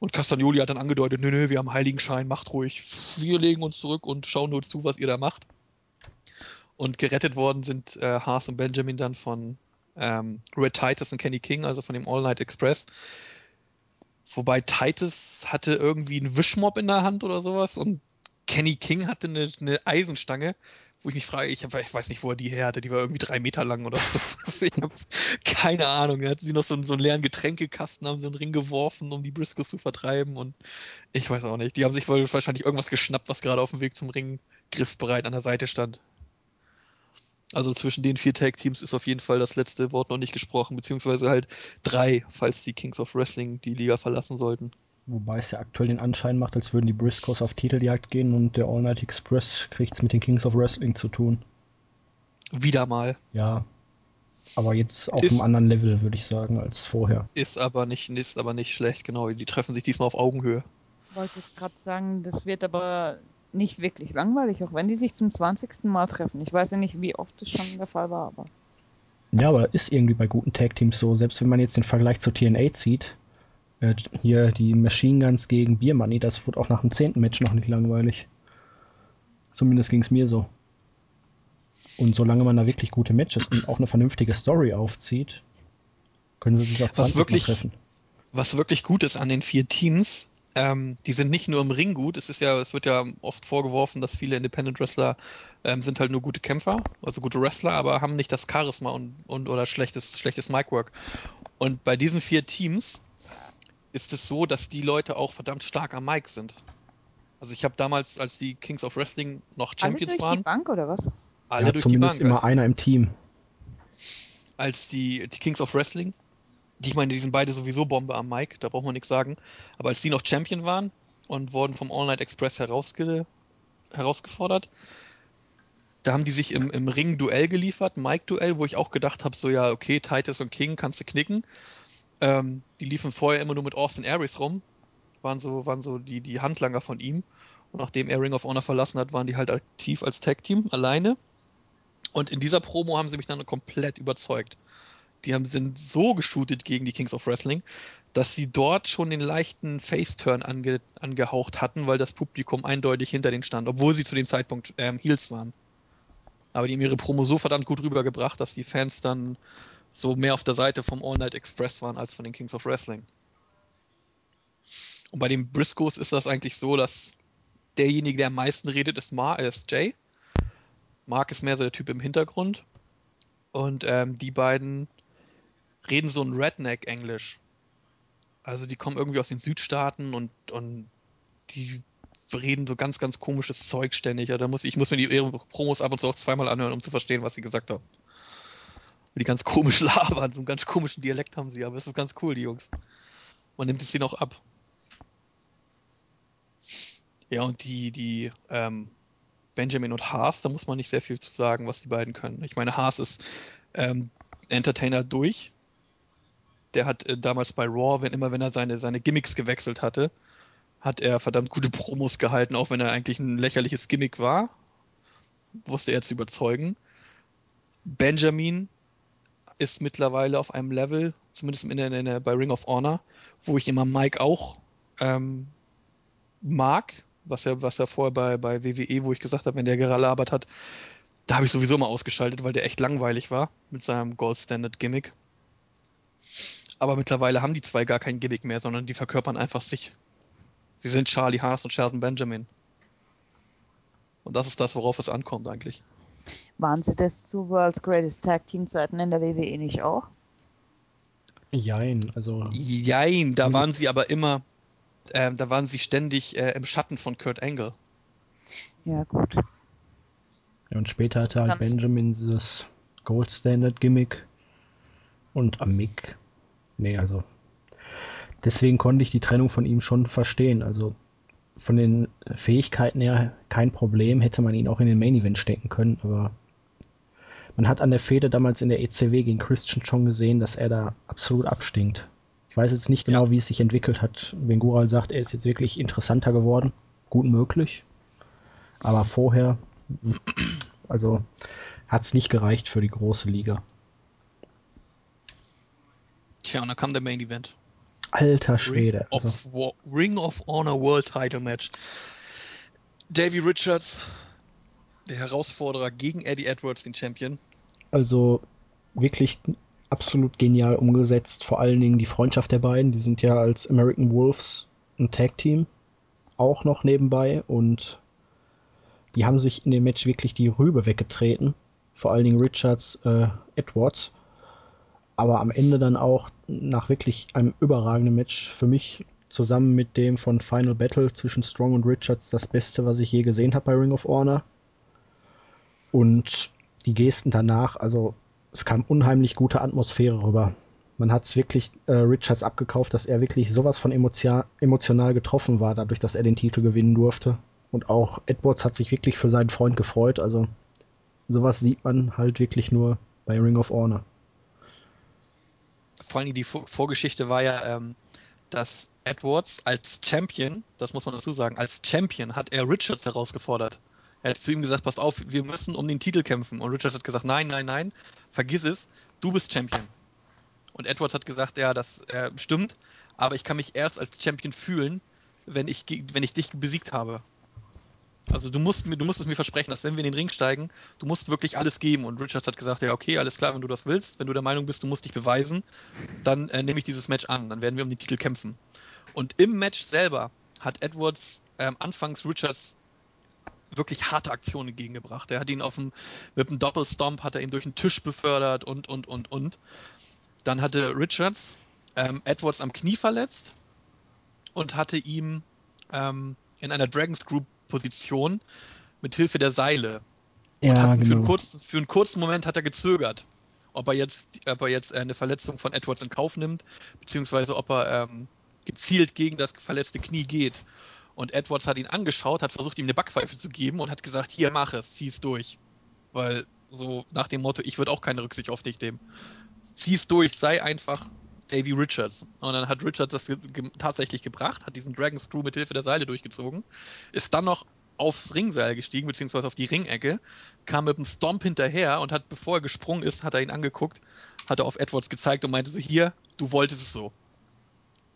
Und Castagnoli hat dann angedeutet, nö, nö, wir haben Heiligenschein, macht ruhig. Wir legen uns zurück und schauen nur zu, was ihr da macht. Und gerettet worden sind äh, Haas und Benjamin dann von ähm, Red Titus und Kenny King, also von dem All Night Express. Wobei Titus hatte irgendwie einen Wischmob in der Hand oder sowas und Kenny King hatte eine, eine Eisenstange, wo ich mich frage, ich, hab, ich, weiß nicht, wo er die her hatte, die war irgendwie drei Meter lang oder so. ich habe keine Ahnung. Da hatten sie noch so, so einen leeren Getränkekasten, haben so einen Ring geworfen, um die Briscoes zu vertreiben und ich weiß auch nicht. Die haben sich wohl wahrscheinlich irgendwas geschnappt, was gerade auf dem Weg zum Ring griffbereit an der Seite stand. Also zwischen den vier Tag-Teams ist auf jeden Fall das letzte Wort noch nicht gesprochen, beziehungsweise halt drei, falls die Kings of Wrestling die Liga verlassen sollten. Wobei es ja aktuell den Anschein macht, als würden die Briscoes auf Titeljagd gehen und der All Night Express kriegt es mit den Kings of Wrestling zu tun. Wieder mal. Ja. Aber jetzt auf ist, einem anderen Level, würde ich sagen, als vorher. Ist aber nicht, ist aber nicht schlecht, genau. Die treffen sich diesmal auf Augenhöhe. Ich wollte jetzt gerade sagen, das wird aber nicht wirklich langweilig, auch wenn die sich zum 20. Mal treffen. Ich weiß ja nicht, wie oft das schon der Fall war, aber. Ja, aber ist irgendwie bei guten Tag-Teams so. Selbst wenn man jetzt den Vergleich zu TNA zieht, äh, hier die Machine Guns gegen Beer Money, das wurde auch nach dem zehnten Match noch nicht langweilig. Zumindest ging es mir so. Und solange man da wirklich gute Matches und auch eine vernünftige Story aufzieht, können sie sich auch 20 was wirklich, treffen. Was wirklich gut ist an den vier Teams, ähm, die sind nicht nur im Ring gut. Es ist ja, es wird ja oft vorgeworfen, dass viele Independent Wrestler ähm, sind halt nur gute Kämpfer, also gute Wrestler, aber haben nicht das Charisma und, und oder schlechtes, schlechtes Micwork. Und bei diesen vier Teams ist es so, dass die Leute auch verdammt stark am Mic sind. Also ich habe damals, als die Kings of Wrestling noch Champions Alle durch waren, die Bank oder was? alle ja, durch zumindest die Bank. immer einer im Team. als die, die Kings of Wrestling, die ich meine, die sind beide sowieso Bombe am Mic, da braucht man nichts sagen, aber als die noch Champion waren und wurden vom All Night Express herausge herausgefordert, da haben die sich im, im Ring Duell geliefert, Mic-Duell, wo ich auch gedacht habe, so ja, okay, Titus und King kannst du knicken. Ähm, die liefen vorher immer nur mit Austin Aries rum, waren so, waren so die, die Handlanger von ihm. Und nachdem er Ring of Honor verlassen hat, waren die halt aktiv als Tag-Team alleine. Und in dieser Promo haben sie mich dann komplett überzeugt. Die haben, sind so geshootet gegen die Kings of Wrestling, dass sie dort schon den leichten Face-Turn ange, angehaucht hatten, weil das Publikum eindeutig hinter denen stand, obwohl sie zu dem Zeitpunkt ähm, Heels waren. Aber die haben ihre Promo so verdammt gut rübergebracht, dass die Fans dann so mehr auf der Seite vom All Night Express waren als von den Kings of Wrestling. Und bei den Briscoes ist das eigentlich so, dass derjenige, der am meisten redet, ist, Mar ist Jay. Mark ist mehr so der Typ im Hintergrund. Und ähm, die beiden reden so ein Redneck-Englisch. Also die kommen irgendwie aus den Südstaaten und, und die reden so ganz, ganz komisches Zeug ständig. Ja, da muss, ich muss mir die Promos ab und zu auch zweimal anhören, um zu verstehen, was sie gesagt haben. Die ganz komisch labern, so einen ganz komischen Dialekt haben sie, aber es ist ganz cool, die Jungs. Man nimmt es ihnen auch ab. Ja, und die, die ähm, Benjamin und Haas, da muss man nicht sehr viel zu sagen, was die beiden können. Ich meine, Haas ist ähm, Entertainer durch. Der hat äh, damals bei Raw, wenn immer wenn er seine, seine Gimmicks gewechselt hatte, hat er verdammt gute Promos gehalten, auch wenn er eigentlich ein lächerliches Gimmick war. Wusste er zu überzeugen. Benjamin ist mittlerweile auf einem Level, zumindest in der, bei Ring of Honor, wo ich immer Mike auch ähm, mag, was er, was er vorher bei, bei WWE, wo ich gesagt habe, wenn der gelabert hat, da habe ich sowieso mal ausgeschaltet, weil der echt langweilig war mit seinem Gold Standard Gimmick. Aber mittlerweile haben die zwei gar kein Gimmick mehr, sondern die verkörpern einfach sich. Sie sind Charlie Haas und Sheldon Benjamin. Und das ist das, worauf es ankommt eigentlich. Waren sie das zu World's Greatest Tag Team Zeiten in der WWE nicht auch? Jein, also Jein, da waren sie aber immer, ähm, da waren sie ständig äh, im Schatten von Kurt Angle. Ja, gut. Ja, und später hatte halt Benjamin dieses Gold Standard Gimmick und am Mick. Nee, also. Deswegen konnte ich die Trennung von ihm schon verstehen. Also von den Fähigkeiten her kein Problem, hätte man ihn auch in den Main Event stecken können, aber man hat an der Fehde damals in der ECW gegen Christian schon gesehen, dass er da absolut abstinkt. Ich weiß jetzt nicht genau, wie es sich entwickelt hat. Wenn Gural sagt, er ist jetzt wirklich interessanter geworden, gut möglich. Aber vorher, also hat es nicht gereicht für die große Liga. Tja, und dann kam der Main Event. Alter Schwede. Ring, Also, of, Wa- Ring of Honor World Title Match. Davey Richards, der Herausforderer gegen Eddie Edwards, den Champion. also wirklich absolut genial umgesetzt. Vor allen Dingen die Freundschaft der beiden. Die sind ja als American Wolves ein Tag-Team auch noch nebenbei und die haben sich in dem Match wirklich die Rübe weggetreten. Vor allen Dingen Richards, äh, Edwards. Aber am Ende dann auch nach wirklich einem überragenden Match für mich zusammen mit dem von Final Battle zwischen Strong und Richards das Beste, was ich je gesehen habe bei Ring of Honor. Und die Gesten danach, also es kam unheimlich gute Atmosphäre rüber. Man hat es wirklich äh, Richards abgekauft, dass er wirklich sowas von emotia- emotional getroffen war, dadurch, dass er den Titel gewinnen durfte. Und auch Edwards hat sich wirklich für seinen Freund gefreut. Also sowas sieht man halt wirklich nur bei Ring of Honor. Vor allem die Vor Vorgeschichte war ja, ähm, dass Edwards als Champion, das muss man dazu sagen, als Champion hat er Richards herausgefordert. Er hat zu ihm gesagt, pass auf, wir müssen um den Titel kämpfen. Und Richards hat gesagt, nein, nein, nein, vergiss es, du bist Champion. Und Edwards hat gesagt, ja, das äh, stimmt, aber ich kann mich erst als Champion fühlen, wenn ich, wenn ich dich besiegt habe. Also du musst, du musst es mir versprechen, dass wenn wir in den Ring steigen, du musst wirklich alles geben. Und Richards hat gesagt, ja okay, alles klar, wenn du das willst, wenn du der Meinung bist, du musst dich beweisen, dann äh, nehme ich dieses Match an, dann werden wir um den Titel kämpfen. Und im Match selber hat Edwards ähm, anfangs Richards wirklich harte Aktionen entgegengebracht. Er hat ihn auf dem, mit einem Doppelstomp hat er ihn durch den Tisch befördert und, und, und, und. Dann hatte Richards ähm, Edwards am Knie verletzt und hatte ihm ähm, in einer Dragons Group Position mit Hilfe der Seile. Und Ja, hat für, einen genau. kurzen, für einen kurzen Moment hat er gezögert, ob er jetzt, ob er jetzt äh, eine Verletzung von Edwards in Kauf nimmt, beziehungsweise ob er ähm, gezielt gegen das verletzte Knie geht. Und Edwards hat ihn angeschaut, hat versucht, ihm eine Backpfeife zu geben und hat gesagt, hier, mach es, zieh es durch. Weil so nach dem Motto, ich würde auch keine Rücksicht auf dich nehmen. Zieh es durch, sei einfach Davy Richards. Und dann hat Richards das ge ge tatsächlich gebracht, hat diesen Dragon Screw mit Hilfe der Seile durchgezogen, ist dann noch aufs Ringseil gestiegen, beziehungsweise auf die Ringecke, kam mit einem Stomp hinterher und hat, bevor er gesprungen ist, hat er ihn angeguckt, hat er auf Edwards gezeigt und meinte so, hier, du wolltest es so.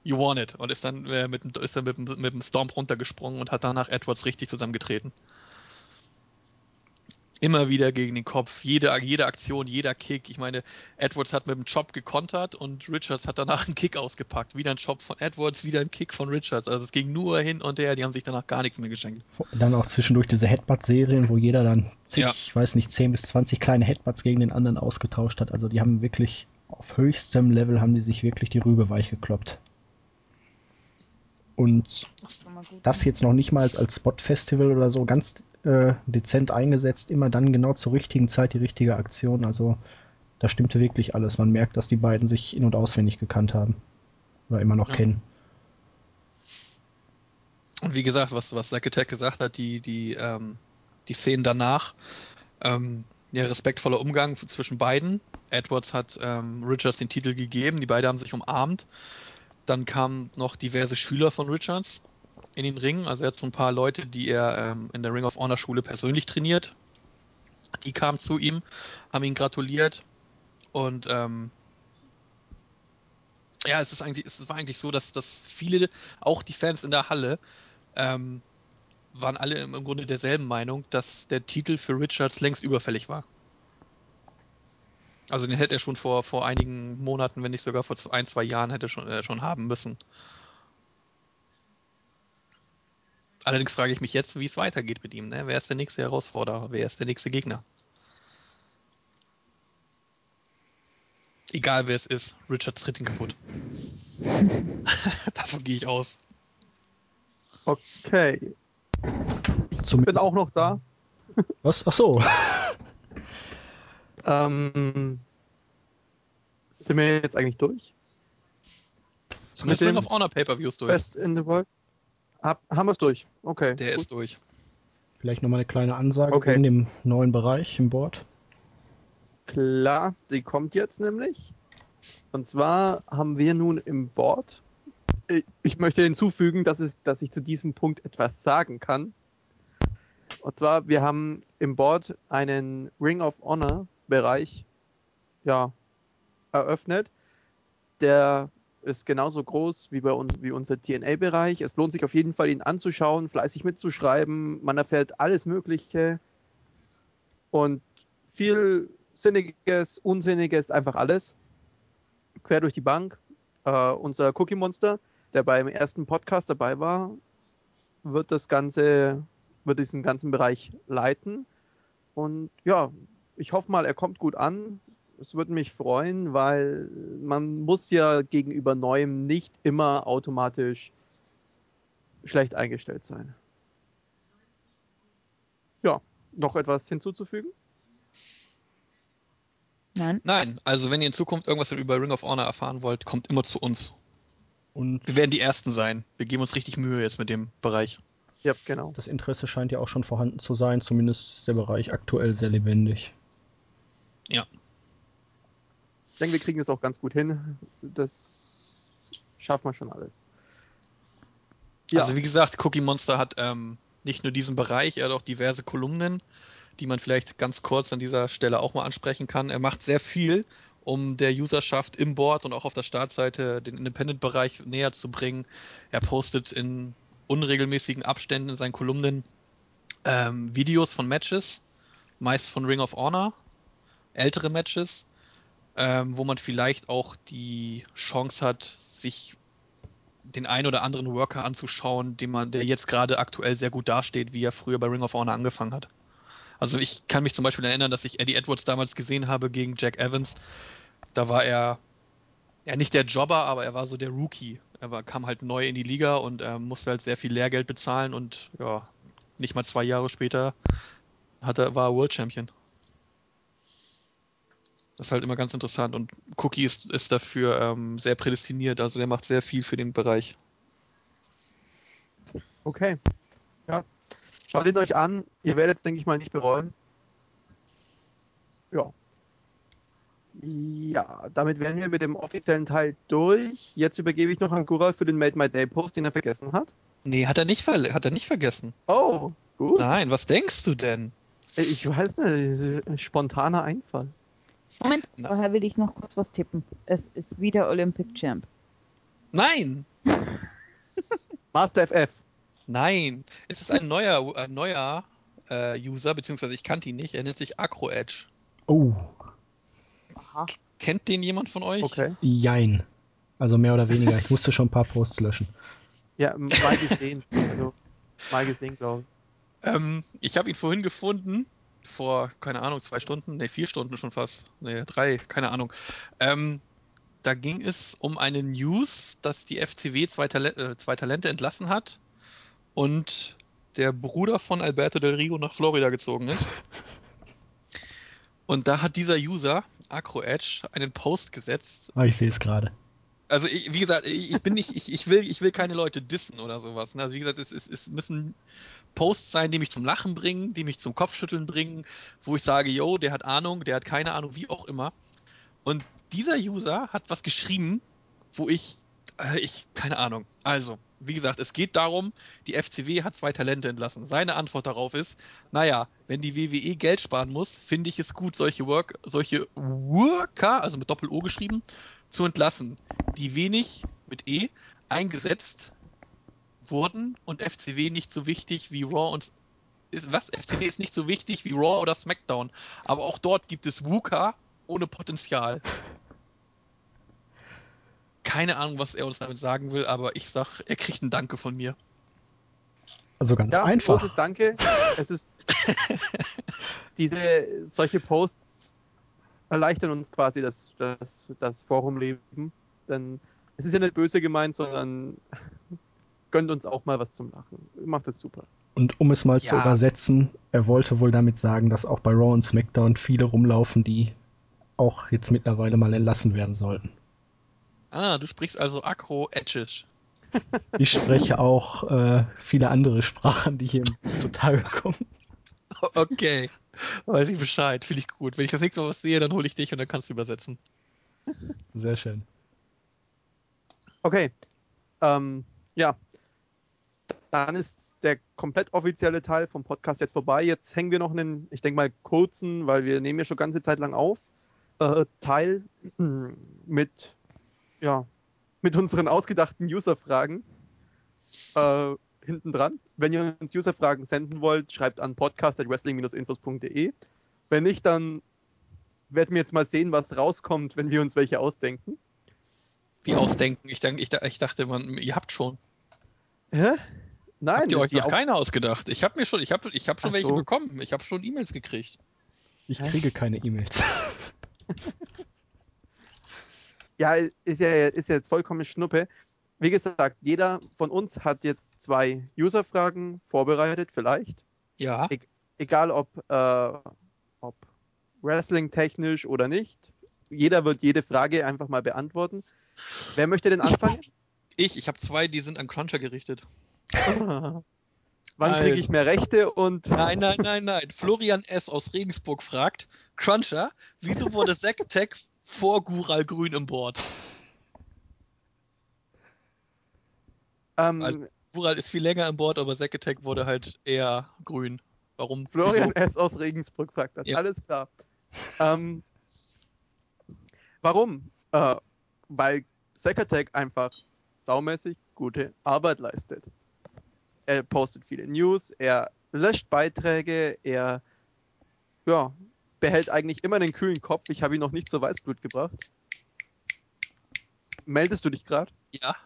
You want it. Und ist dann, äh, mit, dem- ist dann mit, mit dem Stomp runtergesprungen und hat danach Edwards richtig zusammengetreten. Immer wieder gegen den Kopf, jede, jede Aktion, jeder Kick. Ich meine, Edwards hat mit dem Chop gekontert und Richards hat danach einen Kick ausgepackt. Wieder ein Chop von Edwards, wieder ein Kick von Richards. Also es ging nur hin und her, die haben sich danach gar nichts mehr geschenkt. Dann auch zwischendurch diese Headbutt-Serien, wo jeder dann zig, Ja. ich weiß nicht, 10 bis 20 kleine Headbutts gegen den anderen ausgetauscht hat. Also die haben wirklich auf höchstem Level haben die sich wirklich die Rübe weich gekloppt. Und gut. das jetzt noch nicht mal als, als Spot-Festival oder so ganz äh, dezent eingesetzt, immer dann genau zur richtigen Zeit die richtige Aktion. Also da stimmte wirklich alles. Man merkt, dass die beiden sich in- und auswendig gekannt haben. Oder immer noch Ja. kennen. Und wie gesagt, was, was Zack Attack gesagt hat, die, die, ähm, die Szenen danach, ähm, ja, respektvoller Umgang zwischen beiden. Edwards hat ähm, Richards den Titel gegeben, die beiden haben sich umarmt. Dann kamen noch diverse Schüler von Richards in den Ring. Also er hat so ein paar Leute, die er ähm, in der Ring of Honor Schule persönlich trainiert. Die kamen zu ihm, haben ihn gratuliert und ähm, ja, es ist eigentlich, es war eigentlich so, dass, dass viele, auch die Fans in der Halle, ähm, waren alle im, im Grunde derselben Meinung, dass der Titel für Richards längst überfällig war. Also den hätte er schon vor, vor einigen Monaten, wenn nicht sogar vor ein, zwei Jahren, hätte er schon, äh, schon haben müssen. Allerdings frage ich mich jetzt, wie es weitergeht mit ihm. Ne? Wer ist der nächste Herausforderer? Wer ist der nächste Gegner? Egal wer es ist, Richards tritt ihn kaputt. Davon gehe ich aus. Okay, ich Zumindest- bin auch noch da. Was? Ach so. Ähm, sind wir jetzt eigentlich durch? Zumindest dem Ring of Honor Pay-Per-Views durch. Best in the World? Hab, haben wir es durch? Okay. Der gut. ist durch. Vielleicht nochmal eine kleine Ansage Okay. in dem neuen Bereich im Board. Klar, sie kommt jetzt nämlich. Und zwar haben wir nun im Board. Ich- Ich möchte hinzufügen, dass, es, dass ich zu diesem Punkt etwas sagen kann. Und zwar, wir haben im Board einen Ring of Honor Bereich ja, eröffnet. Der ist genauso groß wie bei uns, wie unser TNA-Bereich. Es lohnt sich auf jeden Fall, ihn anzuschauen, fleißig mitzuschreiben. Man erfährt alles Mögliche. Und viel Sinniges, Unsinniges, einfach alles. Quer durch die Bank. Äh, unser Cookie Monster, der beim ersten Podcast dabei war, wird das Ganze, wird diesen ganzen Bereich leiten. Und ja, ich hoffe mal, er kommt gut an. Es würde mich freuen, weil man muss ja gegenüber Neuem nicht immer automatisch schlecht eingestellt sein. Ja, noch etwas hinzuzufügen? Nein. Nein, also wenn ihr in Zukunft irgendwas über Ring of Honor erfahren wollt, kommt immer zu uns. Und Wir werden die Ersten sein. Wir geben uns richtig Mühe jetzt mit dem Bereich. Ja, genau. das Interesse scheint ja auch schon vorhanden zu sein. Zumindest ist der Bereich aktuell sehr lebendig. Ja. Ich denke, wir kriegen es auch ganz gut hin. Das schaffen wir schon alles. Ja. Also wie gesagt, Cookie Monster hat ähm, nicht nur diesen Bereich, er hat auch diverse Kolumnen, die man vielleicht ganz kurz an dieser Stelle auch mal ansprechen kann. Er macht sehr viel, um der Userschaft im Board und auch auf der Startseite den Independent-Bereich näher zu bringen. Er postet in unregelmäßigen Abständen in seinen Kolumnen ähm, Videos von Matches, meist von Ring of Honor, ältere Matches, ähm, wo man vielleicht auch die Chance hat, sich den ein oder anderen Worker anzuschauen, den man, der jetzt gerade aktuell sehr gut dasteht, wie er früher bei Ring of Honor angefangen hat. Also ich kann mich zum Beispiel erinnern, dass ich Eddie Edwards damals gesehen habe gegen Jack Evans. Da war er ja nicht der Jobber, aber er war so der Rookie. Er war, kam halt neu in die Liga und äh, musste halt sehr viel Lehrgeld bezahlen und ja, nicht mal zwei Jahre später hat er, war er World Champion. Das ist halt immer ganz interessant und Cookie ist, ist dafür ähm, sehr prädestiniert, also der macht sehr viel für den Bereich. Okay. Ja. Schaut ihn euch an. Ihr werdet es, denke ich mal, nicht bereuen. Ja. Ja, damit wären wir mit dem offiziellen Teil durch. Jetzt übergebe ich noch an Gura für den Made My Day Post, den er vergessen hat. Nee, hat er nicht, ver hat er nicht vergessen. Oh, gut. Nein, was denkst du denn? Ich weiß nicht, spontaner Einfall. Moment, Na. vorher will ich noch kurz was tippen. Es ist wieder Olympic Champ. Nein! Master FF. Nein! Es ist ein neuer, ein neuer äh, User, beziehungsweise ich kannte ihn nicht, er nennt sich Acro Edge. Oh, Aha. Kennt den jemand von euch? Okay. jein. Also mehr oder weniger. Ich musste schon ein paar Posts löschen. Ja, mal gesehen. Also, mal gesehen, glaube ich. Ähm, ich habe ihn vorhin gefunden, vor, keine Ahnung, zwei Stunden, ne, vier Stunden schon fast, ne, drei, keine Ahnung. Ähm, da ging es um eine News, dass die FCW zwei, Tale äh, zwei Talente entlassen hat und der Bruder von Alberto Del Rio nach Florida gezogen ist. Und da hat dieser User, Acro Edge, einen Post gesetzt, Ah, ich sehe es gerade. also ich, wie gesagt, ich, ich bin nicht, ich, ich will, ich will keine Leute dissen oder sowas. Ne? Also wie gesagt, es, es, es müssen Posts sein, die mich zum Lachen bringen, die mich zum Kopfschütteln bringen, wo ich sage, yo, der hat Ahnung, der hat keine Ahnung, wie auch immer. Und dieser User hat was geschrieben, wo ich, äh, ich, keine Ahnung. Also, wie gesagt, es geht darum, die FCW hat zwei Talente entlassen. Seine Antwort darauf ist, naja, wenn die WWE Geld sparen muss, finde ich es gut, solche Work, solche Worker, also mit Doppel-O geschrieben, zu entlassen, die wenig mit E eingesetzt wurden und FCW nicht so wichtig wie Raw und ist, was? FCW ist nicht so wichtig wie Raw oder SmackDown. Aber auch dort gibt es Wuka ohne Potenzial. Keine Ahnung, was er uns damit sagen will, aber ich sag, er kriegt ein Danke von mir. Also ganz Ja, einfach. großes Danke. Es ist diese solche Posts erleichtern uns quasi das, das, das Forumleben. Denn es ist ja nicht böse gemeint, sondern gönnt uns auch mal was zum Lachen. Macht es super. Und um es mal zu Ja. übersetzen, er wollte wohl damit sagen, dass auch bei Raw und SmackDown viele rumlaufen, die auch jetzt mittlerweile mal entlassen werden sollten. Ah, du sprichst also Akro-Edgish. Ich spreche auch äh, viele andere Sprachen, die hier zutage kommen. Okay. Weiß ich Bescheid. Finde ich gut. Wenn ich das nächste Mal was sehe, dann hole ich dich und dann kannst du übersetzen. Sehr schön. Okay. Ähm, ja. Dann ist der komplett offizielle Teil vom Podcast jetzt vorbei. Jetzt hängen wir noch einen, ich denke mal, kurzen, weil wir nehmen ja schon ganze Zeit lang auf, äh, Teil mit, ja, mit unseren ausgedachten User-Fragen äh, hinten dran. Wenn ihr uns User-Fragen senden wollt, schreibt an podcast.wrestling-infos.de. Wenn nicht, dann werden wir jetzt mal sehen, was rauskommt, wenn wir uns welche ausdenken. Wie ausdenken. Ich, denk, ich, ich dachte, man, ihr habt schon. Hä? Nein, habt ihr euch die noch keine ausgedacht? Ich habe mir schon, ich habe ich hab schon Ach welche so. bekommen. Ich habe schon E-Mails gekriegt. Ich kriege keine E-Mails. Ja, ist ja, ist ja jetzt vollkommen Schnuppe. Wie gesagt, jeder von uns hat jetzt zwei User-Fragen vorbereitet, vielleicht. Ja. Egal ob, äh, ob Wrestling-technisch oder nicht. Jeder wird jede Frage einfach mal beantworten. Wer möchte denn anfangen? Ich, ich habe zwei, die sind an Cruncher gerichtet. Wann Also. kriege ich mehr Rechte und Nein, nein, nein, nein. Florian S. aus Regensburg fragt, Cruncher, wieso wurde Zack Attack vor Gural Grün im Board? ähm, Also- Gural ist viel länger an Bord, aber Zack Attack wurde halt eher grün. Warum? Florian? S. aus Regensburg fragt das. Ja. Alles klar. Ähm, warum? Äh, weil Zack einfach saumäßig gute Arbeit leistet. Er postet viele News, er löscht Beiträge, er ja, behält eigentlich immer einen kühlen Kopf. Ich habe ihn noch nicht zur Weißglut gebracht. Meldest du dich gerade? Ja.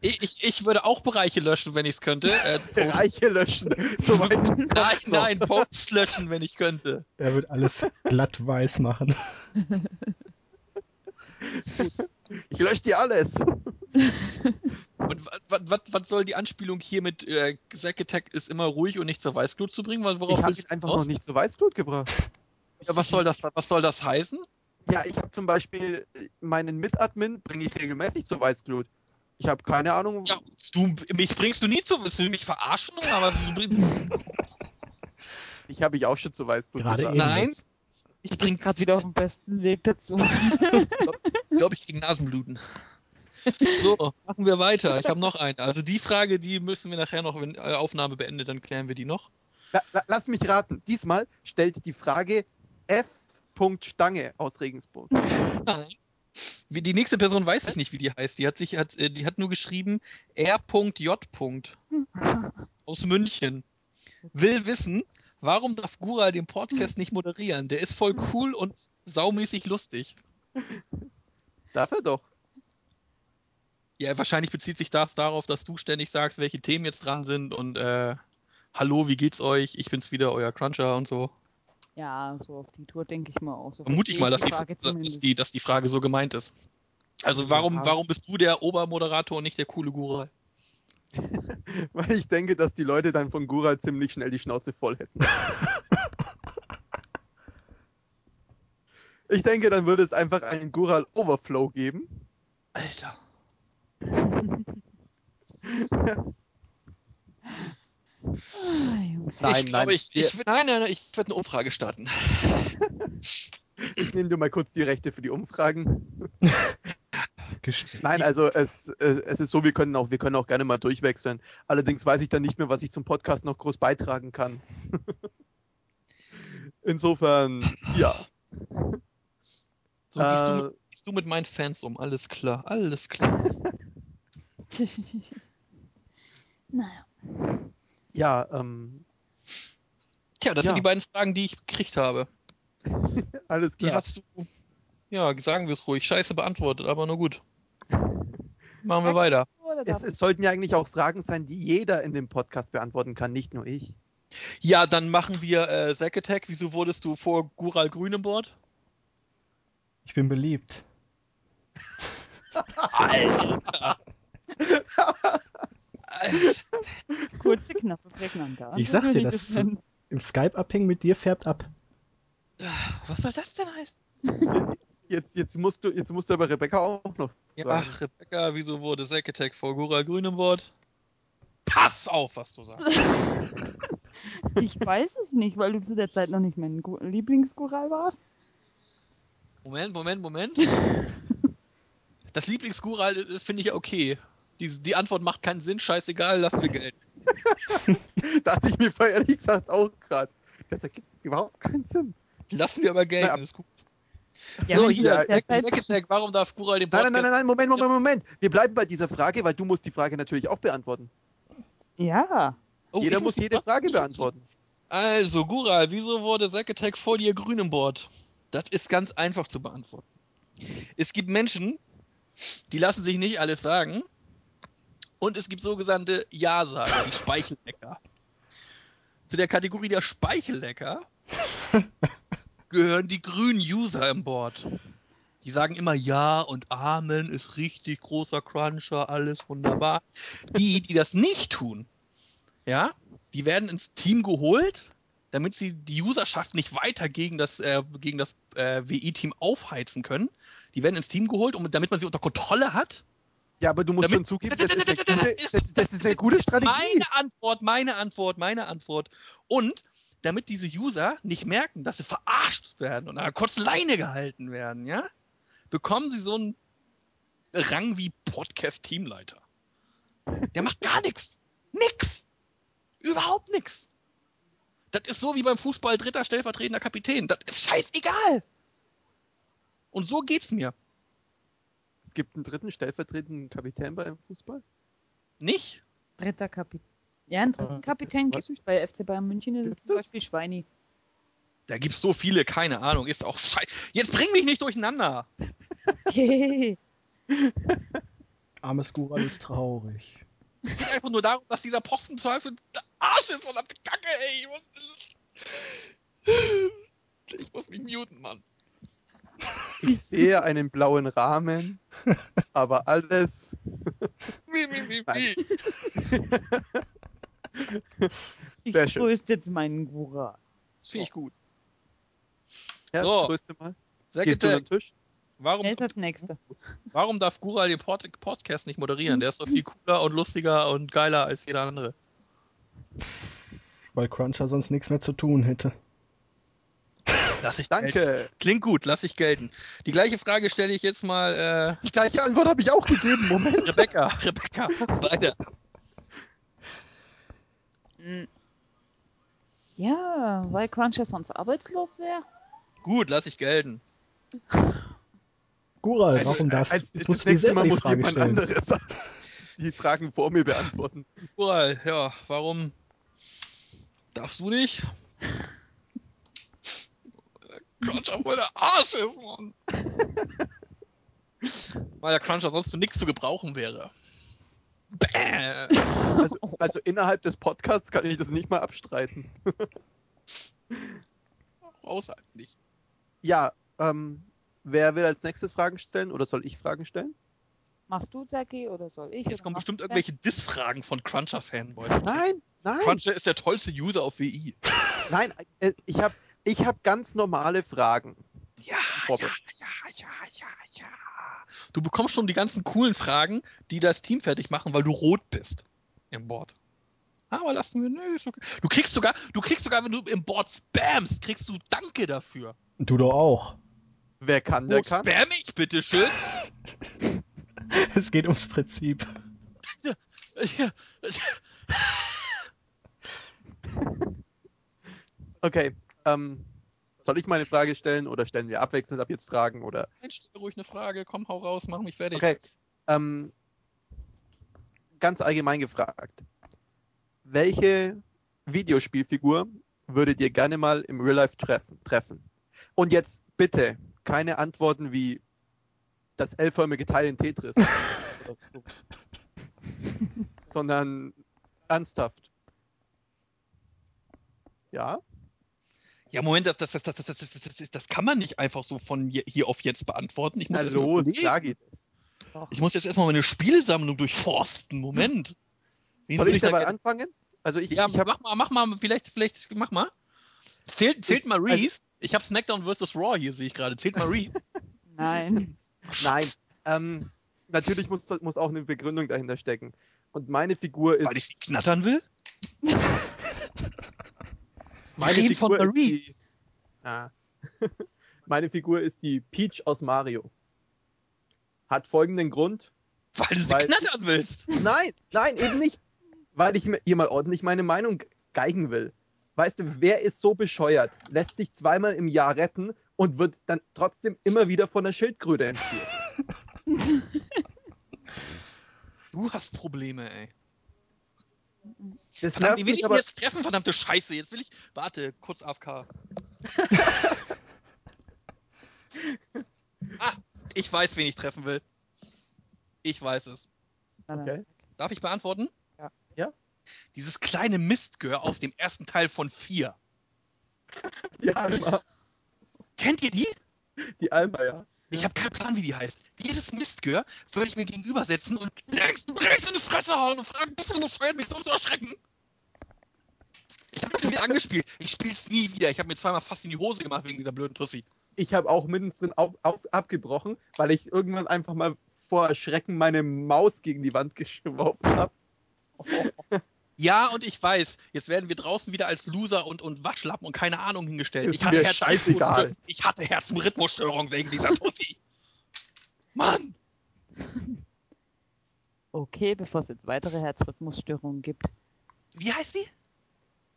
ich, ich, ich würde auch Bereiche löschen, wenn ich es könnte. Äh, Bereiche löschen. Soweit nein, nein, Posts löschen, wenn ich könnte. Er wird alles glatt weiß machen. Ich lösche dir alles. Und was soll die Anspielung hier mit äh, Zack Attack ist immer ruhig und nicht zur Weißglut zu bringen? Weil Worauf Ich habe ihn einfach raus? noch nicht zur Weißglut gebracht. Ja, was soll das, was soll das heißen? Ja, ich habe zum Beispiel äh, meinen Mitadmin bringe ich regelmäßig zur Weißglut. Ich habe keine Ahnung. Ja, du, mich bringst du nie zu, willst du mich verarschen? Aber Ich habe ich auch schon zur Weißglut Gerade gebracht. Nein. ich bin gerade wieder auf dem besten Weg dazu. glaube ich, gegen Nasenbluten. So, machen wir weiter. Ich habe noch eine. Also die Frage, die müssen wir nachher noch, wenn äh, Aufnahme beendet, dann klären wir die noch. La, la, lass mich raten. Diesmal stellt die Frage F. Stange aus Regensburg. Nein. Die nächste Person weiß ich nicht, wie die heißt. Die hat sich, hat, äh, die hat nur geschrieben R.J. aus München. Will wissen, warum darf Gura den Podcast nicht moderieren? Der ist voll cool und saumäßig lustig. Darf er doch. Ja, wahrscheinlich bezieht sich das darauf, dass du ständig sagst, welche Themen jetzt dran sind und äh, hallo, wie geht's euch? Ich bin's wieder, euer Cruncher und so. Ja, so auf die Tour denke ich mal auch. So Vermute ich mal, dass die, Frage dass, die, dass die Frage so gemeint ist. Also warum, warum bist du der Obermoderator und nicht der coole Gura? Weil ich denke, dass die Leute dann von Gura ziemlich schnell die Schnauze voll hätten. ich denke, dann würde es einfach einen Gural Overflow geben. Alter. Ah. Nein, ich nein, glaube, ich, ich, nein, nein, nein, ich werde eine Umfrage starten. Ich nehme dir mal kurz die Rechte für die Umfragen. Nein, also es, es, es ist so, wir können auch, wir können auch gerne mal durchwechseln. Allerdings weiß ich dann nicht mehr, was ich zum Podcast noch groß beitragen kann. Insofern, ja. So gehst, du Äh, mit, gehst du mit meinen Fans um, alles klar, alles klar. naja. ja, ähm, Tja, das Ja. sind die beiden Fragen, die ich gekriegt habe. alles Die klar. hast du, ja, sagen wir es ruhig, scheiße beantwortet, aber nur gut. Machen wir weiter. Es, es sollten ja eigentlich auch Fragen sein, die jeder in dem Podcast beantworten kann, nicht nur ich. Ja, dann machen wir äh, Zack Attack. Wieso wurdest du vor Gural Grün im Board? Ich bin beliebt. Alter! Kurze, knappe, prägnante. Ich sag dir, das- wissen. Im Skype abhängen mit dir färbt ab. Was soll das denn heißen? Jetzt, jetzt, musst du, jetzt musst du aber Rebecca auch noch Ja, ach, Rebecca, wieso wurde Zack Attack vor Gural Grün im Board? Pass auf, was du sagst. Ich weiß es nicht, weil du zu der Zeit noch nicht mein Gu- Lieblingsgural warst. Moment, Moment, Moment. Das Lieblingsgural ist- finde ich ja okay. Die, die Antwort macht keinen Sinn, scheißegal, lassen wir Geld. Dachte ich mir vorher ehrlich gesagt auch gerade. Das ergibt überhaupt keinen Sinn. Lassen wir aber gelten, Na, ist gut. Ja, so, hier, ja, Zack Attack, warum darf Gural den Nein, Podcast... nein, nein, nein, Moment, Moment, Moment. Wir bleiben bei dieser Frage, weil du musst die Frage natürlich auch beantworten. Ja. Oh, Jeder muss jede? Frage beantworten. Also, Gural, wieso wurde Zack Attack vor dir grün im Board? Das ist ganz einfach zu beantworten. Es gibt Menschen, die lassen sich nicht alles sagen. Und es gibt sogenannte Ja-Sager, die Speichellecker. Zu der Kategorie der Speichellecker gehören die grünen User im Board. Die sagen immer Ja und Amen ist richtig großer Cruncher, alles wunderbar. Die, die das nicht tun, ja, die werden ins Team geholt, damit sie die Userschaft nicht weiter gegen das, äh, gegen das äh, WI-Team aufheizen können. Die werden ins Team geholt, um, damit man sie unter Kontrolle hat. Ja, aber du musst Damit- schon zugeben, das ist, eine gute, das, das ist eine gute Strategie. Meine Antwort, meine Antwort, meine Antwort. Und damit diese User nicht merken, dass sie verarscht werden und an einer kurzen Leine gehalten werden, ja, bekommen sie so einen Rang wie Podcast-Teamleiter. Der macht gar nichts. Nix. Überhaupt nix. Das ist so wie beim Fußball dritter stellvertretender Kapitän. Das ist scheißegal. Und so geht's mir. Es gibt einen dritten stellvertretenden Kapitän beim Fußball? Nicht? Dritter Kapitän. Ja, einen dritten Ah, Kapitän gibt es bei FC Bayern München, ist Gibt's es zum das? Beispiel Schweini. Da gibt's so viele, keine Ahnung. Ist auch scheiße. Jetzt bring mich nicht durcheinander. Hehehe. Armes Gural ist traurig. Es geht einfach nur darum, dass dieser Postenteufel der Arsch ist, verdammte Kacke, ey. Ich muss, ich muss mich muten, Mann. Ich sehe einen blauen Rahmen, aber alles. Wie, wie, wie, wie. Ich Sehr schön. grüße jetzt meinen Gura. Finde ich gut. Ja, So. grüßte mal. Sehr Gehst du an den Tisch? Warum, Wer ist als Nächster? warum darf Gural den Pod Podcast nicht moderieren? Der ist doch viel cooler und lustiger und geiler als jeder andere. Weil Cruncher sonst nichts mehr zu tun hätte. Lass ich gelten. Danke. Klingt gut, lass ich gelten. Die gleiche Frage stelle ich jetzt mal Die gleiche Antwort habe ich auch gegeben. äh, Moment. Rebecca. Rebecca, weiter. Hm. Ja, weil Cruncher sonst arbeitslos wäre. Gut, lass ich gelten. Gural, Also, warum darfst du? als, Jetzt das dir nächste Mal die muss jemand stellen. anderes die Fragen vor mir beantworten. Gural, ja, warum darfst du nicht? Cruncher voll der Arsch ist, Mann. Weil der Cruncher sonst zu nichts zu gebrauchen wäre. Bäh. Also, also innerhalb des Podcasts kann ich das nicht mal abstreiten. Außerhalb nicht. Ja, ähm, wer will als nächstes Fragen stellen oder soll ich Fragen stellen? Machst du, Zaki, oder soll ich? Jetzt kommen bestimmt irgendwelche Diss-Fragen von Cruncher-Fanboys. Nein, nein, Cruncher ist der tollste User auf WI. nein. äh, Ich habe ich hab ganz normale Fragen. Ja, ja, ja, ja, ja, ja. Du bekommst schon die ganzen coolen Fragen, die das Team fertig machen, weil du rot bist im Board. Aber lassen wir, nö, ist okay. Du kriegst sogar, du kriegst sogar, wenn du im Board spamst, kriegst du Danke dafür. Du doch auch. Wer kann, der kann. spam ich, bitteschön? Es geht ums Prinzip. Okay, ähm, soll ich meine Frage stellen oder stellen wir abwechselnd ab jetzt Fragen oder? Nein, stell ruhig eine Frage, komm, hau raus, mach mich fertig. Okay, ähm, ganz allgemein gefragt. Welche Videospielfigur würdet ihr gerne mal im Real Life treffen? Und jetzt bitte keine Antworten wie das L-förmige Teil in Tetris. Sondern ernsthaft. Ja? Ja, Moment, das, das, das, das, das, das, das, das, das kann man nicht einfach so von hier auf jetzt beantworten. Ich muss, Na los, geht es. Doch. ich muss jetzt erstmal meine Spielesammlung durchforsten. Moment. Wen Soll ich da dabei anfangen? Also ich, Ja, ich habe mach mal, mach mal, vielleicht, vielleicht, mach mal. Zählt, zählt mal Also- Reese. Ich habe SmackDown vs. Raw hier, sehe ich gerade. Zählt mal Reese. Nein. Nein, ähm, natürlich muss, muss auch eine Begründung dahinter stecken. Und meine Figur ist. Weil ich sie knattern will? meine reden von Figur ist Maurice. die, ah. meine Figur ist die Peach aus Mario. Hat folgenden Grund. Weil du sie Weil- knattern willst. Nein, nein, eben nicht. Weil ich mir ihr mal ordentlich meine Meinung geigen will. Weißt du, wer ist so bescheuert, lässt sich zweimal im Jahr retten und wird dann trotzdem immer wieder von der Schildkröte entführt? Du hast Probleme, ey. Das Verdammt, wie will mich ich aber. jetzt treffen, verdammte Scheiße. Jetzt will ich. Warte, kurz AFK. ah, ich weiß, wen ich treffen will. Ich weiß es. Okay. Darf ich beantworten? Dieses kleine Mistgör aus dem ersten Teil von 4. Die Alma, Kennt ihr die? die Alma, ja. Ich habe keinen Plan, wie die heißt. Dieses Mistgör würde ich mir gegenübersetzen und links und rechts in die Fresse hauen und fragen, bist du bescheuert, mich so zu erschrecken? Ich habe schon wieder angespielt. Ich spiel's nie wieder. Ich habe mir zweimal fast in die Hose gemacht wegen dieser blöden Tussi. Ich habe auch mittendrin auf, auf, abgebrochen, weil ich irgendwann einfach mal vor Erschrecken meine Maus gegen die Wand geworfen habe. Ja, und ich weiß, jetzt werden wir draußen wieder als Loser und, und Waschlappen und keine Ahnung hingestellt. Ist ich hatte mir Herz- scheißegal. Ich hatte Herz-Rhythmusstörung wegen dieser Tussi. Mann! Okay, bevor es jetzt weitere Herzrhythmusstörungen gibt. Wie heißt die?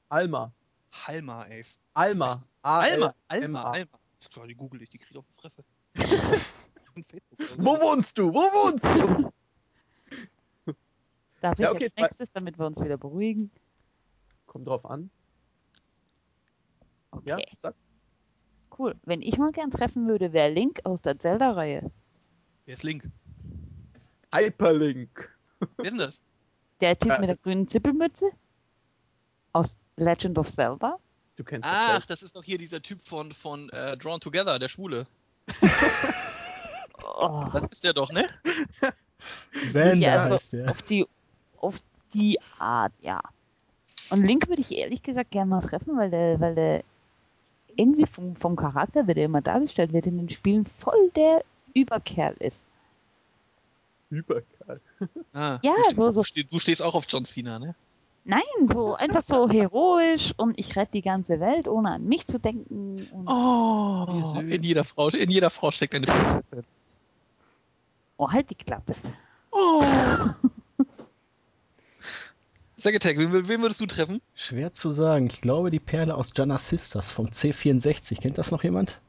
Alma. Halma, ey. Alma. Alma, Alma, A-L-M-A. Alma. Klar, die google ich, die kriegt auf die Fresse. Wo wohnst du? Wo wohnst du? Darf ich Ja, okay, als nächstes, damit wir uns wieder beruhigen? Kommt drauf an. Okay, Ja, sag. cool. Wenn ich mal gern treffen würde, wäre Link aus der Zelda-Reihe. Wer ist Link? Hyperlink. Wer ist denn das? Der Typ Ja, mit der grünen Zippelmütze? Aus Legend of Zelda? Du kennst das Ach, selbst. das ist doch hier dieser Typ von, von äh, Drawn Together, der Schwule. Oh, Das ist der doch, ne? Xander Ja, also- heißt der. auf, die, auf die Art, ja. Und Link würde ich ehrlich gesagt gerne mal treffen, weil der, weil der irgendwie vom, vom Charakter, wie der immer dargestellt wird in den Spielen, voll der Überkerl ist. Hypergeil. Ah, Ja, du stehst, so- so. Du, stehst, du stehst auch auf John Cena, ne? Nein, so einfach so heroisch und ich rette die ganze Welt, ohne an mich zu denken. Und, Oh, Wie süß. in jeder Frau, in jeder Frau steckt eine Prinzessin. oh, halt die Klappe. Oh. Sagatech, wen, wen würdest du treffen? Schwer zu sagen. Ich glaube, die Perle aus Janna Sisters vom C64. Kennt das noch jemand?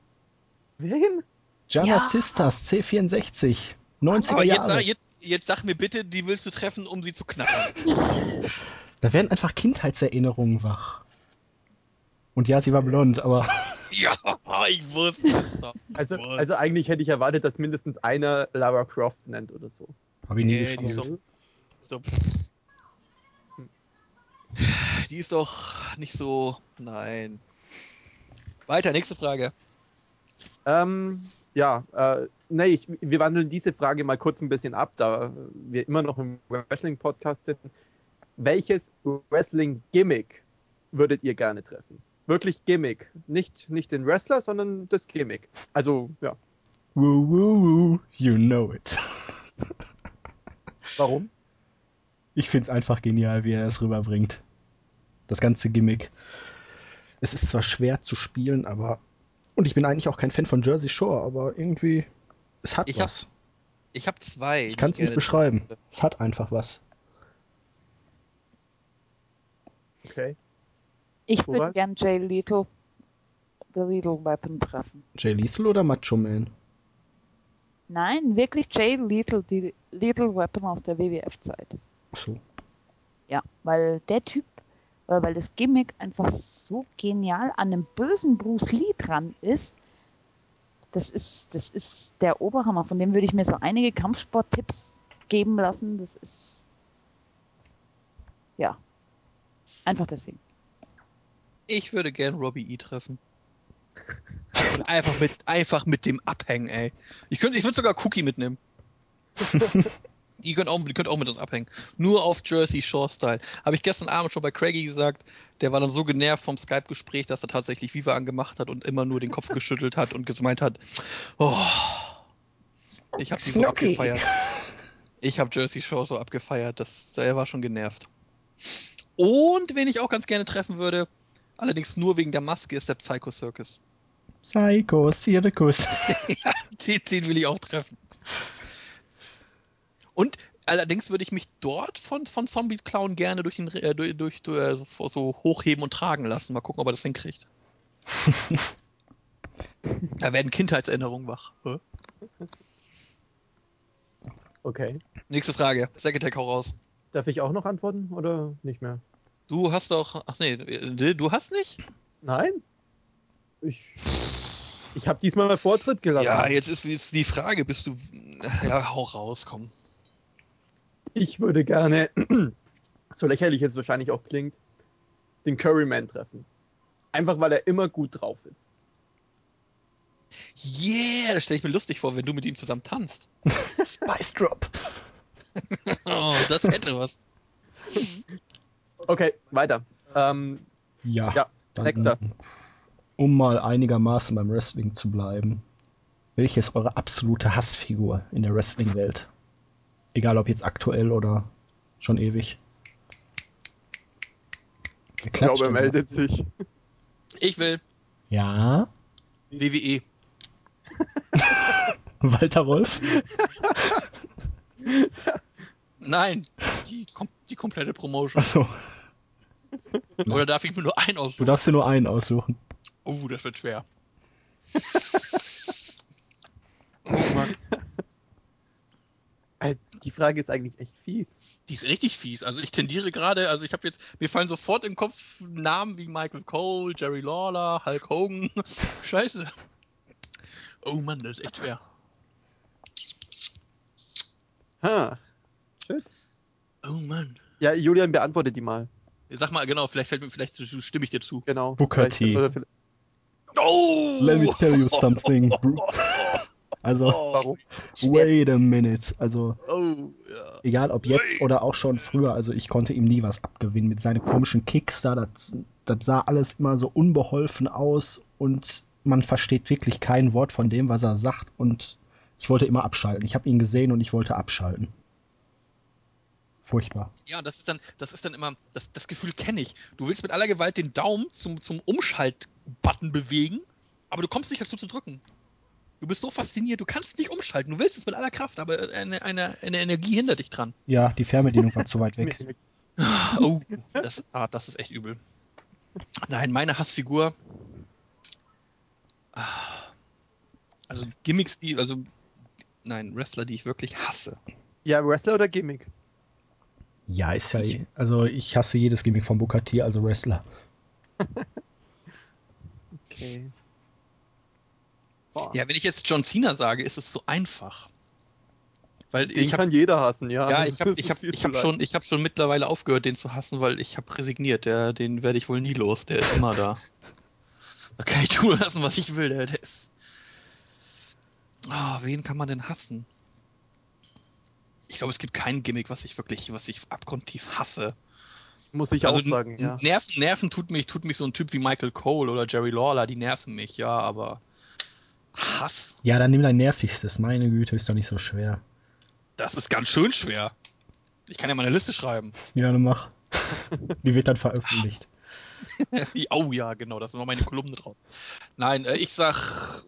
Wen? Janna Ja. Sisters, C64. 90er Aber jetzt, Jahre. sag- jetzt, jetzt sag mir bitte, die willst du treffen, um sie zu knacken. Da werden einfach Kindheitserinnerungen wach. Und ja, sie war blond, aber ja, ich wusste es doch. Also, also eigentlich hätte ich erwartet, dass mindestens einer Lara Croft nennt oder so. habe ich nie Nee, die gespielt. ist doch- Ist doch- Die ist doch nicht so. Nein. Weiter, nächste Frage. Ähm, ja, äh, nee, ich, wir wandeln diese Frage mal kurz ein bisschen ab, da wir immer noch im Wrestling-Podcast sind. Welches Wrestling-Gimmick würdet ihr gerne treffen? Wirklich Gimmick. Nicht, nicht den Wrestler, sondern das Gimmick. Also, ja. Woo, woo, woo, you know it. Warum? Ich find's einfach genial, wie er es rüberbringt. Das ganze Gimmick. Es ist zwar schwer zu spielen, aber. Und ich bin eigentlich auch kein Fan von Jersey Shore, aber irgendwie. Es hat Ich hab- was. Ich habe zwei. Ich kann es nicht beschreiben. Es hat einfach was. Okay. Ich würde gern Jay Little, The Little Weapon treffen. Jay Lethal oder Macho Man? Nein, wirklich Jay Little, die Little Weapon aus der WWF-Zeit. Achso. Ja, weil der Typ, weil das Gimmick einfach so genial an einem bösen Bruce Lee dran ist. Das ist, das ist der Oberhammer. Von dem würde ich mir so einige Kampfsport-Tipps geben lassen. Das ist. Ja. Einfach deswegen. Ich würde gern Robbie E treffen. Und einfach mit, einfach mit dem abhängen, ey. Ich, könnte, ich würde sogar Cookie mitnehmen. die, könnt auch, die könnt auch mit uns abhängen. Nur auf Jersey Shore Style. Habe ich gestern Abend schon bei Craigie gesagt. Der war dann so genervt vom Skype-Gespräch, dass er tatsächlich Viva angemacht hat und immer nur den Kopf geschüttelt hat und gemeint hat, oh, ich habe sie so abgefeiert. Ich habe Jersey Shore so abgefeiert. Das, er war schon genervt. Und wen ich auch ganz gerne treffen würde, allerdings nur wegen der Maske, ist der Psycho Circus. Psycho Circus. Den, den will ich auch treffen. Und allerdings würde ich mich dort von, von Zombie Clown gerne durch, den, äh, durch, durch, durch äh, so, so hochheben und tragen lassen. Mal gucken, ob er das hinkriegt. da werden Kindheitserinnerungen wach. Okay. Nächste Frage. Second hau raus. Darf ich auch noch antworten oder nicht mehr? Du hast doch. Ach nee, du hast nicht? Nein? Ich, ich habe diesmal mal Vortritt gelassen. Ja, jetzt ist, jetzt die Frage, bist du. Ja, hau raus, komm. Ich würde gerne, so lächerlich es wahrscheinlich auch klingt, den Curryman treffen. Einfach weil er immer gut drauf ist. Yeah, das stelle ich mir lustig vor, wenn du mit ihm zusammen tanzt. Spice Drop. Oh, das hätte was. Okay, weiter. Ähm, Ja. Ja, dann, nächster. Um mal einigermaßen beim Wrestling zu bleiben. Welche ist eure absolute Hassfigur in der Wrestling-Welt? Egal ob jetzt aktuell oder schon ewig. Ich glaube, er meldet sich. Ich will Ja. WWE. Walter Wolf? Nein, die, kom die komplette Promotion. Achso, Oder darf ich mir nur einen du aussuchen? darfst dir nur einen aussuchen. Oh, das wird schwer. Oh Mann. Die Frage ist eigentlich echt fies. Die ist richtig fies. Also ich tendiere gerade, also ich habe jetzt, mir fallen sofort im Kopf Namen wie Michael Cole, Jerry Lawler, Hulk Hogan. Scheiße. Oh Mann, das ist echt schwer. Ha. Shit. Oh Mann. Ja, Julian, beantworte die mal. Sag mal, genau, vielleicht fällt mir, vielleicht stimme ich dir zu. Genau. Booker T. Oh! Let me tell you something. Also, Warum? wait a minute. Also, Oh, ja. egal ob jetzt oder auch schon früher, also ich konnte ihm nie was abgewinnen mit seinen komischen Kicks da. Das, das sah alles immer so unbeholfen aus und man versteht wirklich kein Wort von dem, was er sagt. Und ich wollte immer abschalten. Ich habe ihn gesehen und ich wollte abschalten. Furchtbar. Ja, das ist dann, das ist dann immer, das, das Gefühl kenne ich. Du willst mit aller Gewalt den Daumen zum, zum Umschalt-Button bewegen, aber du kommst nicht dazu zu drücken. Du bist so fasziniert, du kannst nicht umschalten. Du willst es mit aller Kraft, aber eine, eine, eine Energie hindert dich dran. Ja, die Fernbedienung war zu weit weg. Oh, das ist hart, das ist echt übel. Nein, meine Hassfigur. Ah. Also Gimmicks, die, also nein, Wrestler, die ich wirklich hasse. Ja, Wrestler oder Gimmick? Ja, ist ja. eh- Also ich hasse jedes Gimmick von Booker T, also Wrestler. Okay. Boah. Ja, wenn ich jetzt John Cena sage, ist es so einfach. Weil Den ich habe kann jeder hassen, ja. ja, ich habe ich hab, ich hab schon, ich hab schon mittlerweile aufgehört, den zu hassen, weil ich habe resigniert. Der, den werde ich wohl nie los. Der ist immer da. Da kann ich tun lassen, was ich will. Der, der ist. Ah, wen kann man denn hassen? Ich glaube, es gibt kein Gimmick, was ich wirklich, was ich abgrundtief hasse. Muss ich auch sagen, ja. Nerven, Nerven tut mich, tut mich so ein Typ wie Michael Cole oder Jerry Lawler, die nerven mich, ja, aber Hass, Ja, dann nimm dein nervigstes. Meine Güte, ist doch nicht so schwer. das ist ganz schön schwer. Ich kann ja mal eine Liste schreiben. Ja, dann mach. Die wird dann veröffentlicht. oh ja, genau, das sind noch meine Kolumne draus. Nein, äh, ich sag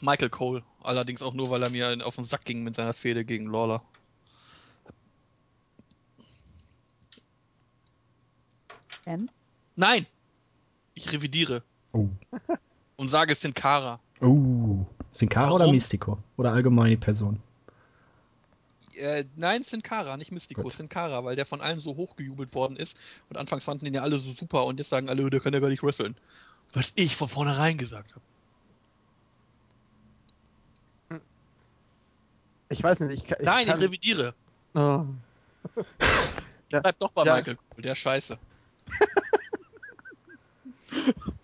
Michael Cole. Allerdings auch nur, weil er mir auf den Sack ging mit seiner Fehde gegen Lawler. Ben? Nein! Ich revidiere Oh. und sage Sin Cara. Oh. Sin Cara oder Warum? Mystico? Oder allgemeine Person? Äh, nein, Sin Cara, nicht Mystico, Gut. Sin Cara, weil der von allen so hochgejubelt worden ist. Und anfangs fanden den ja alle so super und jetzt sagen alle, der kann ja gar nicht wresteln. Was ich von vornherein gesagt habe. Ich weiß nicht, ich, kann- ich Nein, ich kann, revidiere. oh. Ja. Bleib doch bei Ja. Michael Cole, der ist scheiße.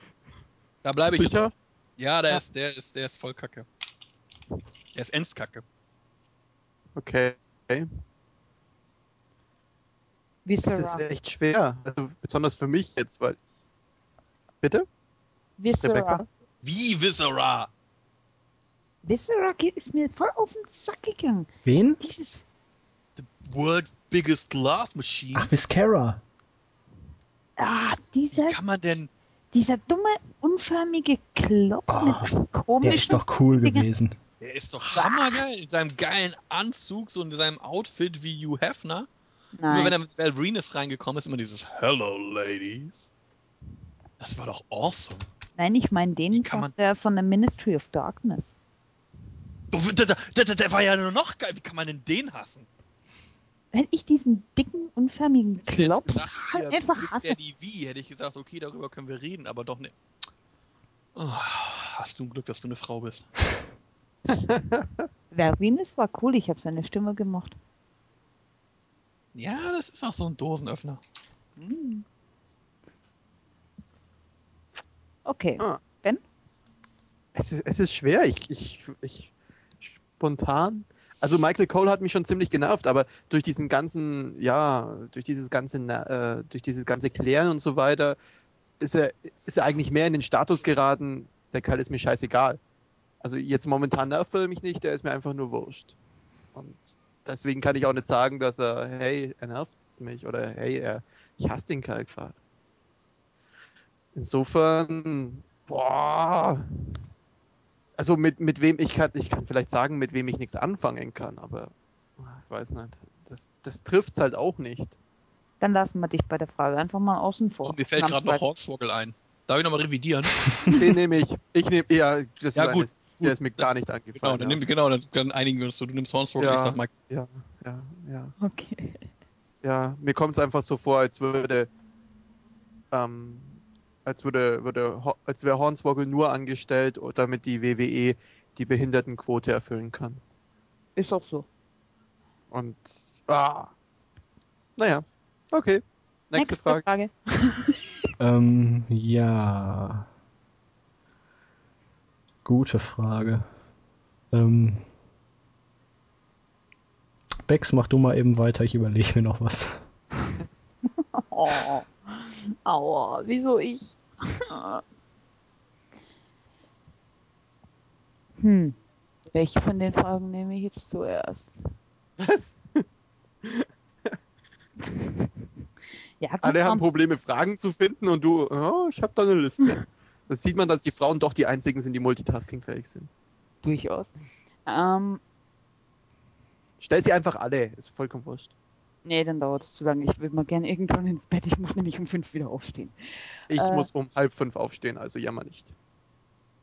da bleibe ich. Sicher? Ja, der Ja. ist, der ist, der ist voll kacke. Der ist Endskacke. Okay. Das Viscera. ist echt schwer. Also besonders für mich jetzt, weil. Bitte? Viscera. Rebecca? Wie Viscera? Viscera ist mir voll auf den Sack gegangen. Wen? Dieses. The world's biggest love machine. Ach, Viscera. Ah, Wie dieser, kann man denn. Dieser dumme, unförmige Klops Oh, mit Der komischen. ist doch cool Dinger. gewesen. Der ist doch hammergeil in seinem geilen Anzug, so in seinem Outfit wie Hugh Hefner. Nur wenn Nein. er mit Valerinis reingekommen ist, immer dieses Hello, Ladies. Das war doch awesome. Nein, ich meine den kann von man- der, von der Ministry of Darkness. Oh, Der, der, der, der war ja nur noch geil. Wie kann man denn den hassen? Wenn ich diesen dicken, unförmigen Klops gesagt, ha- der einfach hasse. Daddy V, hätte ich gesagt, okay, darüber können wir reden, aber doch nicht. Oh, hast du ein Glück, dass du eine Frau bist. Valerinis war cool, ich habe seine Stimme gemocht. Ja, das ist auch so ein Dosenöffner. Hm. Okay. Ah. Ben? Es ist, es ist schwer. Ich, ich, ich spontan. Also Michael Cole hat mich schon ziemlich genervt, aber durch diesen ganzen, ja, durch dieses ganze, äh, durch dieses ganze Klären und so weiter, ist er, ist er eigentlich mehr in den Status geraten, der Kerl ist mir scheißegal. Also jetzt momentan nervt er mich nicht, der ist mir einfach nur wurscht. Und deswegen kann ich auch nicht sagen, dass er, hey, er nervt mich oder hey, er, ich hasse den Kerl gerade. Insofern, boah, also mit, mit wem ich kann, ich kann vielleicht sagen, mit wem ich nichts anfangen kann, aber ich weiß nicht. das, das trifft's halt auch nicht. Dann lassen wir dich bei der Frage einfach mal außen vor. Oh, mir fällt gerade noch Hornswoggle ein. Darf ich nochmal revidieren? Den nehme ich. Ich nehme eher, das Ja, ist gut, eines, der ist mir gar nicht Genau, angefallen. dann, nimm, genau dann, dann einigen wir uns so. Du nimmst Hornswoggle, Ja. ich sag mal. ja. ja, ja, ja. Okay. Ja, mir kommt es einfach so vor, als würde, ähm, als würde, würde, als wäre Hornswoggle nur angestellt, damit die WWE die Behindertenquote erfüllen kann. Ist auch so. Und, ah, naja, okay. Nächste, Frage. Ähm, ja. Gute Frage. Ähm, Bex, mach du mal eben weiter, ich überlege mir noch was. Oh. Aua, wieso ich? Hm. Welche von den Fragen nehme ich jetzt zuerst? Was? Ja, Alle haben. Probleme, Fragen zu finden und du, oh, ich habe da eine Liste. Das sieht man, dass die Frauen doch die einzigen sind, die multitaskingfähig sind. durchaus. Ähm, Stell sie einfach alle, ist vollkommen wurscht. Nee, dann dauert es zu lange. Ich will mal gerne irgendwann ins Bett. Ich muss nämlich um fünf wieder aufstehen. Ich Äh. muss um halb fünf aufstehen, also jammer nicht.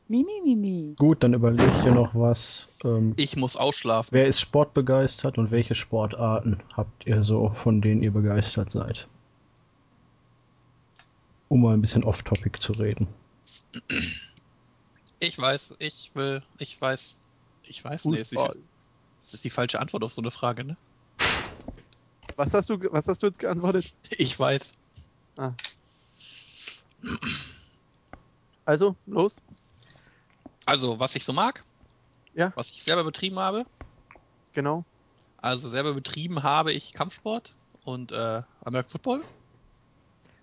Mimi, Mimi. Gut, dann überleg dir noch was. Ähm, Ich muss ausschlafen. wer ist sportbegeistert und welche Sportarten habt ihr so, von denen ihr begeistert seid? Um mal ein bisschen off-topic zu reden. Ich weiß, ich will, ich weiß, ich weiß, nee, es ist, Fußball. das ist die falsche Antwort auf so eine Frage, ne? Was hast du, was hast du jetzt geantwortet? Ich weiß. Also, los. Also, was ich so mag, Ja. was ich selber betrieben habe, Genau. also selber betrieben habe ich Kampfsport und äh, American Football,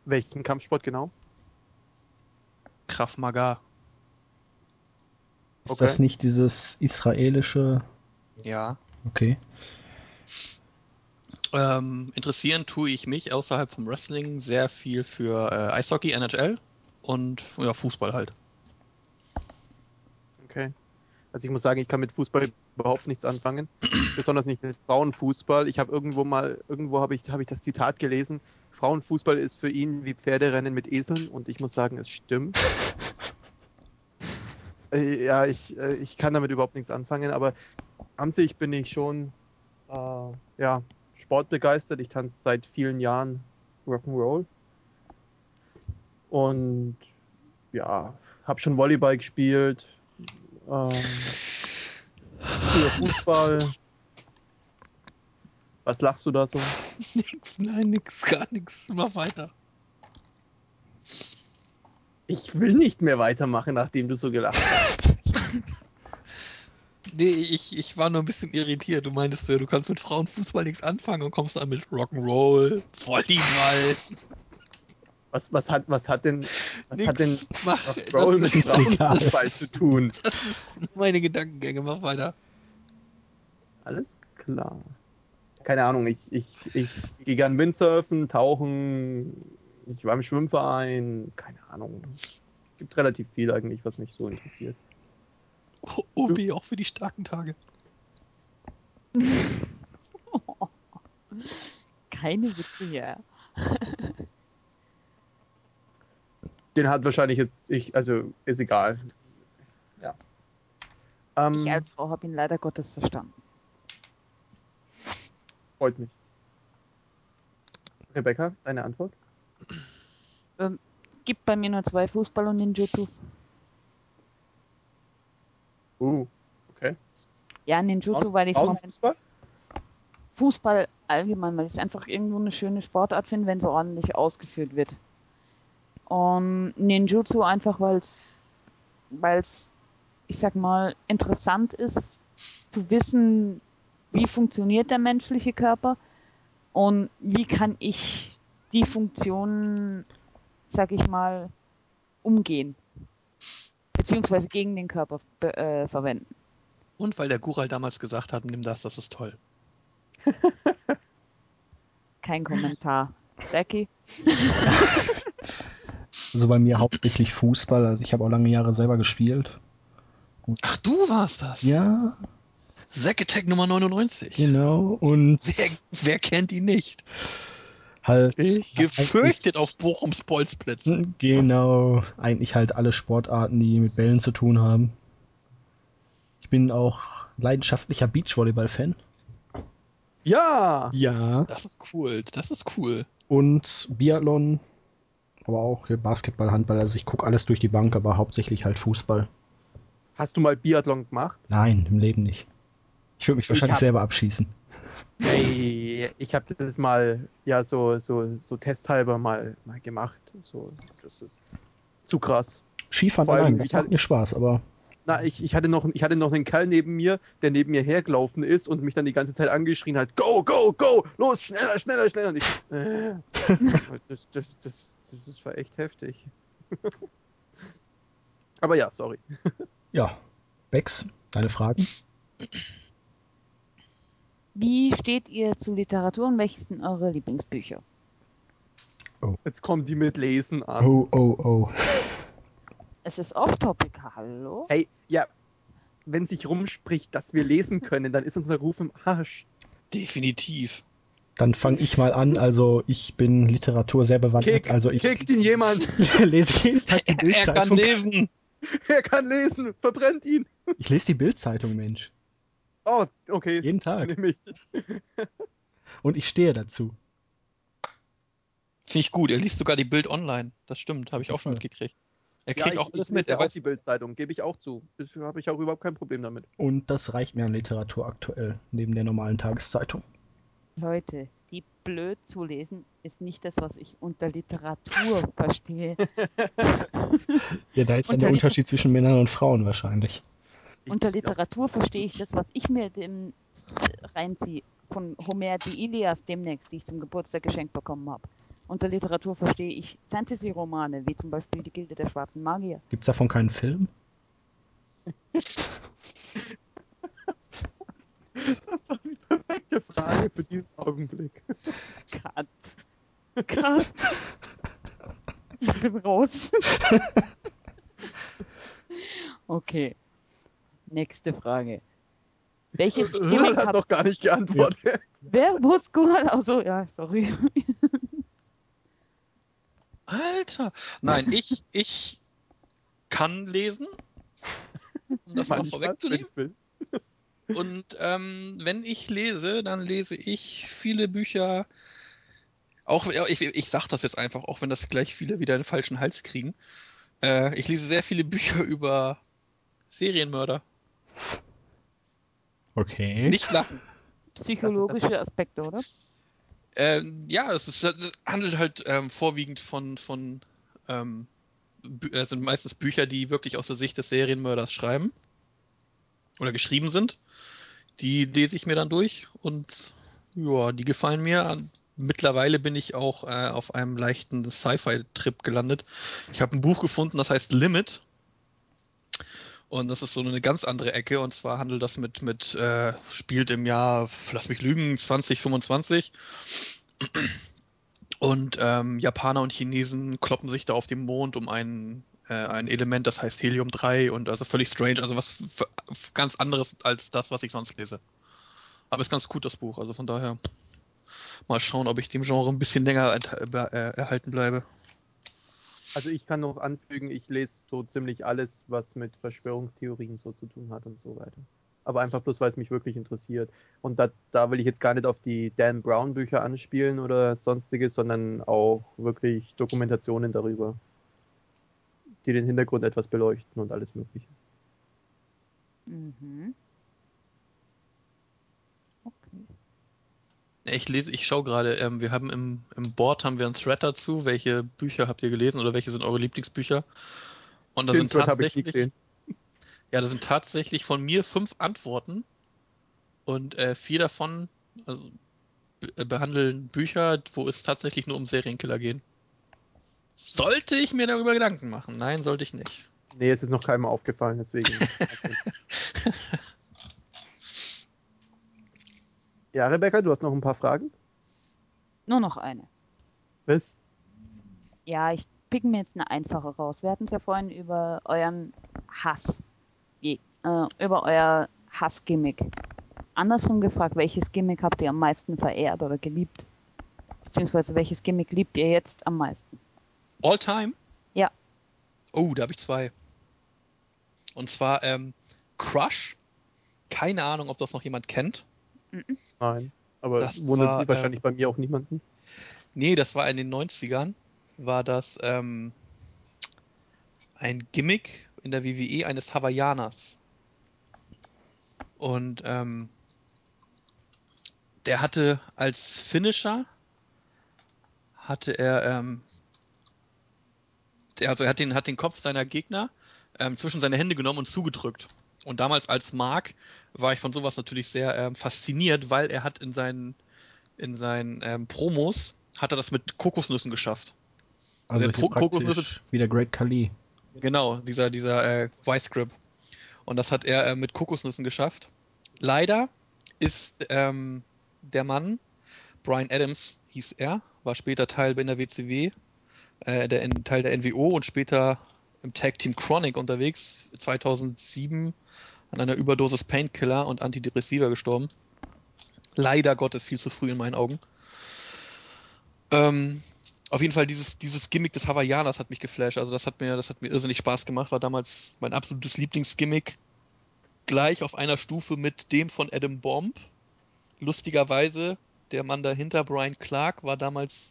Welchen Kampfsport genau? Krav Maga. Ist Okay. das nicht dieses israelische? Ja. Okay. Ähm, interessieren tue ich mich außerhalb vom Wrestling sehr viel für äh, Eishockey, NHL und ja, Fußball halt. Okay. Also ich muss sagen, ich kann mit Fußball überhaupt nichts anfangen. Besonders nicht mit Frauenfußball. Ich habe irgendwo mal, irgendwo habe ich, habe ich das Zitat gelesen. Frauenfußball ist für ihn wie Pferderennen mit Eseln und ich muss sagen, es stimmt. Äh, ja, ich, äh, ich kann damit überhaupt nichts anfangen, aber an sich bin ich schon äh, ja, sportbegeistert. Ich tanze seit vielen Jahren Rock'n'Roll. Und ja, habe schon Volleyball gespielt. Ähm, Fußball. Was lachst du da so? nix, nein, nix, gar nix. Mach weiter. Ich will nicht mehr weitermachen, nachdem du so gelacht hast. Nee, ich, ich war nur ein bisschen irritiert. Du meintest ja, du kannst mit Frauenfußball nichts anfangen und kommst dann mit Rock'n'Roll, Volleyball. Was, was, hat, was hat denn, was nix. hat denn Mach, Roll das mit Frauenfußball zu tun? meine Gedankengänge. Mach weiter. Alles klar. Keine Ahnung, ich, ich, ich gehe gern Windsurfen, tauchen, ich war im Schwimmverein, keine Ahnung. Es gibt relativ viel eigentlich, was mich so interessiert. O- OB auch für die starken Tage. Keine Witze hier. Den hat wahrscheinlich jetzt ich, also ist egal. Ja. Ähm, Ich als Frau habe ihn leider Gottes verstanden. freut mich. Rebecca, deine Antwort? Gibt bei mir nur zwei Fußball und Ninjutsu. Uh, okay. Ja, Ninjutsu, weil ich es Frauenfußball? Fußball allgemein, weil ich es einfach irgendwo eine schöne Sportart finde, wenn so ordentlich ausgeführt wird. Und Ninjutsu einfach, weil es, weil es, ich sag mal, interessant ist zu wissen, wie funktioniert der menschliche Körper und wie kann ich die Funktionen, sag ich mal, umgehen. Beziehungsweise gegen den Körper äh, verwenden. Und weil der Gural damals gesagt hat, nimm das, das ist toll. Kein Kommentar. Zaki? Also bei mir hauptsächlich Fußball. Also ich habe auch lange Jahre selber gespielt. Ach, du warst das? Ja, Zack Attack Nummer 99. Genau, und Wer, wer kennt ihn nicht? Halt. Gefürchtet eigentlich- auf Bochums Bolzplätzen. Genau, eigentlich halt alle Sportarten, die mit Bällen zu tun haben. Ich bin auch leidenschaftlicher Beachvolleyball-Fan. Ja! Ja. Das ist cool, das ist cool. Und Biathlon, aber auch Basketball, Handball. Also ich gucke alles durch die Bank, aber hauptsächlich halt Fußball. Hast du mal Biathlon gemacht? Nein, im Leben nicht. Ich würde mich Ich wahrscheinlich selber abschießen. Ey, ich habe das mal, ja, so, so, so testhalber mal, mal gemacht. So, das ist zu krass. Skifahren Vor allem, allein, das ich macht hatte- mir Spaß, aber Na, ich, ich, hatte noch, ich hatte noch einen Kerl neben mir, der neben mir hergelaufen ist und mich dann die ganze Zeit angeschrien hat: Go, go, go! Los, schneller, schneller, schneller! Und ich, äh, das, das, das, das, das war echt heftig. Aber ja, sorry. ja. Bex, deine Fragen? Wie steht ihr zu Literatur und welche sind eure Lieblingsbücher? Jetzt kommen die mit Lesen an. Oh, oh, oh. Es ist off-topic, hallo? Hey, ja, wenn sich rumspricht, dass wir lesen können, dann ist unser Ruf im Arsch. Definitiv. Dann fange ich mal an. Also ich bin Literatur sehr bewandert. Kick, also ich kickt ihn jemand! lese jeden Tag die Er kann Bildzeitung. lesen. Er kann lesen! Verbrennt ihn! Ich lese die Bildzeitung, Mensch. Oh, okay. Jeden Tag. Ich. Und ich stehe dazu. Finde ich gut. Er liest sogar die Bild online. Das stimmt, habe ich auch schon mitgekriegt. Er Ja, kriegt ich, auch alles ich mit. Er weiß, die Bildzeitung, gebe ich auch zu. Das habe ich auch überhaupt kein Problem damit. Und das reicht mir an Literatur aktuell, neben der normalen Tageszeitung. Leute, die blöd zu lesen ist nicht das, was ich unter Literatur verstehe. Ja, da ist dann der Unterschied zwischen Männern und Frauen wahrscheinlich. Unter Literatur verstehe ich das, was ich mir dem äh, reinziehe. Von Homer die Ilias demnächst, die ich zum Geburtstag geschenkt bekommen habe. Unter Literatur verstehe ich Fantasy-Romane, wie zum Beispiel Die Gilde der Schwarzen Magier. Gibt's davon keinen Film? Das war die perfekte Frage für diesen Augenblick. Cut. Cut. Ich bin raus. okay. Nächste Frage. Welches Gimmick hat noch gar nicht geantwortet. Wer muss Guan? Also ja, sorry. Alter. Nein, ich, ich kann lesen. Um das mal vorwegzunehmen. Und ähm, wenn ich lese, dann lese ich viele Bücher. Auch ja, ich, ich sag das jetzt einfach, auch wenn das gleich viele wieder den falschen Hals kriegen. Äh, ich lese sehr viele Bücher über Serienmörder. Okay. Nicht lachen. Psychologische Aspekte, oder? Ähm, ja, es, ist, es handelt halt ähm, vorwiegend von, von ähm, Bü- äh, sind meistens Bücher, die wirklich aus der Sicht des Serienmörders schreiben oder geschrieben sind. Die lese ich mir dann durch und ja, die gefallen mir. Mittlerweile bin ich auch äh, auf einem leichten Sci-Fi-Trip gelandet. Ich habe ein Buch gefunden, das heißt Limit. Und das ist so eine ganz andere Ecke. Und zwar handelt das mit, mit äh, spielt im Jahr, lass mich lügen, 2025. Und ähm, Japaner und Chinesen kloppen sich da auf dem Mond um ein, äh, ein Element, das heißt Helium-3 und also völlig strange, also was ganz anderes als das, was ich sonst lese. Aber ist ganz gut, das Buch, also von daher mal schauen, ob ich dem Genre ein bisschen länger äh, erhalten bleibe. Also ich kann noch anfügen, ich lese so ziemlich alles, was mit Verschwörungstheorien so zu tun hat und so weiter. Aber einfach bloß, weil es mich wirklich interessiert. Und da, da will ich jetzt gar nicht auf die Dan Brown Bücher anspielen oder sonstiges, sondern auch wirklich Dokumentationen darüber, die den Hintergrund etwas beleuchten und alles Mögliche. Mhm. Ich lese, ich schaue gerade, ähm, wir haben im, im Board haben wir einen Thread dazu. Welche Bücher habt ihr gelesen oder welche sind eure Lieblingsbücher? Und da Den sind Thread tatsächlich, gesehen. ja, da sind tatsächlich von mir fünf Antworten und äh, vier davon also, äh, behandeln Bücher, wo es tatsächlich nur um Serienkiller gehen. Sollte ich mir darüber Gedanken machen? Nein, sollte ich nicht. Nee, es ist noch keinem aufgefallen, deswegen. ja, Rebecca, du hast noch ein paar Fragen? Nur noch eine. Was? Ja, ich pick mir jetzt eine einfache raus. Wir hatten es ja vorhin über euren Hass. Je, äh, über euer Hassgimmick. andersrum gefragt, welches Gimmick habt ihr am meisten verehrt oder geliebt? Beziehungsweise welches Gimmick liebt ihr jetzt am meisten? All time? Ja. Oh, da habe ich zwei. Und zwar ähm, Crush. Keine Ahnung, ob das noch jemand kennt. Nein. Aber Das wundert war, wahrscheinlich ähm, bei mir auch niemanden. Nee, das war in den 90ern. War das ähm, ein Gimmick in der WWE eines Hawaiianers. Und ähm, der hatte als Finisher hatte er ähm, der, also er hat den, hat den Kopf seiner Gegner ähm, zwischen seine Hände genommen und zugedrückt. Und damals als Mark war ich von sowas natürlich sehr ähm, fasziniert, weil er hat in seinen in seinen ähm, Promos hat er das mit Kokosnüssen geschafft. Also Pro- ist- wie der Great Khali. Genau, dieser, dieser äh, Vice Grip. Und das hat er äh, mit Kokosnüssen geschafft. Leider ist ähm, der Mann, Brian Adams hieß er, war später Teil in der WCW, äh, der in, Teil der NWO und später im Tag Team Chronic unterwegs, 2007 an einer Überdosis Painkiller und Antidepressiva gestorben. Leider Gottes viel zu früh in meinen Augen. Ähm, auf jeden Fall dieses, dieses Gimmick des Hawaiianers hat mich geflasht. Also das hat mir, das hat mir irrsinnig Spaß gemacht. War damals mein absolutes Lieblingsgimmick. Gleich auf einer Stufe mit dem von Adam Bomb. Lustigerweise, der Mann dahinter, Brian Clark, war damals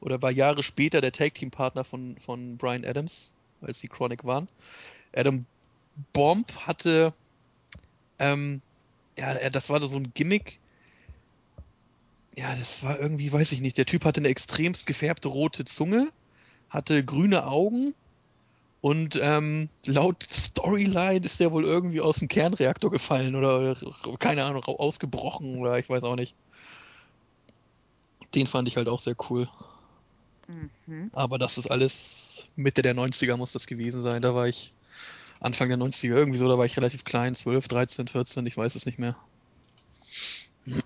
oder war Jahre später der Tag Team Partner von, von Brian Adams, als sie Chronic waren. Adam Bomb hatte, ähm, ja, er- das war so ein Gimmick. Ja, das war irgendwie, weiß ich nicht. Der Typ hatte eine extremst gefärbte rote Zunge, hatte grüne Augen und ähm, laut Storyline ist der wohl irgendwie aus dem Kernreaktor gefallen oder, oder keine Ahnung, ausgebrochen oder ich weiß auch nicht. Den fand ich halt auch sehr cool. Mhm. Aber das ist alles Mitte der 90er muss das gewesen sein. Da war ich Anfang der 90er irgendwie so, da war ich relativ klein, 12, 13, 14, ich weiß es nicht mehr.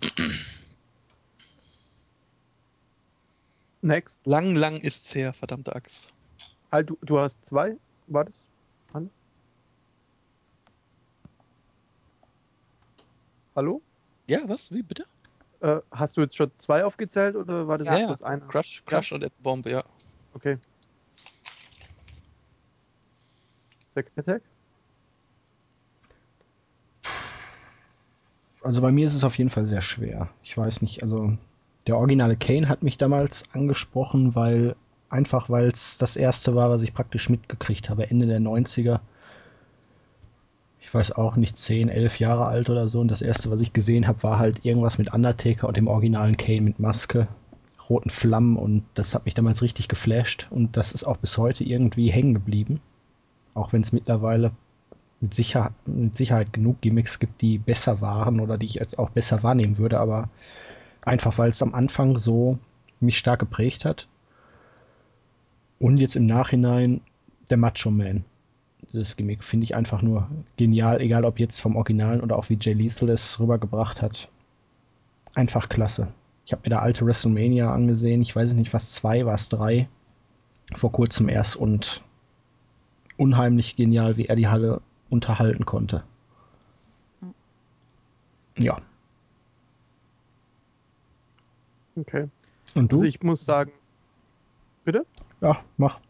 Next. Lang, lang ist's her, verdammte Axt. Halt, du, du hast zwei. War das? Anne? Hallo? Ja, was? Wie bitte? Äh, hast du jetzt schon zwei aufgezählt oder war das Ja, jetzt ja. bloß einer? Crush, Crush und Bomb, ja. Okay. Second Attack? Also bei mir ist es auf jeden Fall sehr schwer. Ich weiß nicht, also der originale Kane hat mich damals angesprochen, weil einfach weil es das erste war, was ich praktisch mitgekriegt habe, Ende der 90er. Ich weiß auch nicht, 10, 11 Jahre alt oder so. Und das erste, was ich gesehen habe, war halt irgendwas mit Undertaker und dem originalen Kane mit Maske, roten Flammen. Und das hat mich damals richtig geflasht. Und das ist auch bis heute irgendwie hängen geblieben. Auch wenn es mittlerweile mit Sicherheit, mit Sicherheit genug Gimmicks gibt, die besser waren oder die ich jetzt auch besser wahrnehmen würde, aber einfach weil es am Anfang so mich stark geprägt hat. Und jetzt im Nachhinein der Macho Man. Das Gimmick finde ich einfach nur genial, egal ob jetzt vom Originalen oder auch wie Jay Lethal es rübergebracht hat. Einfach klasse. Ich habe mir da alte WrestleMania angesehen. Ich weiß nicht, was zwei, was drei. Vor kurzem erst und unheimlich genial, wie er die Halle unterhalten konnte. Ja. Okay. Und du? Also ich muss sagen, bitte? ja, mach.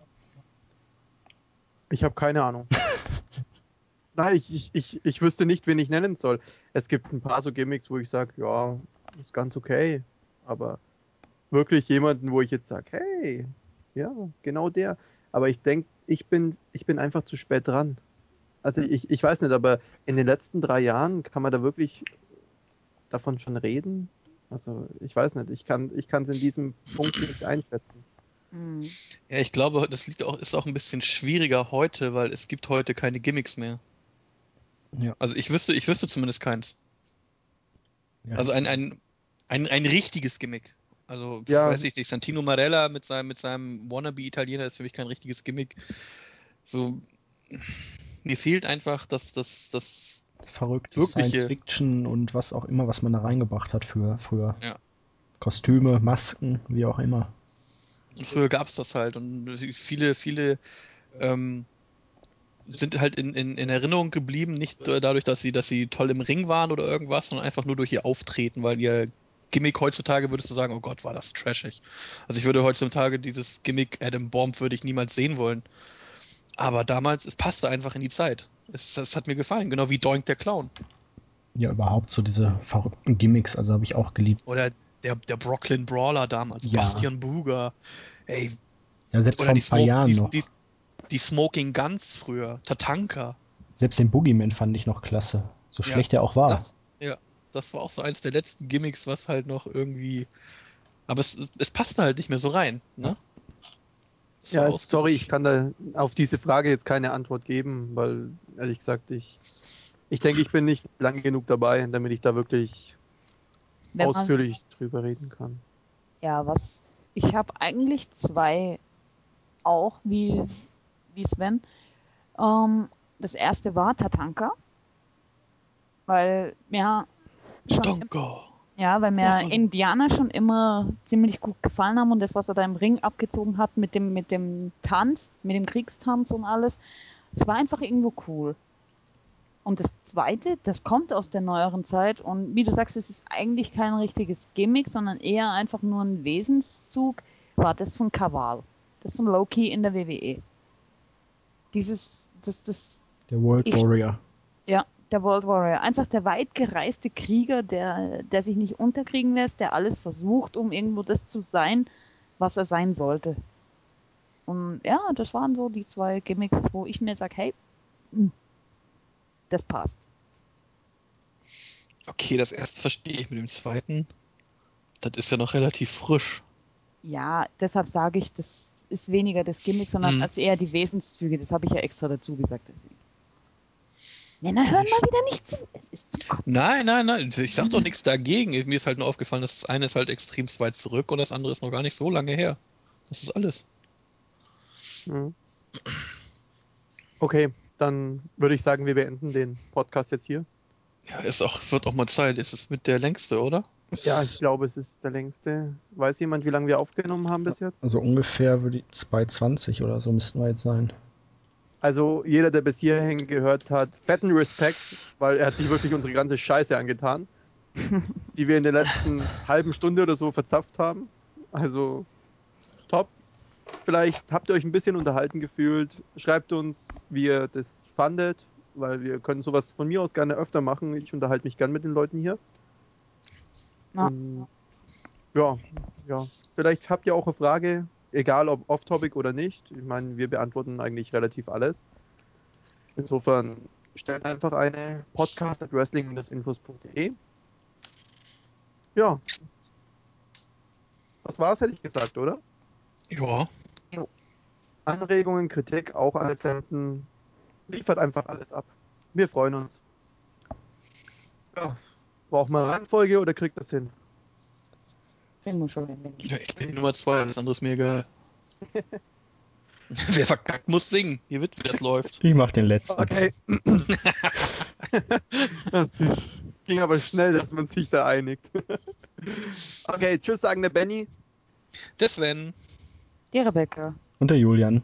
Ich habe keine Ahnung. Nein, ich, ich, ich, ich wüsste nicht, wen ich nennen soll. Es gibt ein paar so Gimmicks, wo ich sage, ja, ist ganz okay. Aber wirklich jemanden, wo ich jetzt sage, hey, ja, genau der. Aber ich denke, ich bin, ich bin einfach zu spät dran. Also ich, ich weiß nicht, aber in den letzten drei Jahren kann man da wirklich davon schon reden? Also ich weiß nicht, ich kann ich es in diesem Punkt nicht einschätzen. Mhm. Ja, ich glaube, das liegt auch, ist auch ein bisschen schwieriger heute, weil es gibt heute keine Gimmicks mehr. Ja. Also ich wüsste, ich wüsste zumindest keins. Ja, Also ein, ein, ein, ein richtiges Gimmick. Also, Ja. weiß ich nicht, Santino Marella mit seinem, mit seinem Wannabe-Italiener ist für mich kein richtiges Gimmick. So, mir fehlt einfach das, das, das, verrückte wirkliche- Science Fiction und was auch immer, was man da reingebracht hat für früher. Ja. Kostüme, Masken, wie auch immer. früher gab's das halt und viele, viele, ähm, sind halt in, in, in Erinnerung geblieben, nicht dadurch, dass sie, dass sie toll im Ring waren oder irgendwas, sondern einfach nur durch ihr Auftreten, weil ihr Gimmick heutzutage würdest du sagen, oh Gott, war das trashig. Also ich würde heutzutage dieses Gimmick Adam Bomb würde ich niemals sehen wollen. Aber damals, es passte einfach in die Zeit. Es, das hat mir gefallen, genau wie Doink der Clown. Ja, überhaupt so diese verrückten Gimmicks, also habe ich auch geliebt. Oder der, der Brooklyn Brawler damals, Ja. Bastian Buger. Ey, Ja, selbst vor die, ein paar Smoke, Jahren die, noch. die, die Smoking Guns früher, Tatanka. Selbst den Boogeyman fand ich noch klasse. So Ja, schlecht er auch war. Das, ja, das war auch so eins der letzten Gimmicks, was halt noch irgendwie. Aber es, es passte halt nicht mehr so rein, ne? So Ja, sorry, ich kann da auf diese Frage jetzt keine Antwort geben, weil ehrlich gesagt, ich, ich denke, ich bin nicht lange genug dabei, damit ich da wirklich Wenn man, ausführlich drüber reden kann. ja, was. Ich habe eigentlich zwei auch, wie, wie Sven. Ähm, das erste war Tatanka. Weil mir schon Tatanka. Ja, weil mir Buffalo. Indianer schon immer ziemlich gut gefallen haben und das, was er da im Ring abgezogen hat mit dem, mit dem Tanz, mit dem Kriegstanz und alles, es war einfach irgendwo cool. Und das zweite, das kommt aus der neueren Zeit und wie du sagst, es ist eigentlich kein richtiges Gimmick, sondern eher einfach nur ein Wesenszug, war das von Kaval. Das von Loki in der WWE. Dieses, das, das, Der World Ich- Warrior. ja, der World Warrior. Einfach der weit gereiste Krieger, der, der sich nicht unterkriegen lässt, der alles versucht, um irgendwo das zu sein, was er sein sollte. Und ja, das waren so die zwei Gimmicks, wo ich mir sage, hey, hm, das passt. Okay, das erste verstehe ich mit dem zweiten. Das ist ja noch relativ frisch. Ja, deshalb sage ich, das ist weniger das Gimmick, sondern Mhm. als eher die Wesenszüge. Das habe ich ja extra dazu gesagt. Deswegen. Männer hören mal wieder nicht zu. Es ist zu kotzen. Nein, nein, nein. Ich sag doch nichts dagegen. Mir ist halt nur aufgefallen, dass das eine ist halt extrem weit zurück und das andere ist noch gar nicht so lange her. Das ist alles. Mhm. Okay, dann würde ich sagen, wir beenden den Podcast jetzt hier. Ja, ist auch, wird auch mal Zeit. Ist es mit der längste, oder? Ja, ich glaube, es ist der längste. Weiß jemand, wie lange wir aufgenommen haben bis jetzt? Also ungefähr würde ich 220 oder so müssten wir jetzt sein. Also jeder, der bis hierhin gehört hat, fetten Respekt, weil er hat sich wirklich unsere ganze Scheiße angetan, die wir in der letzten halben Stunde oder so verzapft haben. Also top. Vielleicht habt ihr euch ein bisschen unterhalten gefühlt. Schreibt uns, wie ihr das fandet, weil wir können sowas von mir aus gerne öfter machen. Ich unterhalte mich gern mit den Leuten hier. Ja. Ja, ja. Vielleicht habt ihr auch eine Frage, egal ob off-topic oder nicht. Ich meine, wir beantworten eigentlich relativ alles. Insofern stellt einfach eine podcast at wrestling-infos.de. Ja. Das war's, hätte ich gesagt, oder? Ja. Anregungen, Kritik, auch alles senden. Liefert einfach alles ab. Wir freuen uns. Ja. Braucht man Reihenfolge oder kriegt das hin? Den muss schon ja ich bin die Nummer zwei, alles andere ist mir egal. Wer verkackt, muss singen. Ihr wisst, wie das läuft. Ich mach den letzten. Okay. das ging aber schnell, dass man sich da einigt. okay, tschüss, sagen der Benny. Der Sven. Die Rebecca. Und der Julian.